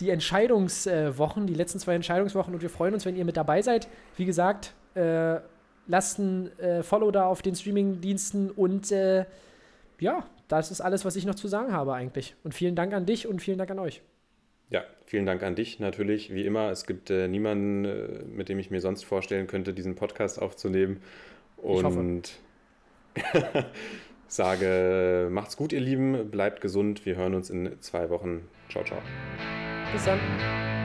die Entscheidungswochen, die letzten zwei Entscheidungswochen. Und wir freuen uns, wenn ihr mit dabei seid. Wie gesagt, äh, lasst ein äh, Follow da auf den Streaming-Diensten und äh, ja, das ist alles, was ich noch zu sagen habe eigentlich. Und vielen Dank an dich und vielen Dank an euch. Ja, vielen Dank an dich natürlich. Wie immer, es gibt äh, niemanden, äh, mit dem ich mir sonst vorstellen könnte, diesen Podcast aufzunehmen. Und sage, macht's gut, ihr Lieben, bleibt gesund. Wir hören uns in zwei Wochen. Ciao, ciao. Bis dann.